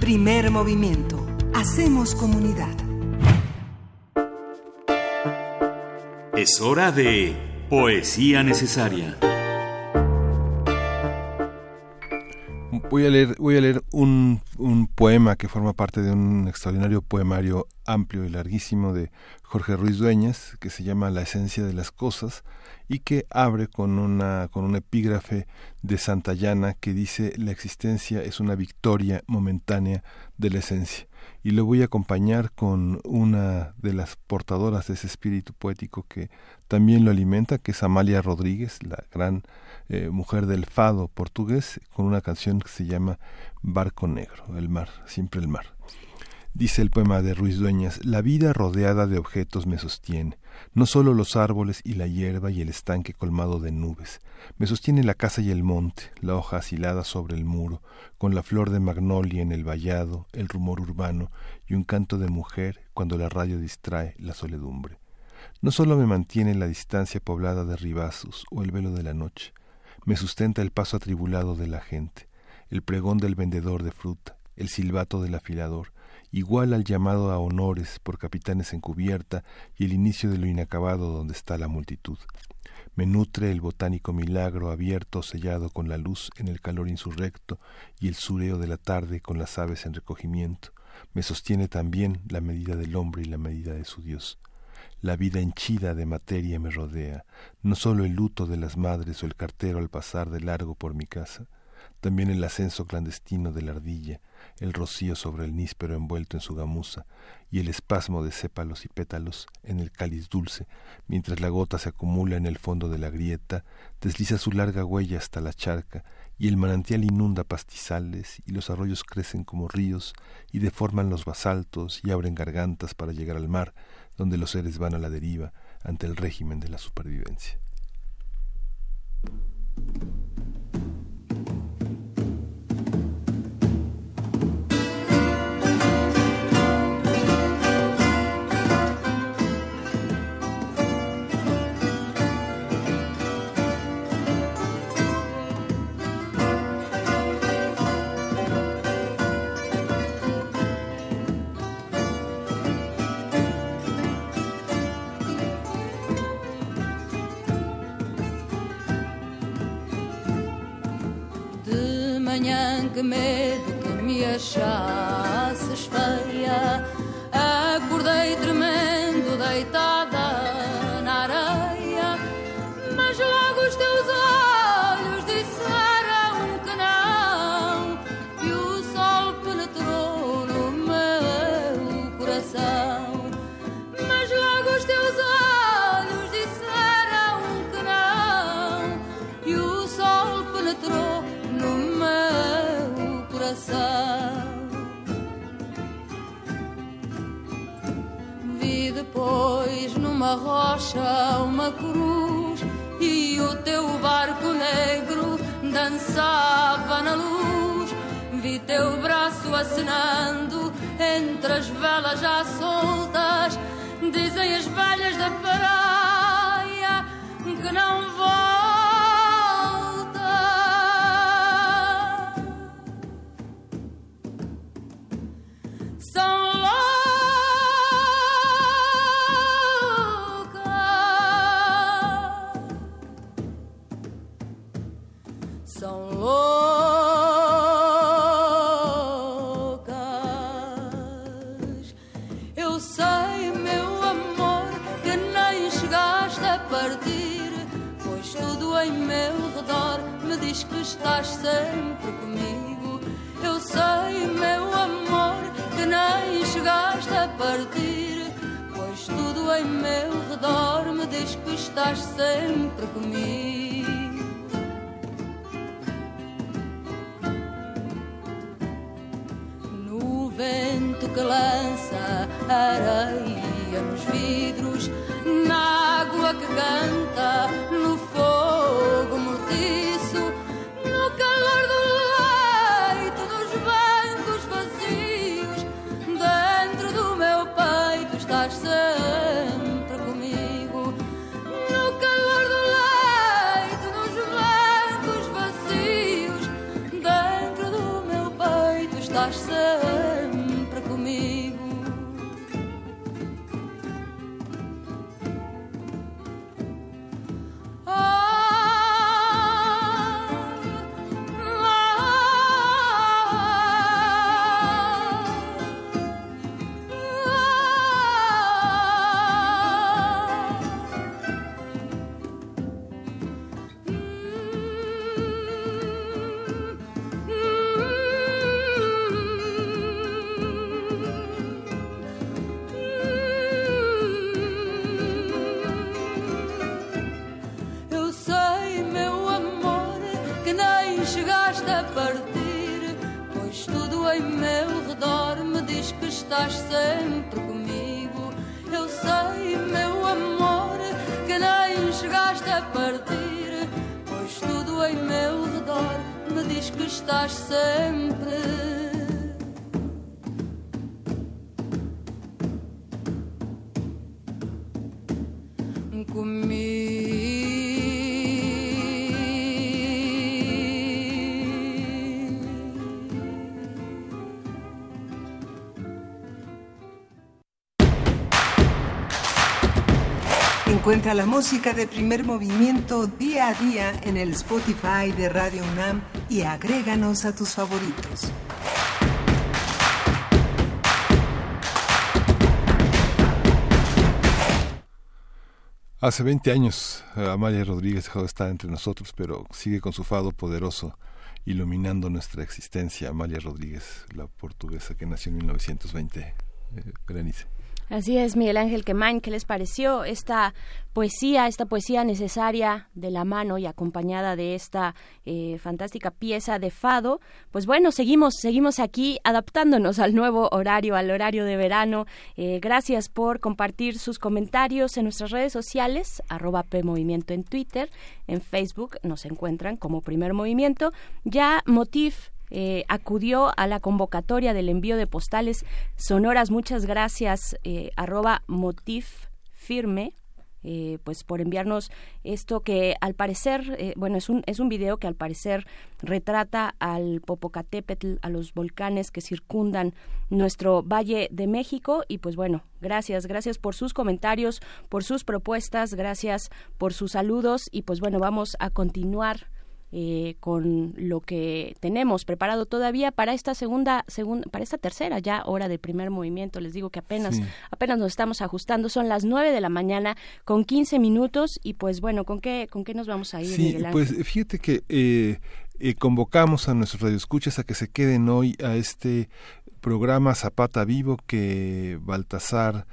Primer movimiento. Hacemos comunidad.
Es hora de poesía necesaria.
Voy a leer, voy a leer un, un, poema que forma parte de un extraordinario poemario amplio y larguísimo de Jorge Ruiz Dueñas, que se llama La esencia de las cosas, y que abre con una con un epígrafe de Santayana que dice la existencia es una victoria momentánea de la esencia y lo voy a acompañar con una de las portadoras de ese espíritu poético que también lo alimenta que es Amalia Rodríguez la gran eh, mujer del fado portugués con una canción que se llama Barco Negro el mar siempre el mar Dice el poema de Ruiz Dueñas, la vida rodeada de objetos me sostiene, no solo los árboles y la hierba y el estanque colmado de nubes, me sostiene la casa y el monte, la hoja asilada sobre el muro, con la flor de magnolia en el vallado, el rumor urbano y un canto de mujer cuando la radio distrae la soledumbre. No solo me mantiene la distancia poblada de ribazos o el velo de la noche, me sustenta el paso atribulado de la gente, el pregón del vendedor de fruta, el silbato del afilador, igual al llamado a honores por capitanes en cubierta y el inicio de lo inacabado donde está la multitud. Me nutre el botánico milagro abierto sellado con la luz en el calor insurrecto y el sureo de la tarde con las aves en recogimiento. Me sostiene también la medida del hombre y la medida de su Dios. La vida henchida de materia me rodea, no solo el luto de las madres o el cartero al pasar de largo por mi casa, también el ascenso clandestino de la ardilla, el rocío sobre el níspero envuelto en su gamuza, y el espasmo de sépalos y pétalos en el cáliz dulce, mientras la gota se acumula en el fondo de la grieta, desliza su larga huella hasta la charca, y el manantial inunda pastizales, y los arroyos crecen como ríos, y deforman los basaltos, y abren gargantas para llegar al mar, donde los seres van a la deriva ante el régimen de la supervivencia.
Que medo que me achasses numa rocha uma cruz e o teu barco negro dançava na luz. Vi teu braço acenando entre as velas já soltas. Dizem as velhas da praia que não volta. Eu sei, meu amor, que nem chegaste a partir. Pois tudo em meu redor me diz que estás sempre comigo. Eu sei, meu amor, que nem chegaste a partir. Pois tudo em meu redor me diz que estás sempre comigo. Vento que lança areia nos vidros, na água que canta, no fogo estás.
Encuentra la música de primer movimiento día a día en el Spotify de Radio UNAM y agréganos a tus favoritos.
Hace 20 años eh, Amalia Rodríguez dejó de estar entre nosotros, pero sigue con su fado poderoso iluminando nuestra existencia. Amalia Rodríguez, la portuguesa que nació en 1920. Eh, Berenice.
Así es, Miguel Ángel Quemain, ¿qué les pareció esta poesía, esta poesía necesaria de la mano y acompañada de esta eh, fantástica pieza de fado? Pues bueno, seguimos, seguimos aquí adaptándonos al nuevo horario, al horario de verano. Eh, gracias por compartir sus comentarios en nuestras redes sociales, arroba PMovimiento en Twitter, en Facebook nos encuentran como Primer Movimiento. Ya Motif eh, acudió a la convocatoria del envío de postales sonoras. Muchas gracias, eh, arroba motif firme. eh, pues por enviarnos esto que al parecer, eh, bueno, es un, es un video que al parecer retrata al Popocatépetl, a los volcanes que circundan nuestro Valle de México y pues bueno, gracias, gracias por sus comentarios, por sus propuestas, gracias por sus saludos y pues bueno, vamos a continuar eh, con lo que tenemos preparado todavía para esta segunda, segunda, para esta tercera ya hora de primer movimiento. Les digo que apenas,
Sí.
apenas nos estamos ajustando. Son las nueve de la mañana con 15 minutos y pues bueno, ¿con qué, con qué nos vamos a ir,
Sí, pues fíjate que eh, eh, convocamos a nuestros radioescuchas a que se queden hoy a este programa Zapata Vivo que Baltasar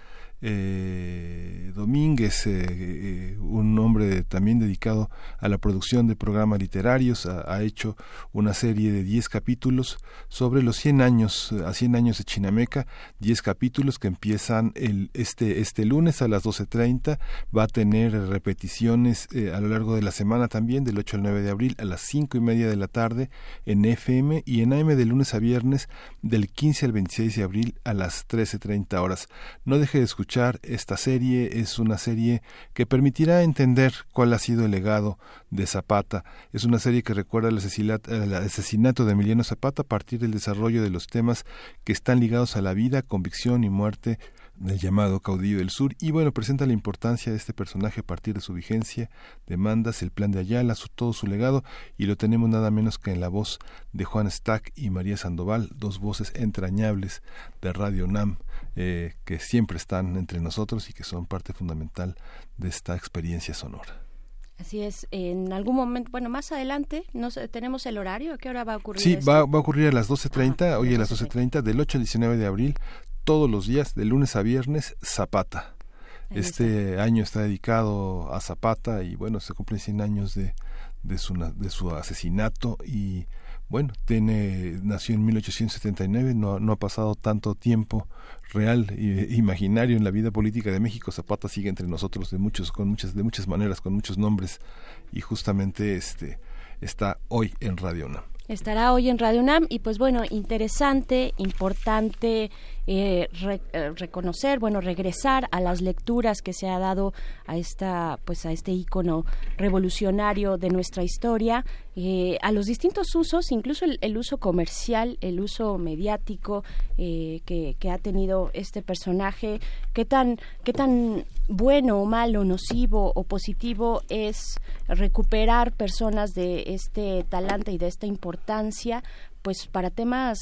eh, Domínguez, eh, eh, un hombre también dedicado a la producción de programas literarios, ha, hecho una serie de 10 capítulos sobre los 100 años, a 100 años de Chinameca, 10 capítulos que empiezan el, este, este lunes a las 12.30, va a tener repeticiones a lo largo de la semana también, del 8 al 9 de abril, a las 5 y media de la tarde en FM y en AM de lunes a viernes, del 15 al 26 de abril a las 13.30 horas. No deje de escuchar esta serie. Es una serie que permitirá entender cuál ha sido el legado de Zapata. Es una serie que recuerda el asesinato, de Emiliano Zapata a partir del desarrollo de los temas que están ligados a la vida, convicción y muerte del llamado caudillo del sur y bueno presenta la importancia de este personaje a partir de su vigencia demandas el plan de Ayala su, todo su legado y lo tenemos nada menos que en la voz de Juan Stack y María Sandoval dos voces entrañables de Radio Nam eh, que siempre están entre nosotros y que son parte fundamental de esta experiencia sonora.
Así es, en algún momento, bueno, más adelante, no tenemos el horario, ¿a qué hora va a ocurrir?
Sí, va, a ocurrir a las 12.30, hoy a las 12.30, del 8 al 19 de abril, todos los días, de lunes a viernes, Zapata. este año está dedicado a Zapata y bueno, se cumplen 100 años de, de, su, de su asesinato y bueno, tiene, nació en 1879, no, no ha pasado tanto tiempo real e imaginario en la vida política de México. Zapata sigue entre nosotros de muchos, con muchas, de muchas maneras, con muchos nombres, y justamente este está hoy en Radio UNAM.
Estará hoy en Radio UNAM y pues bueno, interesante, importante eh, eh, reconocer, bueno, regresar a las lecturas que se ha dado a esta, pues a este icono revolucionario de nuestra historia, eh, a los distintos usos, incluso el, uso comercial, el uso mediático que, que, ha tenido este personaje, qué tan, qué tan bueno o malo, nocivo o positivo es recuperar personas de este talante y de esta importancia, pues para temas,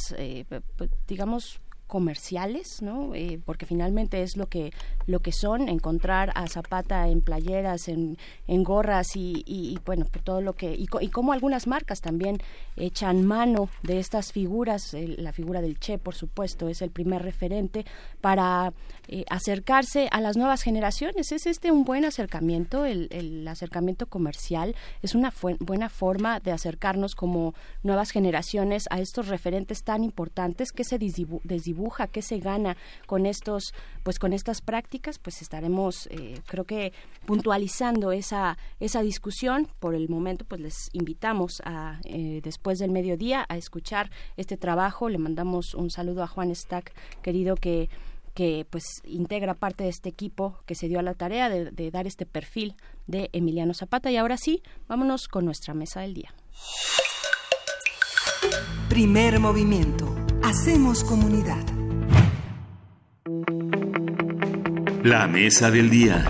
digamos, comerciales, ¿no? Eh, porque finalmente es lo que lo que son encontrar a Zapata en playeras, en, gorras y, y, bueno, pues todo lo que y, y como algunas marcas también echan mano de estas figuras, la figura del Che, por supuesto, es el primer referente para eh, acercarse a las nuevas generaciones. Es este un buen acercamiento, el, el acercamiento comercial es una buena forma de acercarnos como nuevas generaciones a estos referentes tan importantes que se desdibujan qué se gana con estos, pues con estas prácticas, pues estaremos, eh, creo que puntualizando esa esa discusión. Por el momento, pues les invitamos a eh, después del mediodía a escuchar este trabajo. Le mandamos un saludo a Juan Stack, querido que que pues integra parte de este equipo que se dio a la tarea de, dar este perfil de Emiliano Zapata. Y ahora sí, vámonos con nuestra mesa del día.
Primer movimiento. Hacemos comunidad.
La mesa del día.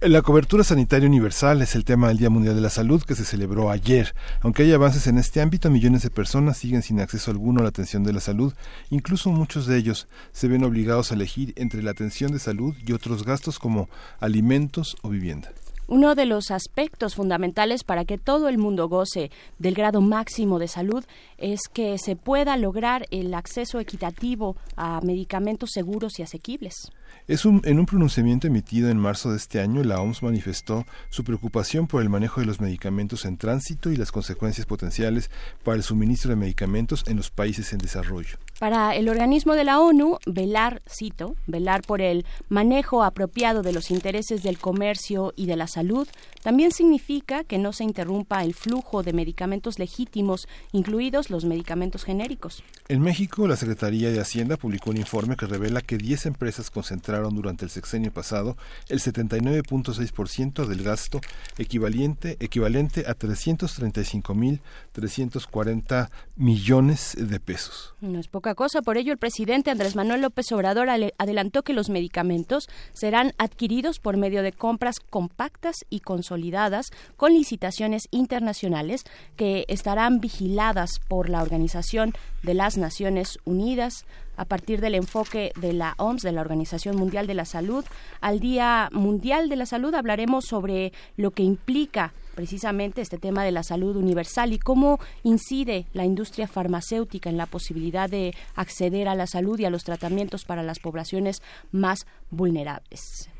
La cobertura sanitaria universal es el tema del Día Mundial de la Salud que se celebró ayer. Aunque hay avances en este ámbito, millones de personas siguen sin acceso alguno a la atención de la salud. Incluso muchos de ellos se ven obligados a elegir entre la atención de salud y otros gastos como alimentos o vivienda.
Uno de los aspectos fundamentales para que todo el mundo goce del grado máximo de salud es que se pueda lograr el acceso equitativo a medicamentos seguros y asequibles.
Es un, en un pronunciamiento emitido en marzo de este año, la OMS manifestó su preocupación por el manejo de los medicamentos en tránsito y las consecuencias potenciales para el suministro de medicamentos en los países en desarrollo.
Para el organismo de la ONU, velar, cito, velar por el manejo apropiado de los intereses del comercio y de la salud también significa que no se interrumpa el flujo de medicamentos legítimos, incluidos los medicamentos genéricos.
En México, la Secretaría de Hacienda publicó un informe que revela que 10 empresas concentraron durante el sexenio pasado el 79.6% del gasto equivalente, equivalente a 335.340 millones de pesos.
No es poca cosa, por ello el presidente Andrés Manuel López Obrador adelantó que los medicamentos serán adquiridos por medio de compras compactas y consolidadas con licitaciones internacionales que estarán vigiladas por la Organización de las Naciones Unidas a partir del enfoque de la OMS, de la Organización Mundial de la Salud. Al Día Mundial de la Salud hablaremos sobre lo que implica precisamente este tema de la salud universal y cómo incide la industria farmacéutica en la posibilidad de acceder a la salud y a los tratamientos para las poblaciones más vulnerables.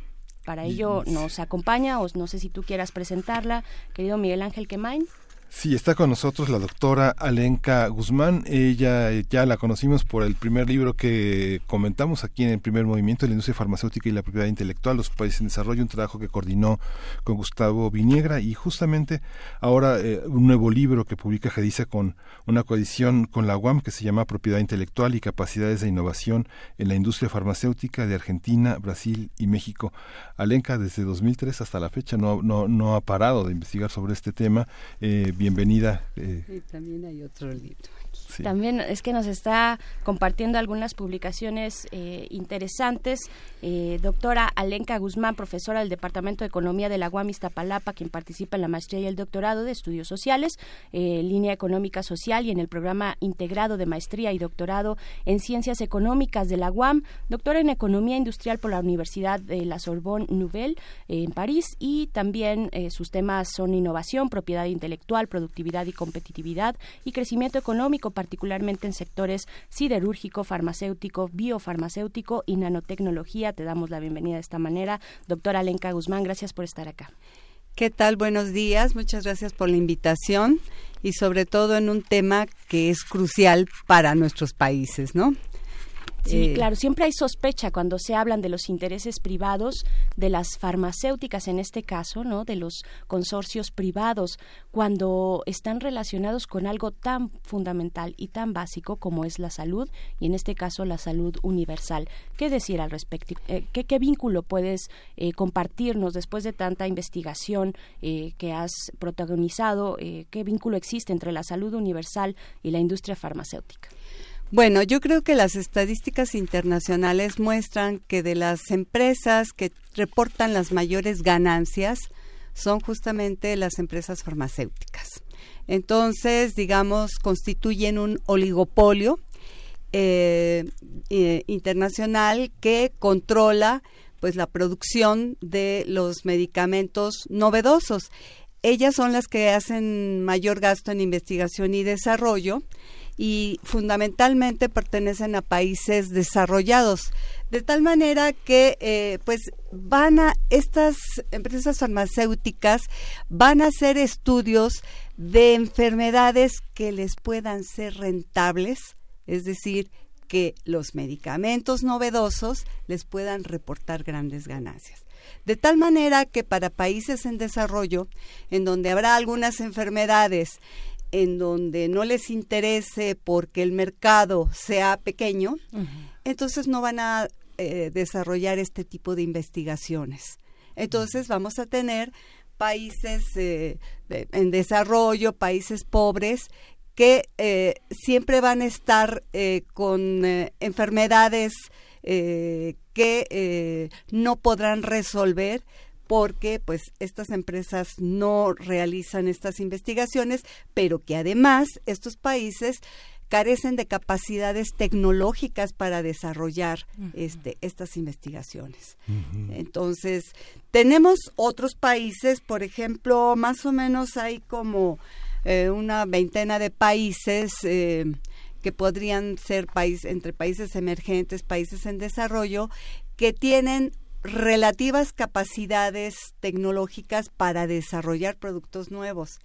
Para ello nos acompaña, o no sé si tú quieras presentarla, querido Miguel Ángel Quemain.
Sí, está con nosotros la doctora Alenka Guzmán. Ella eh, ya la conocimos por el primer libro que comentamos aquí en el primer movimiento de la industria farmacéutica y la propiedad intelectual, los países en desarrollo, un trabajo que coordinó con Gustavo Viniegra y justamente ahora eh, un nuevo libro que publica Jediza con una coedición con la UAM que se llama Propiedad intelectual y capacidades de innovación en la industria farmacéutica de Argentina, Brasil y México. Alenka desde 2003 hasta la fecha no, no, no ha parado de investigar sobre este tema. Eh, bienvenida.
Eh. también hay otro libro.
También es que nos está compartiendo algunas publicaciones eh, interesantes. Eh, doctora Alenka Guzmán, profesora del Departamento de Economía de la UAM Iztapalapa, quien participa en la maestría y el doctorado de estudios sociales, eh, línea económica social y en el programa integrado de maestría y doctorado en ciencias económicas de la UAM, doctora en economía industrial por la Universidad de la Sorbonne Nouvelle en París y también sus temas son innovación, propiedad intelectual, productividad y competitividad y crecimiento económico particularmente en sectores siderúrgico, farmacéutico, biofarmacéutico y nanotecnología. Te damos la bienvenida de esta manera. Doctora Alenka Guzmán, gracias por estar acá.
¿Qué tal? Buenos días. Muchas gracias por la invitación y sobre todo en un tema que es crucial para nuestros países, ¿no?
Sí, eh, claro, siempre hay sospecha cuando se hablan de los intereses privados de las farmacéuticas en este caso, ¿no? De los consorcios privados cuando están relacionados con algo tan fundamental y tan básico como es la salud y en este caso la salud universal. ¿Qué decir al respecto? Eh, ¿qué, vínculo puedes eh, compartirnos después de tanta investigación que has protagonizado? ¿Qué vínculo existe entre la salud universal y la industria farmacéutica?
Bueno, yo creo que las estadísticas internacionales muestran que de las empresas que reportan las mayores ganancias son justamente las empresas farmacéuticas. Entonces, digamos, constituyen un oligopolio eh, eh, internacional que controla pues la producción de los medicamentos novedosos. Ellas son las que hacen mayor gasto en investigación y desarrollo y fundamentalmente pertenecen a países desarrollados. De tal manera que eh, pues van a estas empresas farmacéuticas van a hacer estudios de enfermedades que les puedan ser rentables es decir que los medicamentos novedosos les puedan reportar grandes ganancias. De tal manera que para países en desarrollo, en donde habrá algunas enfermedades en donde no les interese porque el mercado sea pequeño, entonces no van a eh, desarrollar este tipo de investigaciones. Entonces vamos a tener países eh, en desarrollo, países pobres, que eh, siempre van a estar con enfermedades que no podrán resolver porque pues estas empresas no realizan estas investigaciones, pero que además estos países carecen de capacidades tecnológicas para desarrollar este, estas investigaciones. Entonces, tenemos otros países, por ejemplo, más o menos hay como eh, una veintena de países eh, que podrían ser país, entre países emergentes, países en desarrollo, que tienen relativas capacidades tecnológicas para desarrollar productos nuevos,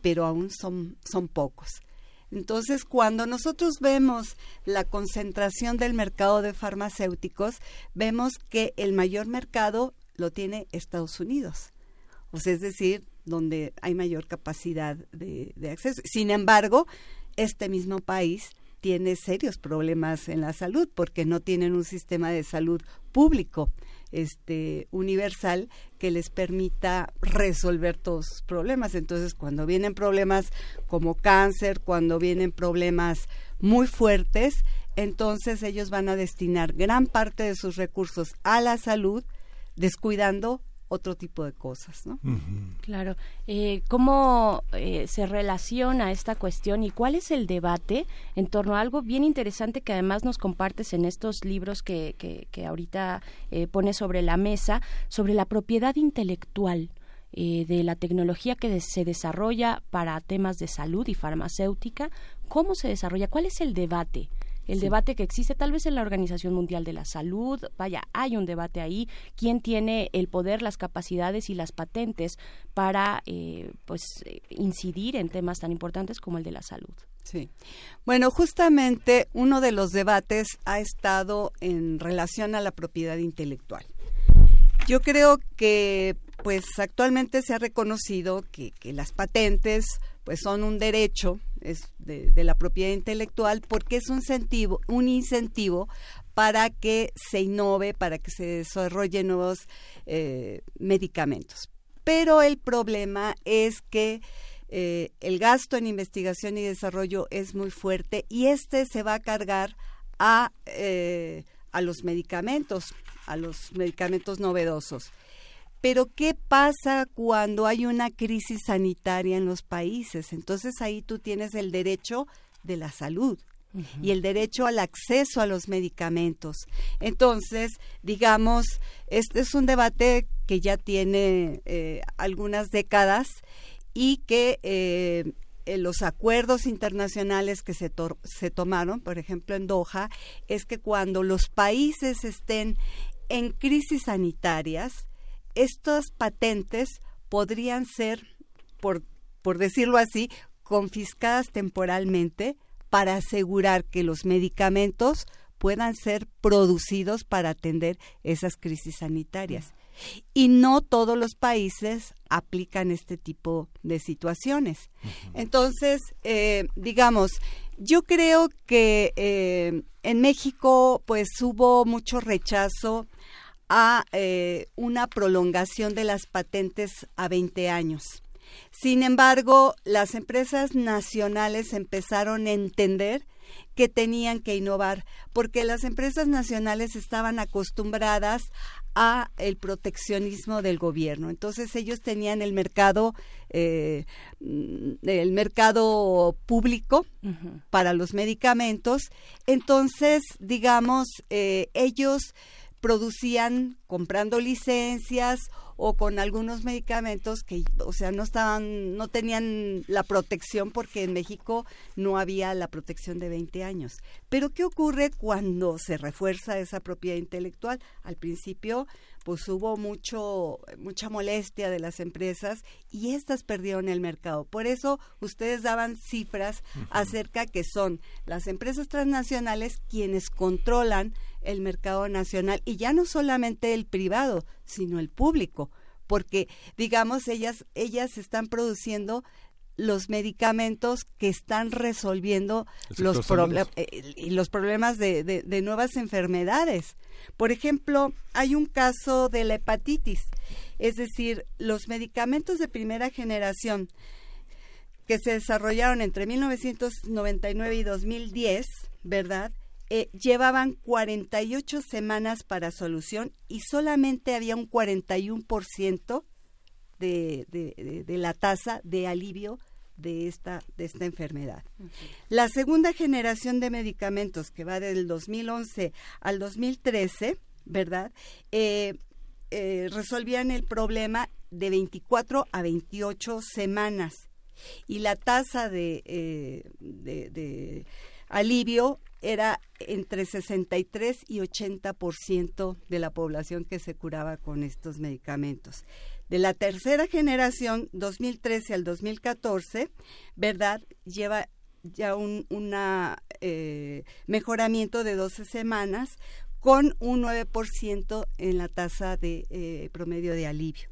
pero aún son, son pocos. Entonces, cuando nosotros vemos la concentración del mercado de farmacéuticos, vemos que el mayor mercado lo tiene Estados Unidos. O sea, es decir, donde hay mayor capacidad de, de acceso. Sin embargo, este mismo país tiene serios problemas en la salud porque no tienen un sistema de salud público este universal que les permita resolver todos sus problemas. Entonces, cuando vienen problemas como cáncer, cuando vienen problemas muy fuertes, entonces ellos van a destinar gran parte de sus recursos a la salud, descuidando otro tipo de cosas, ¿no?
Claro. Eh, ¿Cómo eh, se relaciona esta cuestión y cuál es el debate en torno a algo bien interesante que además nos compartes en estos libros que, que, ahorita eh, pone sobre la mesa, sobre la propiedad intelectual? eh, de la tecnología que se desarrolla para temas de salud y farmacéutica, ¿cómo se desarrolla? ¿Cuál es el debate? El debate que existe tal vez en la Organización Mundial de la Salud, vaya, hay un debate ahí, quién tiene el poder, las capacidades y las patentes para eh, pues incidir en temas tan importantes como el de la salud.
Sí. Bueno, justamente uno de los debates ha estado en relación a la propiedad intelectual. Yo creo que pues actualmente se ha reconocido que, que las patentes pues son un derecho de, la propiedad intelectual porque es un incentivo, un incentivo para que se innove, para que se desarrollen nuevos eh, medicamentos. Pero el problema es que eh, el gasto en investigación y desarrollo es muy fuerte y este se va a cargar a, eh, a los medicamentos, a los medicamentos novedosos. Pero ¿qué pasa cuando hay una crisis sanitaria en los países? Entonces ahí tú tienes el derecho de la salud y el derecho al acceso a los medicamentos. Entonces, digamos, este es un debate que ya tiene eh, algunas décadas y que eh, los acuerdos internacionales que se, se tomaron, por ejemplo en Doha, es que cuando los países estén en crisis sanitarias, estas patentes podrían ser, por, por decirlo así, confiscadas temporalmente para asegurar que los medicamentos puedan ser producidos para atender esas crisis sanitarias. Y no todos los países aplican este tipo de situaciones. Entonces, eh, digamos, yo creo que eh, en México pues hubo mucho rechazo a eh, una prolongación de las patentes a 20 años. Sin embargo, las empresas nacionales empezaron a entender que tenían que innovar, porque las empresas nacionales estaban acostumbradas a el proteccionismo del gobierno. Entonces ellos tenían el mercado, eh, el mercado público para los medicamentos. Entonces, digamos, eh, ellos producían comprando licencias o con algunos medicamentos que, o sea, no estaban, no tenían la protección porque en México no había la protección de 20 años. Pero ¿qué ocurre cuando se refuerza esa propiedad intelectual? Al principio, pues hubo mucho, mucha molestia de las empresas y estas perdieron el mercado. Por eso ustedes daban cifras acerca que son las empresas transnacionales quienes controlan el mercado nacional y ya no solamente el privado, sino el público, porque digamos ellas ellas están produciendo los medicamentos que están resolviendo los, eh, los problemas de, de, nuevas enfermedades. Por ejemplo, hay un caso de la hepatitis, es decir, los medicamentos de primera generación que se desarrollaron entre 1999 y 2010, ¿verdad? Eh, llevaban 48 semanas para solución y solamente había un 41% de, de, de, la tasa de alivio de esta, de esta enfermedad. La segunda generación de medicamentos, que va del 2011 al 2013, ¿verdad? Eh, eh, resolvían el problema de 24 a 28 semanas y la tasa de, de alivio era entre 63 y 80% de la población que se curaba con estos medicamentos. De la tercera generación, 2013 al 2014, ¿verdad? Lleva ya un eh, mejoramiento de 12 semanas con un 9% en la tasa de eh, promedio de alivio.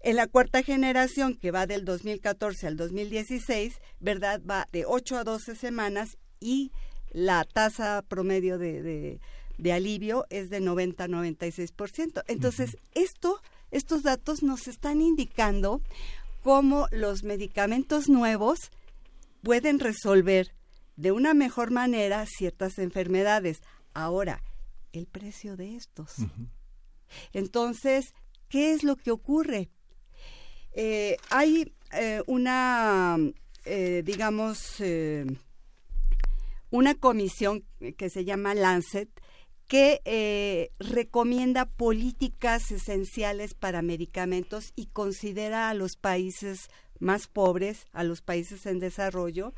En la cuarta generación, que va del 2014 al 2016, ¿verdad? Va de 8 a 12 semanas y la tasa promedio de, de, alivio es de 90-96%. Entonces, esto, estos datos nos están indicando cómo los medicamentos nuevos pueden resolver de una mejor manera ciertas enfermedades. Ahora, el precio de estos. Entonces, ¿qué es lo que ocurre? Eh, hay eh, una, eh, digamos, una comisión que se llama Lancet que eh, recomienda políticas esenciales para medicamentos y considera a los países más pobres, a los países en desarrollo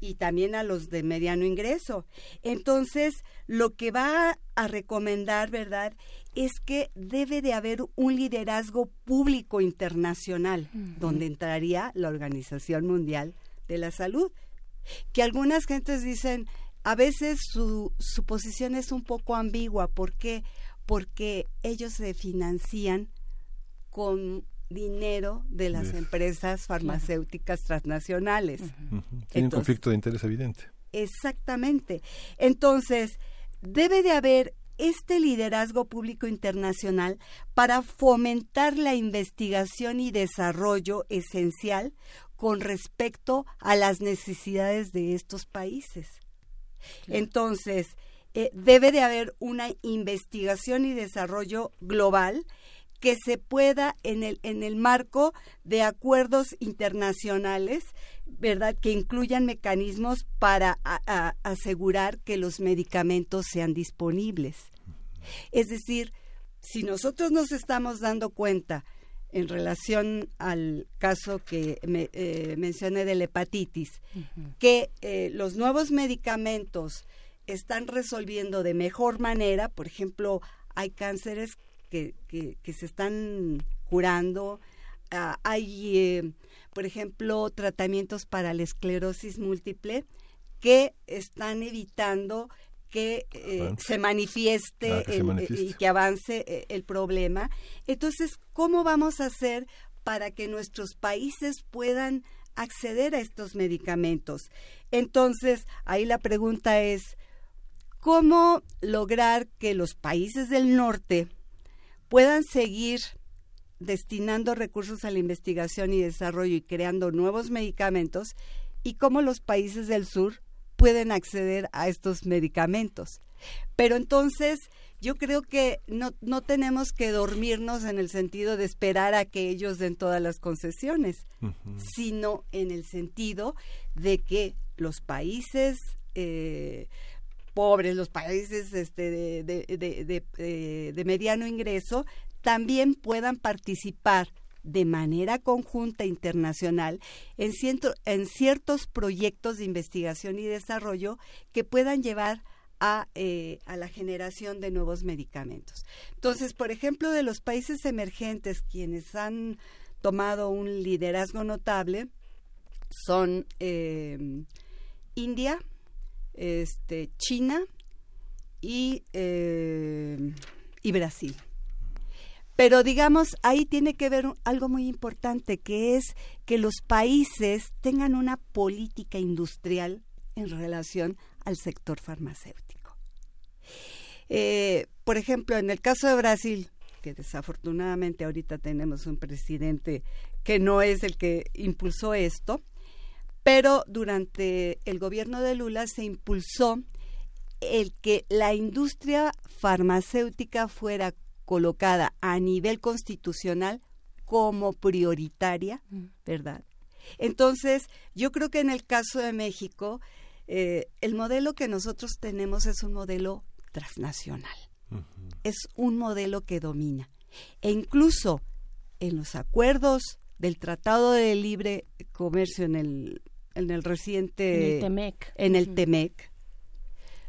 y también a los de mediano ingreso. Entonces, lo que va a recomendar, ¿verdad?, es que debe de haber un liderazgo público internacional, donde entraría la Organización Mundial de la Salud, que algunas gentes dicen, a veces su, su posición es un poco ambigua. ¿Por qué? Porque ellos se financian con dinero de las empresas farmacéuticas transnacionales.
Tiene un conflicto de interés evidente.
Exactamente. Entonces, debe de haber este liderazgo público internacional para fomentar la investigación y desarrollo esencial con respecto a las necesidades de estos países. Entonces, eh, debe de haber una investigación y desarrollo global que se pueda en el, en el marco de acuerdos internacionales, ¿verdad? Que incluyan mecanismos para asegurar que los medicamentos sean disponibles. Es decir, si nosotros nos estamos dando cuenta en relación al caso que me, eh, mencioné de la hepatitis, que eh, los nuevos medicamentos están resolviendo de mejor manera, por ejemplo, hay cánceres que, que, se están curando. Ah, hay, eh, por ejemplo, tratamientos para la esclerosis múltiple que están evitando que eh, se, manifieste
ah, eh,
y que avance el problema. Entonces, ¿cómo vamos a hacer para que nuestros países puedan acceder a estos medicamentos? Entonces, ahí la pregunta es, ¿cómo lograr que los países del norte puedan seguir destinando recursos a la investigación y desarrollo y creando nuevos medicamentos y cómo los países del sur pueden acceder a estos medicamentos. Pero entonces yo creo que no, no tenemos que dormirnos en el sentido de esperar a que ellos den todas las concesiones, sino en el sentido de que los países eh, pobres, los países este, de, eh, de, mediano ingreso, también puedan participar de manera conjunta internacional en, ciertos proyectos de investigación y desarrollo que puedan llevar a, eh, a, la generación de nuevos medicamentos. Entonces, por ejemplo, de los países emergentes, quienes han tomado un liderazgo notable son eh, India, este, China y, eh, y Brasil. Pero digamos, ahí tiene que ver algo muy importante, que es que los países tengan una política industrial en relación al sector farmacéutico. Eh, por ejemplo, en el caso de Brasil, que desafortunadamente ahorita tenemos un presidente que no es el que impulsó esto, pero durante el gobierno de Lula se impulsó el que la industria farmacéutica fuera colocada a nivel constitucional como prioritaria, mm. ¿verdad? Entonces, yo creo que en el caso de México, eh, el modelo que nosotros tenemos es un modelo transnacional, es un modelo que domina. E incluso en los acuerdos del Tratado de Libre Comercio en el en el reciente...
En el TEMEC.
En el TEMEC.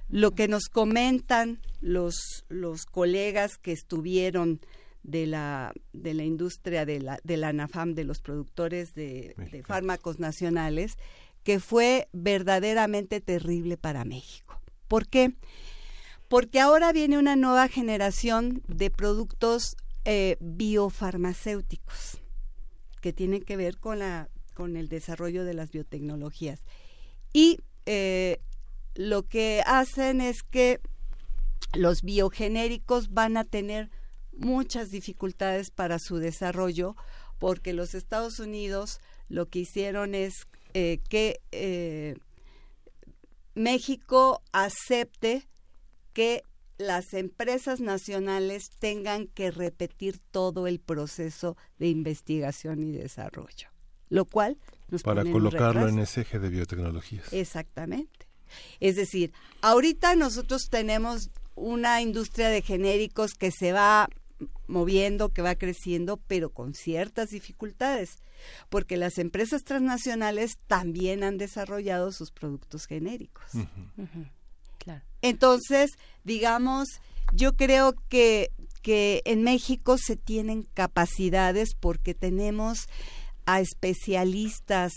Lo que nos comentan los, los colegas que estuvieron de la, de la industria de la, de la NAFAM, de los productores de, de fármacos nacionales, que fue verdaderamente terrible para México. ¿Por qué? Porque ahora viene una nueva generación de productos eh, biofarmacéuticos que tienen que ver con la con el desarrollo de las biotecnologías. Y eh, lo que hacen es que los biogenéricos van a tener muchas dificultades para su desarrollo porque los Estados Unidos lo que hicieron es eh, que eh, México acepte que las empresas nacionales tengan que repetir todo el proceso de investigación y desarrollo lo cual nos
para colocarlo en ese eje de biotecnologías.
Exactamente. Es decir, ahorita nosotros tenemos una industria de genéricos que se va moviendo, que va creciendo, pero con ciertas dificultades, porque las empresas transnacionales también han desarrollado sus productos genéricos. Entonces, digamos, yo creo que, que en México se tienen capacidades porque tenemos a especialistas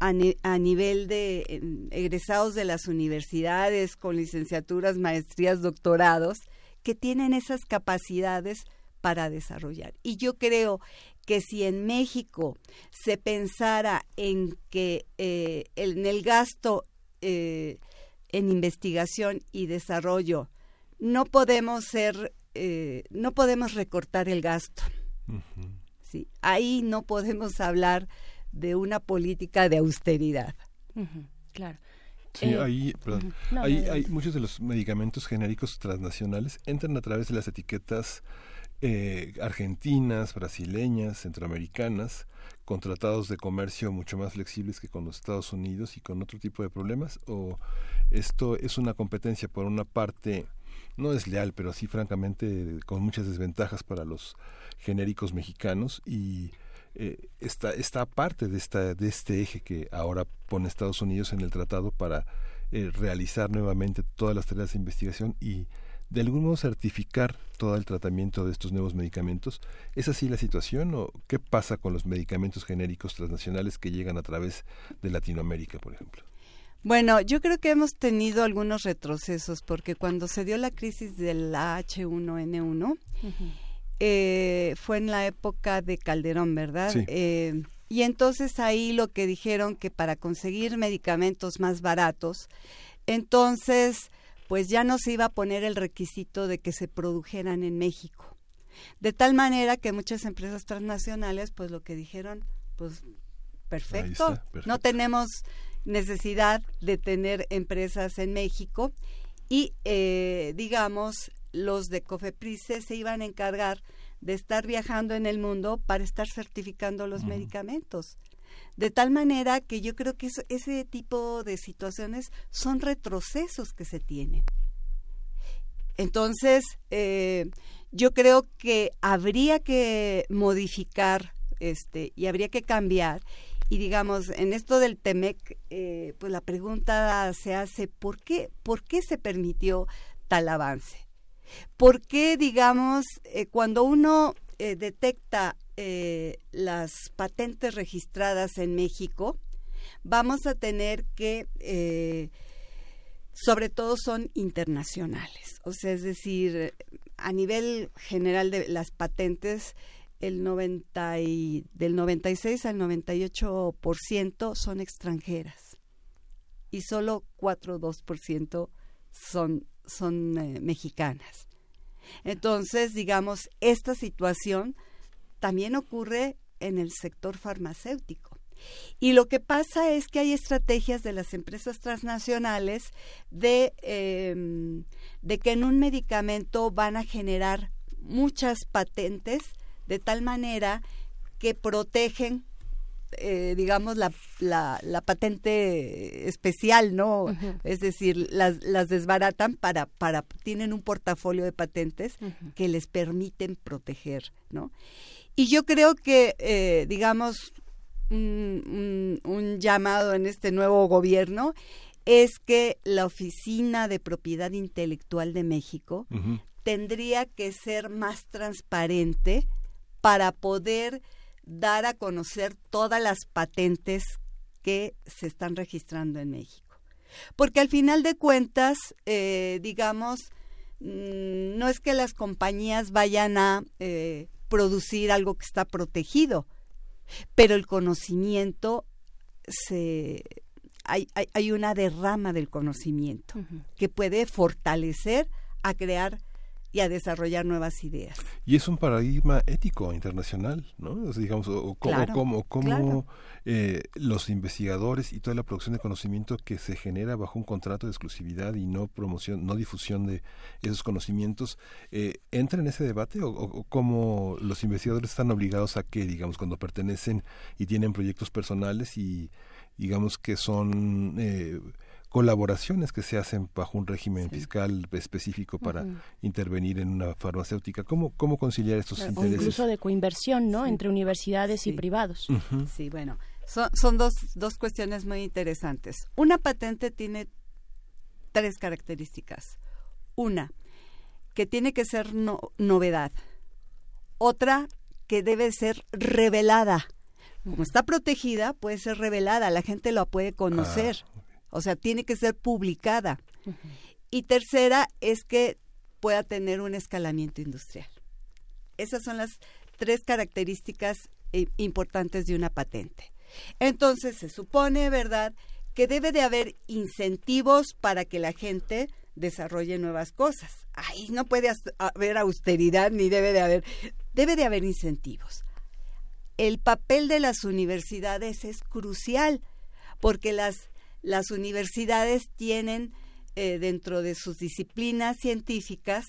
a, a, nivel de egresados de las universidades con licenciaturas, maestrías, doctorados, que tienen esas capacidades para desarrollar. Y yo creo que si en México se pensara en que eh, en el gasto eh, en investigación y desarrollo no podemos ser, eh, no podemos recortar el gasto. ¿sí? Ahí no podemos hablar de una política de austeridad.
Claro.
Sí, eh, ahí, perdón, hay muchos de los medicamentos genéricos transnacionales entran a través de las etiquetas eh, argentinas, brasileñas, centroamericanas, con tratados de comercio mucho más flexibles que con los Estados Unidos y con otro tipo de problemas? ¿O esto es una competencia por una parte, no es leal, pero sí francamente con muchas desventajas para los genéricos mexicanos y eh, esta, esta parte de, esta, de este eje que ahora pone Estados Unidos en el tratado para eh, realizar nuevamente todas las tareas de investigación y de algún modo certificar todo el tratamiento de estos nuevos medicamentos. ¿Es así la situación o qué pasa con los medicamentos genéricos transnacionales que llegan a través de Latinoamérica, por ejemplo?
Bueno, yo creo que hemos tenido algunos retrocesos porque cuando se dio la crisis de la H1N1, eh, fue en la época de Calderón, ¿verdad? Eh, y entonces ahí lo que dijeron que para conseguir medicamentos más baratos, entonces pues ya no se iba a poner el requisito de que se produjeran en México. De tal manera que muchas empresas transnacionales pues lo que dijeron, pues perfecto, no tenemos necesidad de tener empresas en México y eh, digamos los de Cofeprice se iban a encargar de estar viajando en el mundo para estar certificando los medicamentos. De tal manera que yo creo que ese tipo de situaciones son retrocesos que se tienen. Entonces, eh, yo creo que habría que modificar este y habría que cambiar. Y digamos, en esto del TEMEC, eh, pues la pregunta se hace, ¿por qué, ¿por qué se permitió tal avance? ¿Por qué, digamos, eh, cuando uno eh, detecta eh, las patentes registradas en México, vamos a tener que, sobre todo son internacionales, o sea, es decir, a nivel general de las patentes, el 90 del 96 al 98% son extranjeras y solo 4 2% son son eh, mexicanas. Entonces, digamos, esta situación también ocurre en el sector farmacéutico. Y lo que pasa es que hay estrategias de las empresas transnacionales de, em, de que en un medicamento van a generar muchas patentes de tal manera que protegen eh, digamos, la, la, patente especial, ¿no? Es decir, las, las desbaratan para, para, tienen un portafolio de patentes que les permiten proteger, ¿no? Y yo creo que, eh, digamos, un, un, llamado en este nuevo gobierno es que la Oficina de Propiedad Intelectual de México tendría que ser más transparente para poder dar a conocer todas las patentes que se están registrando en México. Porque al final de cuentas, eh, digamos, mm, no es que las compañías vayan a eh, producir algo que está protegido, pero el conocimiento se hay, hay, una derrama del conocimiento que puede fortalecer a crear y a desarrollar nuevas ideas.
Y es un paradigma ético internacional, ¿no? digamos, o, cómo, eh, los investigadores y toda la producción de conocimiento que se genera bajo un contrato de exclusividad y no promoción, no difusión de esos conocimientos, eh, entra en ese debate o, o, cómo los investigadores están obligados a que, digamos, cuando pertenecen y tienen proyectos personales y digamos que son eh, colaboraciones que se hacen bajo un régimen fiscal específico para intervenir en una farmacéutica. ¿Cómo, cómo conciliar estos intereses?
incluso de coinversión, ¿no? Entre universidades y privados.
Sí, bueno, son, son dos, dos cuestiones muy interesantes. Una patente tiene tres características. Una, que tiene que ser novedad. Otra, que debe ser revelada. Como está protegida, puede ser revelada, la gente lo puede conocer. Ah, o sea, tiene que ser publicada. Y tercera es que pueda tener un escalamiento industrial. Esas son las tres características eh, importantes de una patente. Entonces, se supone, ¿verdad?, que debe de haber incentivos para que la gente desarrolle nuevas cosas. Ahí no puede haber austeridad ni debe de haber, debe de haber incentivos. El papel de las universidades es crucial porque las las universidades tienen eh, dentro de sus disciplinas científicas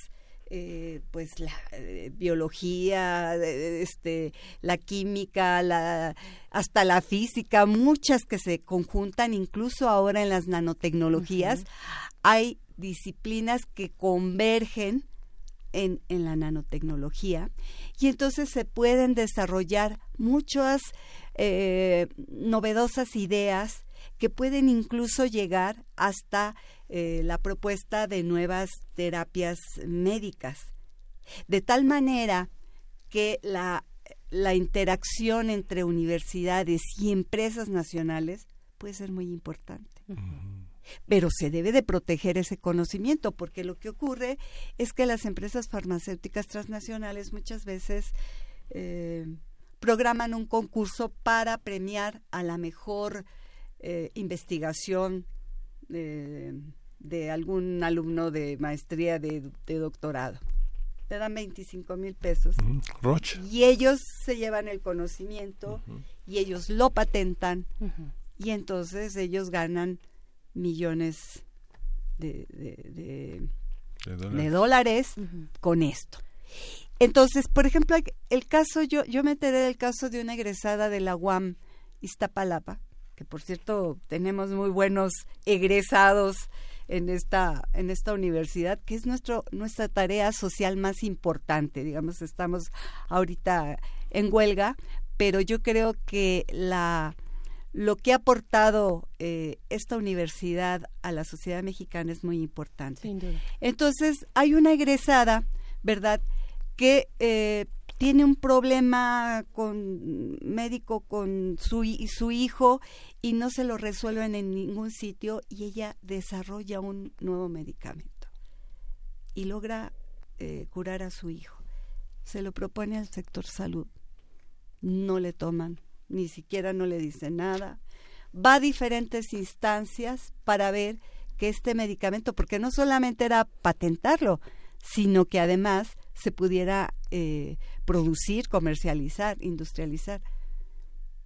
eh, pues la eh, biología, este, la química, la, hasta la física, muchas que se conjuntan, incluso ahora en las nanotecnologías, hay disciplinas que convergen en, en, la nanotecnología. Y entonces se pueden desarrollar muchas novedosas ideas que pueden incluso llegar hasta eh, la propuesta de nuevas terapias médicas. De tal manera que la, la interacción entre universidades y empresas nacionales puede ser muy importante. Pero se debe de proteger ese conocimiento, porque lo que ocurre es que las empresas farmacéuticas transnacionales muchas veces eh, programan un concurso para premiar a la mejor eh, investigación eh, de algún alumno de maestría de, doctorado. Te dan 25 mil pesos. Y ellos se llevan el conocimiento y ellos lo patentan y entonces ellos ganan millones de, de, dólares, con esto. Entonces, por ejemplo, el caso, yo, yo me enteré del caso de una egresada de la UAM Iztapalapa, que por cierto tenemos muy buenos egresados en esta en esta universidad que es nuestro nuestra tarea social más importante. Digamos estamos ahorita en huelga pero yo creo que la lo que ha aportado eh, esta universidad a la sociedad mexicana es muy importante. Entonces hay una egresada verdad que eh, tiene un problema con médico con su, su hijo y no se lo resuelven en ningún sitio y ella desarrolla un nuevo medicamento y logra eh, curar a su hijo. Se lo propone al sector salud. No le toman, ni siquiera no le dicen nada. Va a diferentes instancias para ver que este medicamento, porque no solamente era patentarlo, sino que además se pudiera eh, producir, comercializar, industrializar.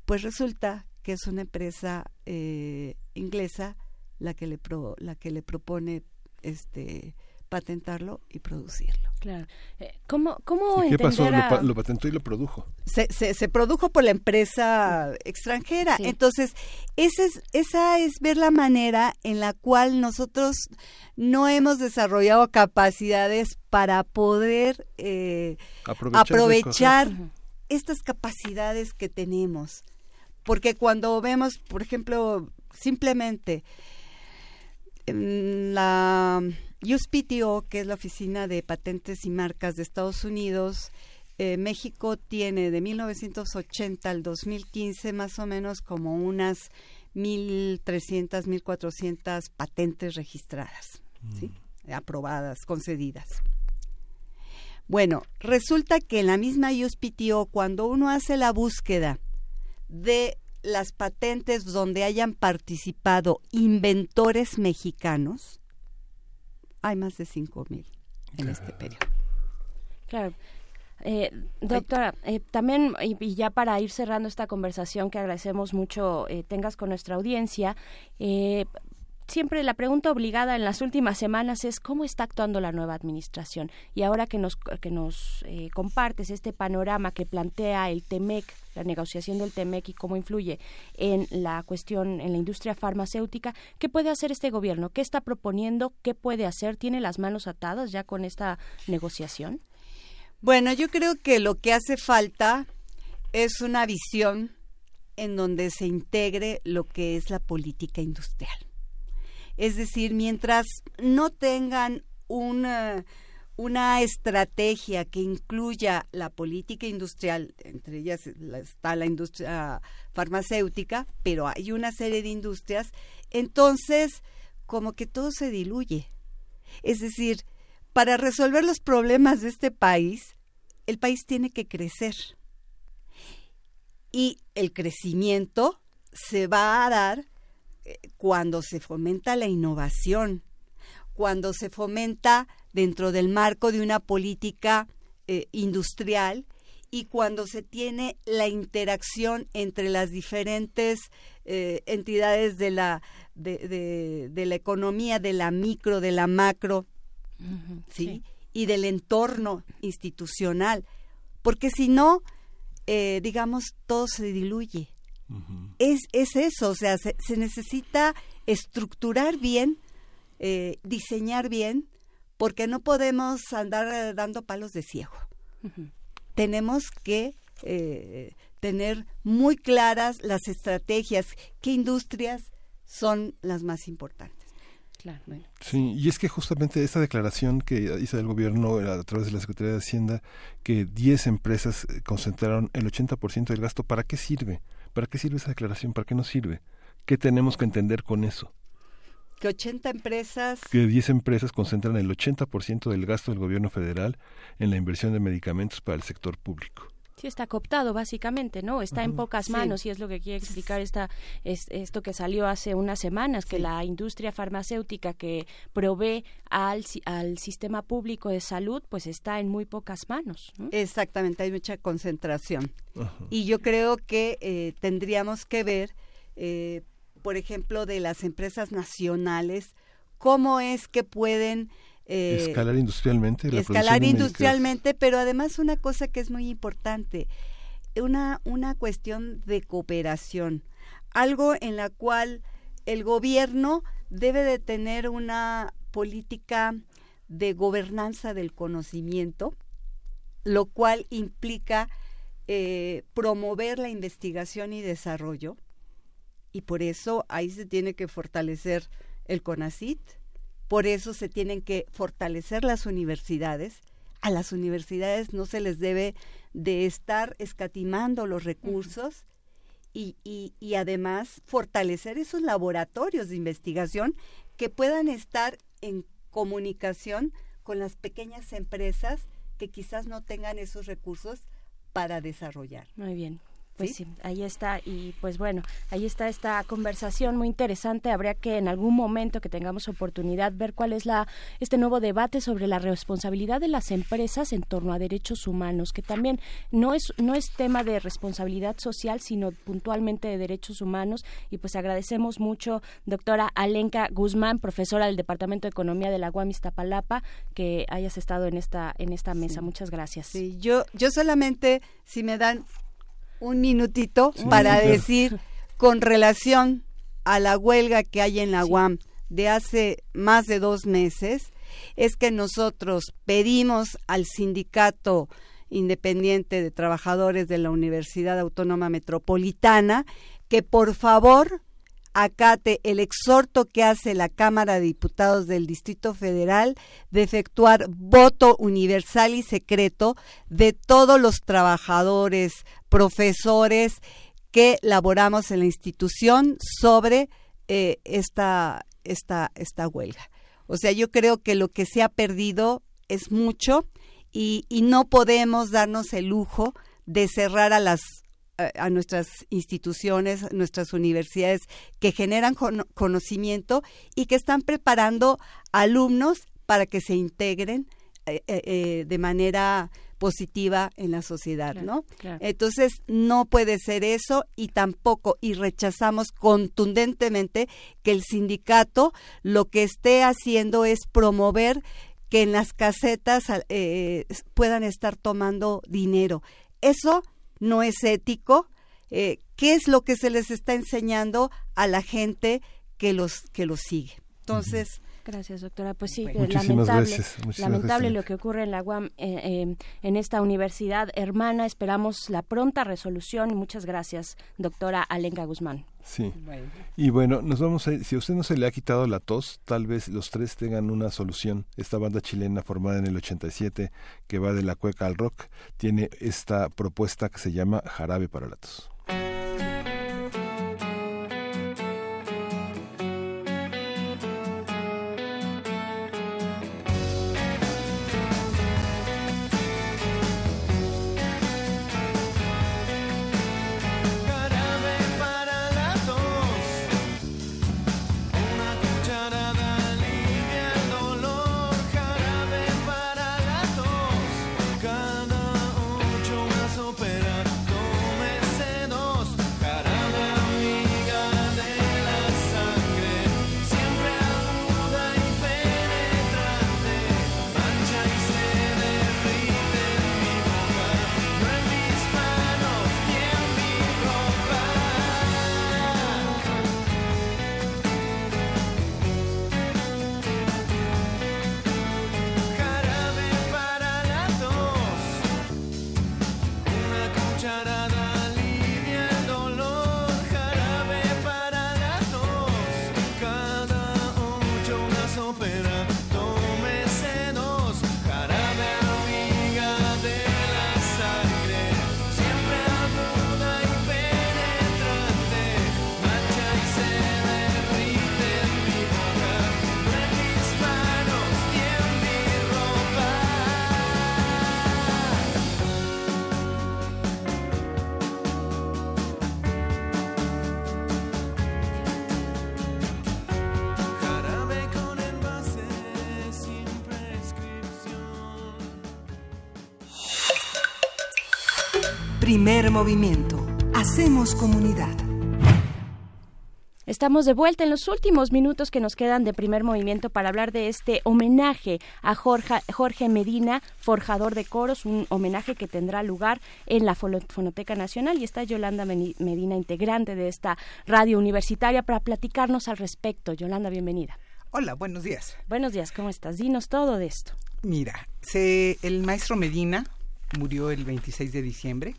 Pues resulta que es una empresa eh, inglesa la que le la que le propone este patentarlo y producirlo.
Claro. Eh, ¿Cómo, cómo
¿Qué pasó? Lo, patentó y lo produjo.
Se, se, produjo por la empresa extranjera. Entonces, esa es, esa es ver la manera en la cual nosotros no hemos desarrollado capacidades para poder eh, aprovechar, estas capacidades que tenemos. Porque cuando vemos, por ejemplo, simplemente la USPTO, que es la Oficina de Patentes y Marcas de Estados Unidos, eh, México tiene de 1980 al 2015 más o menos como unas 1.300, 1.400 patentes registradas, mm. aprobadas, concedidas. Bueno, resulta que en la misma USPTO, cuando uno hace la búsqueda de las patentes donde hayan participado inventores mexicanos, hay más de 5.000 en este periodo.
Claro. Eh, doctora, eh, también, y, ya para ir cerrando esta conversación que agradecemos mucho eh, tengas con nuestra audiencia, siempre la pregunta obligada en las últimas semanas es cómo está actuando la nueva administración. Y ahora que nos, que nos eh, compartes este panorama que plantea el TEMEC, la negociación del TEMEC y cómo influye en la cuestión, en la industria farmacéutica, ¿qué puede hacer este gobierno? ¿Qué está proponiendo? ¿Qué puede hacer? ¿Tiene las manos atadas ya con esta negociación?
Bueno, yo creo que lo que hace falta es una visión en donde se integre lo que es la política industrial. Es decir, mientras no tengan una, una estrategia que incluya la política industrial, entre ellas está la industria farmacéutica, pero hay una serie de industrias, entonces como que todo se diluye. Es decir, para resolver los problemas de este país, el país tiene que crecer. Y el crecimiento se va a dar cuando se fomenta la innovación, cuando se fomenta dentro del marco de una política eh, industrial y cuando se tiene la interacción entre las diferentes eh, entidades de la, de, la economía, de la micro, de la macro, ¿sí? Y del entorno institucional. Porque si no, eh, digamos, todo se diluye es, es eso, o sea, se, necesita estructurar bien, eh, diseñar bien, porque no podemos andar eh, dando palos de ciego. Tenemos que eh, tener muy claras las estrategias, qué industrias son las más importantes.
Sí, y es que justamente esta declaración que hizo el gobierno a través de la Secretaría de Hacienda, que 10 empresas concentraron el 80% del gasto, ¿para qué sirve? ¿Para qué sirve esa declaración? ¿Para qué nos sirve? ¿Qué tenemos que entender con eso?
Que 80 empresas...
Que 10 empresas concentran el 80% del gasto del gobierno federal en la inversión de medicamentos para el sector público.
Sí, está cooptado básicamente, ¿no? Está en pocas manos y es lo que quiere explicar esta, es, esto que salió hace unas semanas, que la industria farmacéutica que provee al, al sistema público de salud, pues está en muy pocas manos.
Exactamente, hay mucha concentración. Y yo creo que eh, tendríamos que ver, eh, por ejemplo, de las empresas nacionales, cómo es que pueden
eh, escalar industrialmente.
escalar industrialmente, pero además una cosa que es muy importante, una, una cuestión de cooperación, algo en la cual el gobierno debe de tener una política de gobernanza del conocimiento, lo cual implica eh, promover la investigación y desarrollo, y por eso ahí se tiene que fortalecer el CONACIT, por eso se tienen que fortalecer las universidades. A las universidades no se les debe de estar escatimando los recursos y, y, además fortalecer esos laboratorios de investigación que puedan estar en comunicación con las pequeñas empresas que quizás no tengan esos recursos para desarrollar.
Muy bien. Pues ¿Sí? ahí está y pues bueno, ahí está esta conversación muy interesante. Habría que en algún momento que tengamos oportunidad ver cuál es la este nuevo debate sobre la responsabilidad de las empresas en torno a derechos humanos, que también no es no es tema de responsabilidad social, sino puntualmente de derechos humanos y pues agradecemos mucho doctora Alenka Guzmán, profesora del Departamento de Economía de la UAM Iztapalapa, que hayas estado en esta en esta mesa. Muchas gracias.
Sí, yo yo solamente si me dan un minutito para decir con relación a la huelga que hay en la UAM de hace más de dos meses, es que nosotros pedimos al sindicato independiente de trabajadores de la Universidad Autónoma Metropolitana que por favor acate el exhorto que hace la Cámara de Diputados del Distrito Federal de efectuar voto universal y secreto de todos los trabajadores, profesores que laboramos en la institución sobre eh, esta, esta, esta huelga. O sea, yo creo que lo que se ha perdido es mucho y, y no podemos darnos el lujo de cerrar a las a nuestras instituciones, nuestras universidades que generan conocimiento y que están preparando alumnos para que se integren eh, eh, eh, de manera positiva en la sociedad, ¿no? Entonces, no puede ser eso y tampoco, y rechazamos contundentemente que el sindicato lo que esté haciendo es promover que en las casetas eh, puedan estar tomando dinero. Eso no es ético. Eh, ¿Qué es lo que se les está enseñando a la gente que los que los sigue? Entonces,
Gracias, doctora. Pues sí, lamentable, lamentable lo que ocurre en la UAM, eh, eh, en esta universidad hermana. Esperamos la pronta resolución. Muchas gracias, doctora Alenka Guzmán.
Sí. Y bueno, nos vamos a si a usted no se le ha quitado la tos, tal vez los tres tengan una solución. Esta banda chilena formada en el 87, que va de la cueca al rock, tiene esta propuesta que se llama Jarabe para la tos.
Movimiento. Hacemos comunidad.
Estamos de vuelta en los últimos minutos que nos quedan de primer movimiento para hablar de este homenaje a Jorge, Jorge Medina, forjador de coros, un homenaje que tendrá lugar en la Fonoteca Nacional y está Yolanda Medina, integrante de esta radio universitaria, para platicarnos al respecto. Yolanda, bienvenida.
Hola, buenos días.
Buenos días, ¿cómo estás? Dinos todo de esto.
Mira, se, el maestro Medina murió el 26 de diciembre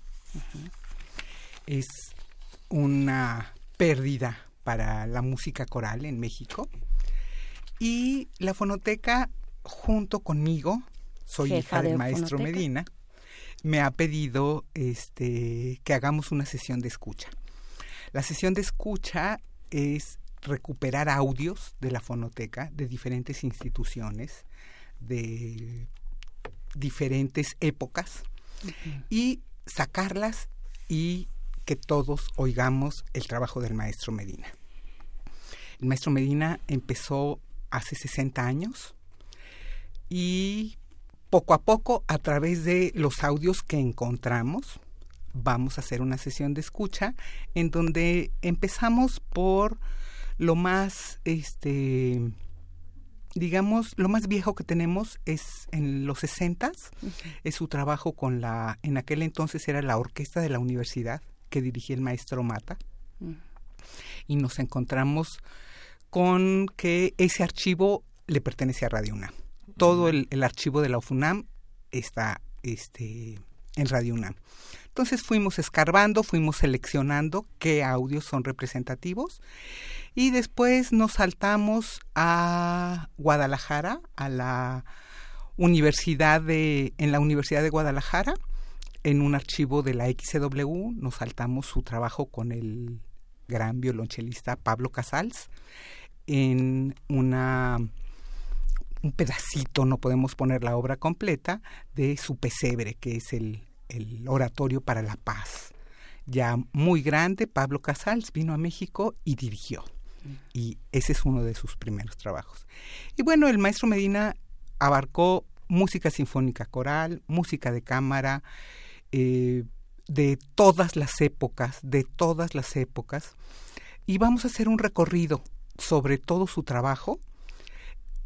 es una pérdida para la música coral en México. Y la fonoteca, junto conmigo, soy hija del maestro Medina, me ha pedido este, que hagamos una sesión de escucha. La sesión de escucha es recuperar audios de la fonoteca de diferentes instituciones, de diferentes épocas, y sacarlas y que todos oigamos el trabajo del maestro Medina. El maestro Medina empezó hace 60 años y poco a poco, a través de los audios que encontramos, vamos a hacer una sesión de escucha en donde empezamos por lo más este digamos, lo más viejo que tenemos es en los sesentas, es su trabajo con la, en aquel entonces era la orquesta de la universidad que dirigía el maestro Mata. Y nos encontramos con que ese archivo le pertenece a Radio UNAM. Todo el, el archivo de la UFUNAM está este, en Radio UNAM. Entonces fuimos escarbando, fuimos seleccionando qué audios son representativos y después nos saltamos a Guadalajara, a la Universidad de, en la Universidad de Guadalajara, en un archivo de la XW, nos saltamos su trabajo con el gran violonchelista Pablo Casals en una un pedacito, no podemos poner la obra completa, de su pesebre, que es el, el oratorio para la paz. Ya muy grande, Pablo Casals vino a México y dirigió. Y ese es uno de sus primeros trabajos. Y bueno, el maestro Medina abarcó música sinfónica coral, música de cámara, eh, de todas las épocas, de todas las épocas. Y vamos a hacer un recorrido sobre todo su trabajo,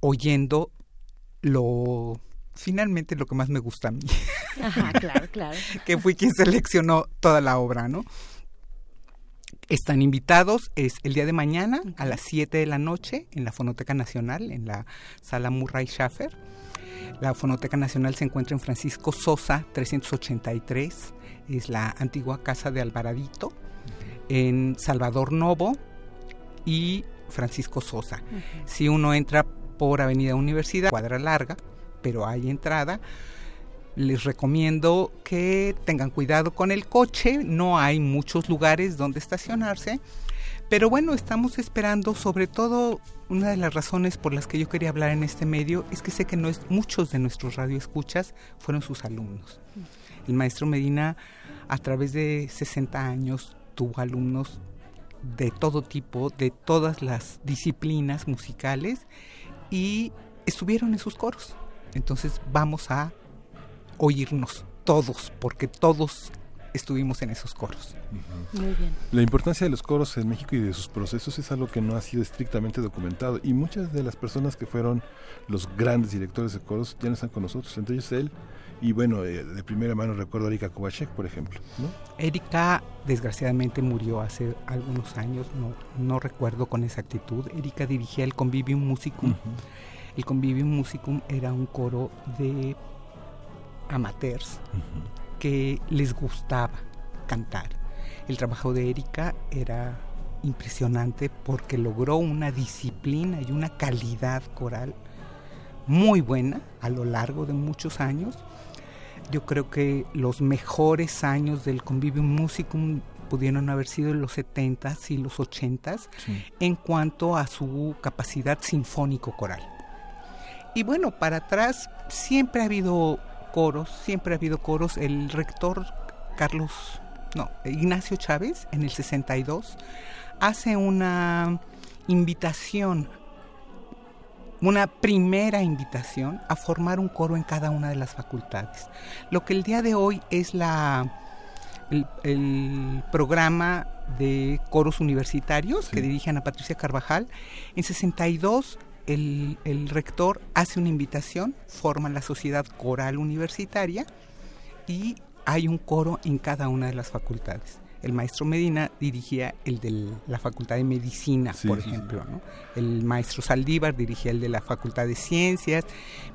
oyendo lo finalmente lo que más me gusta a mí.
Ajá, claro, claro.
que fui quien seleccionó toda la obra, ¿no? Están invitados, es el día de mañana a las 7 de la noche en la Fonoteca Nacional, en la sala Murray Schaffer. La Fonoteca Nacional se encuentra en Francisco Sosa 383, es la antigua casa de Alvaradito, en Salvador Novo y Francisco Sosa. Si uno entra por Avenida Universidad, cuadra larga, pero hay entrada, les recomiendo que tengan cuidado con el coche, no hay muchos lugares donde estacionarse, pero bueno, estamos esperando, sobre todo una de las razones por las que yo quería hablar en este medio es que sé que no es, muchos de nuestros radioescuchas fueron sus alumnos. El maestro Medina a través de 60 años tuvo alumnos de todo tipo, de todas las disciplinas musicales y estuvieron en sus coros. Entonces vamos a oírnos todos, porque todos estuvimos en esos coros.
Muy bien.
La importancia de los coros en México y de sus procesos es algo que no ha sido estrictamente documentado y muchas de las personas que fueron los grandes directores de coros ya no están con nosotros, entre ellos él y bueno, eh, de primera mano recuerdo a Erika Kovacek, por ejemplo. ¿no?
Erika desgraciadamente murió hace algunos años, no, no recuerdo con exactitud. Erika dirigía el Convivium Musicum. El Convivium Musicum era un coro de amateurs que les gustaba cantar. El trabajo de Erika era impresionante porque logró una disciplina y una calidad coral muy buena a lo largo de muchos años. Yo creo que los mejores años del Convivium Musicum pudieron haber sido en los 70s y los 80s en cuanto a su capacidad sinfónico coral. Y bueno, para atrás siempre ha habido coros, siempre ha habido coros. El rector Carlos, no, Ignacio Chávez, en el 62, hace una invitación, una primera invitación a formar un coro en cada una de las facultades. Lo que el día de hoy es la, el, el programa de coros universitarios que dirige Ana Patricia Carvajal. En 62 el, el, rector hace una invitación, forma la sociedad coral universitaria y hay un coro en cada una de las facultades. El maestro Medina dirigía el de la Facultad de Medicina,
Sí,
por
sí,
ejemplo. ¿no? El maestro Saldívar dirigía el de la Facultad de Ciencias,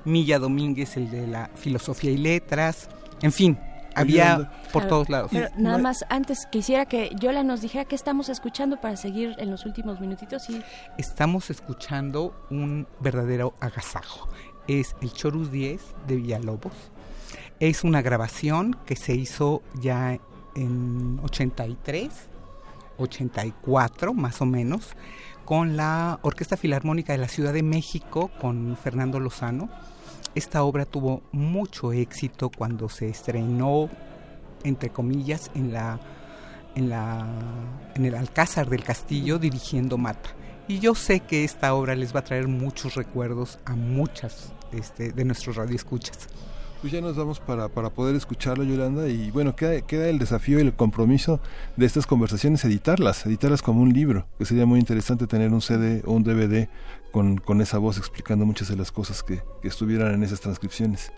Milla Domínguez el de la Filosofía y Letras. En fin, había por
Claro,
todos lados.
Pero nada más, antes quisiera que Yola nos dijera qué estamos escuchando para seguir en los últimos minutitos. Y
estamos escuchando un verdadero agasajo. Es el Chorus 10 de Villalobos. Es una grabación que se hizo ya en 83, 84 más o menos, con la Orquesta Filarmónica de la Ciudad de México, con Fernando Lozano. Esta obra tuvo mucho éxito cuando se estrenó, entre comillas, en la en, la, en el Alcázar del Castillo dirigiendo Mata. Y yo sé que esta obra les va a traer muchos recuerdos a muchas este, de nuestros radioescuchas.
Pues ya nos vamos para, para poder escucharlo, Yolanda, y bueno, queda, queda el desafío y el compromiso de estas conversaciones, editarlas, editarlas como un libro, que sería muy interesante tener un CD o un DVD con, con esa voz explicando muchas de las cosas que, que estuvieran en esas transcripciones.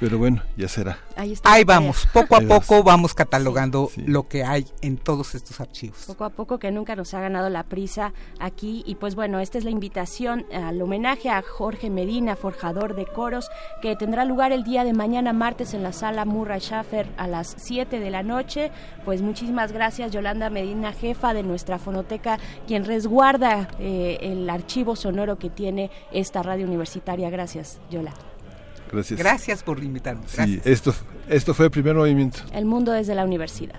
Pero bueno, ya será.
ahí está.
Ahí vamos, poco a
Ahí vas.
poco vamos catalogando lo que hay en todos estos archivos.
Poco a poco que nunca nos ha ganado la prisa aquí y pues bueno, esta es la invitación al homenaje a Jorge Medina, forjador de coros, que tendrá lugar el día de mañana martes en la sala Murray Schaffer a las 7 de la noche. Pues muchísimas gracias Yolanda Medina, jefa de nuestra fonoteca, quien resguarda eh, el archivo sonoro que tiene esta radio universitaria. Gracias, Yola.
Gracias.
Gracias por invitarme.
Sí,
Gracias.
esto, esto fue el primer movimiento.
El mundo desde la universidad.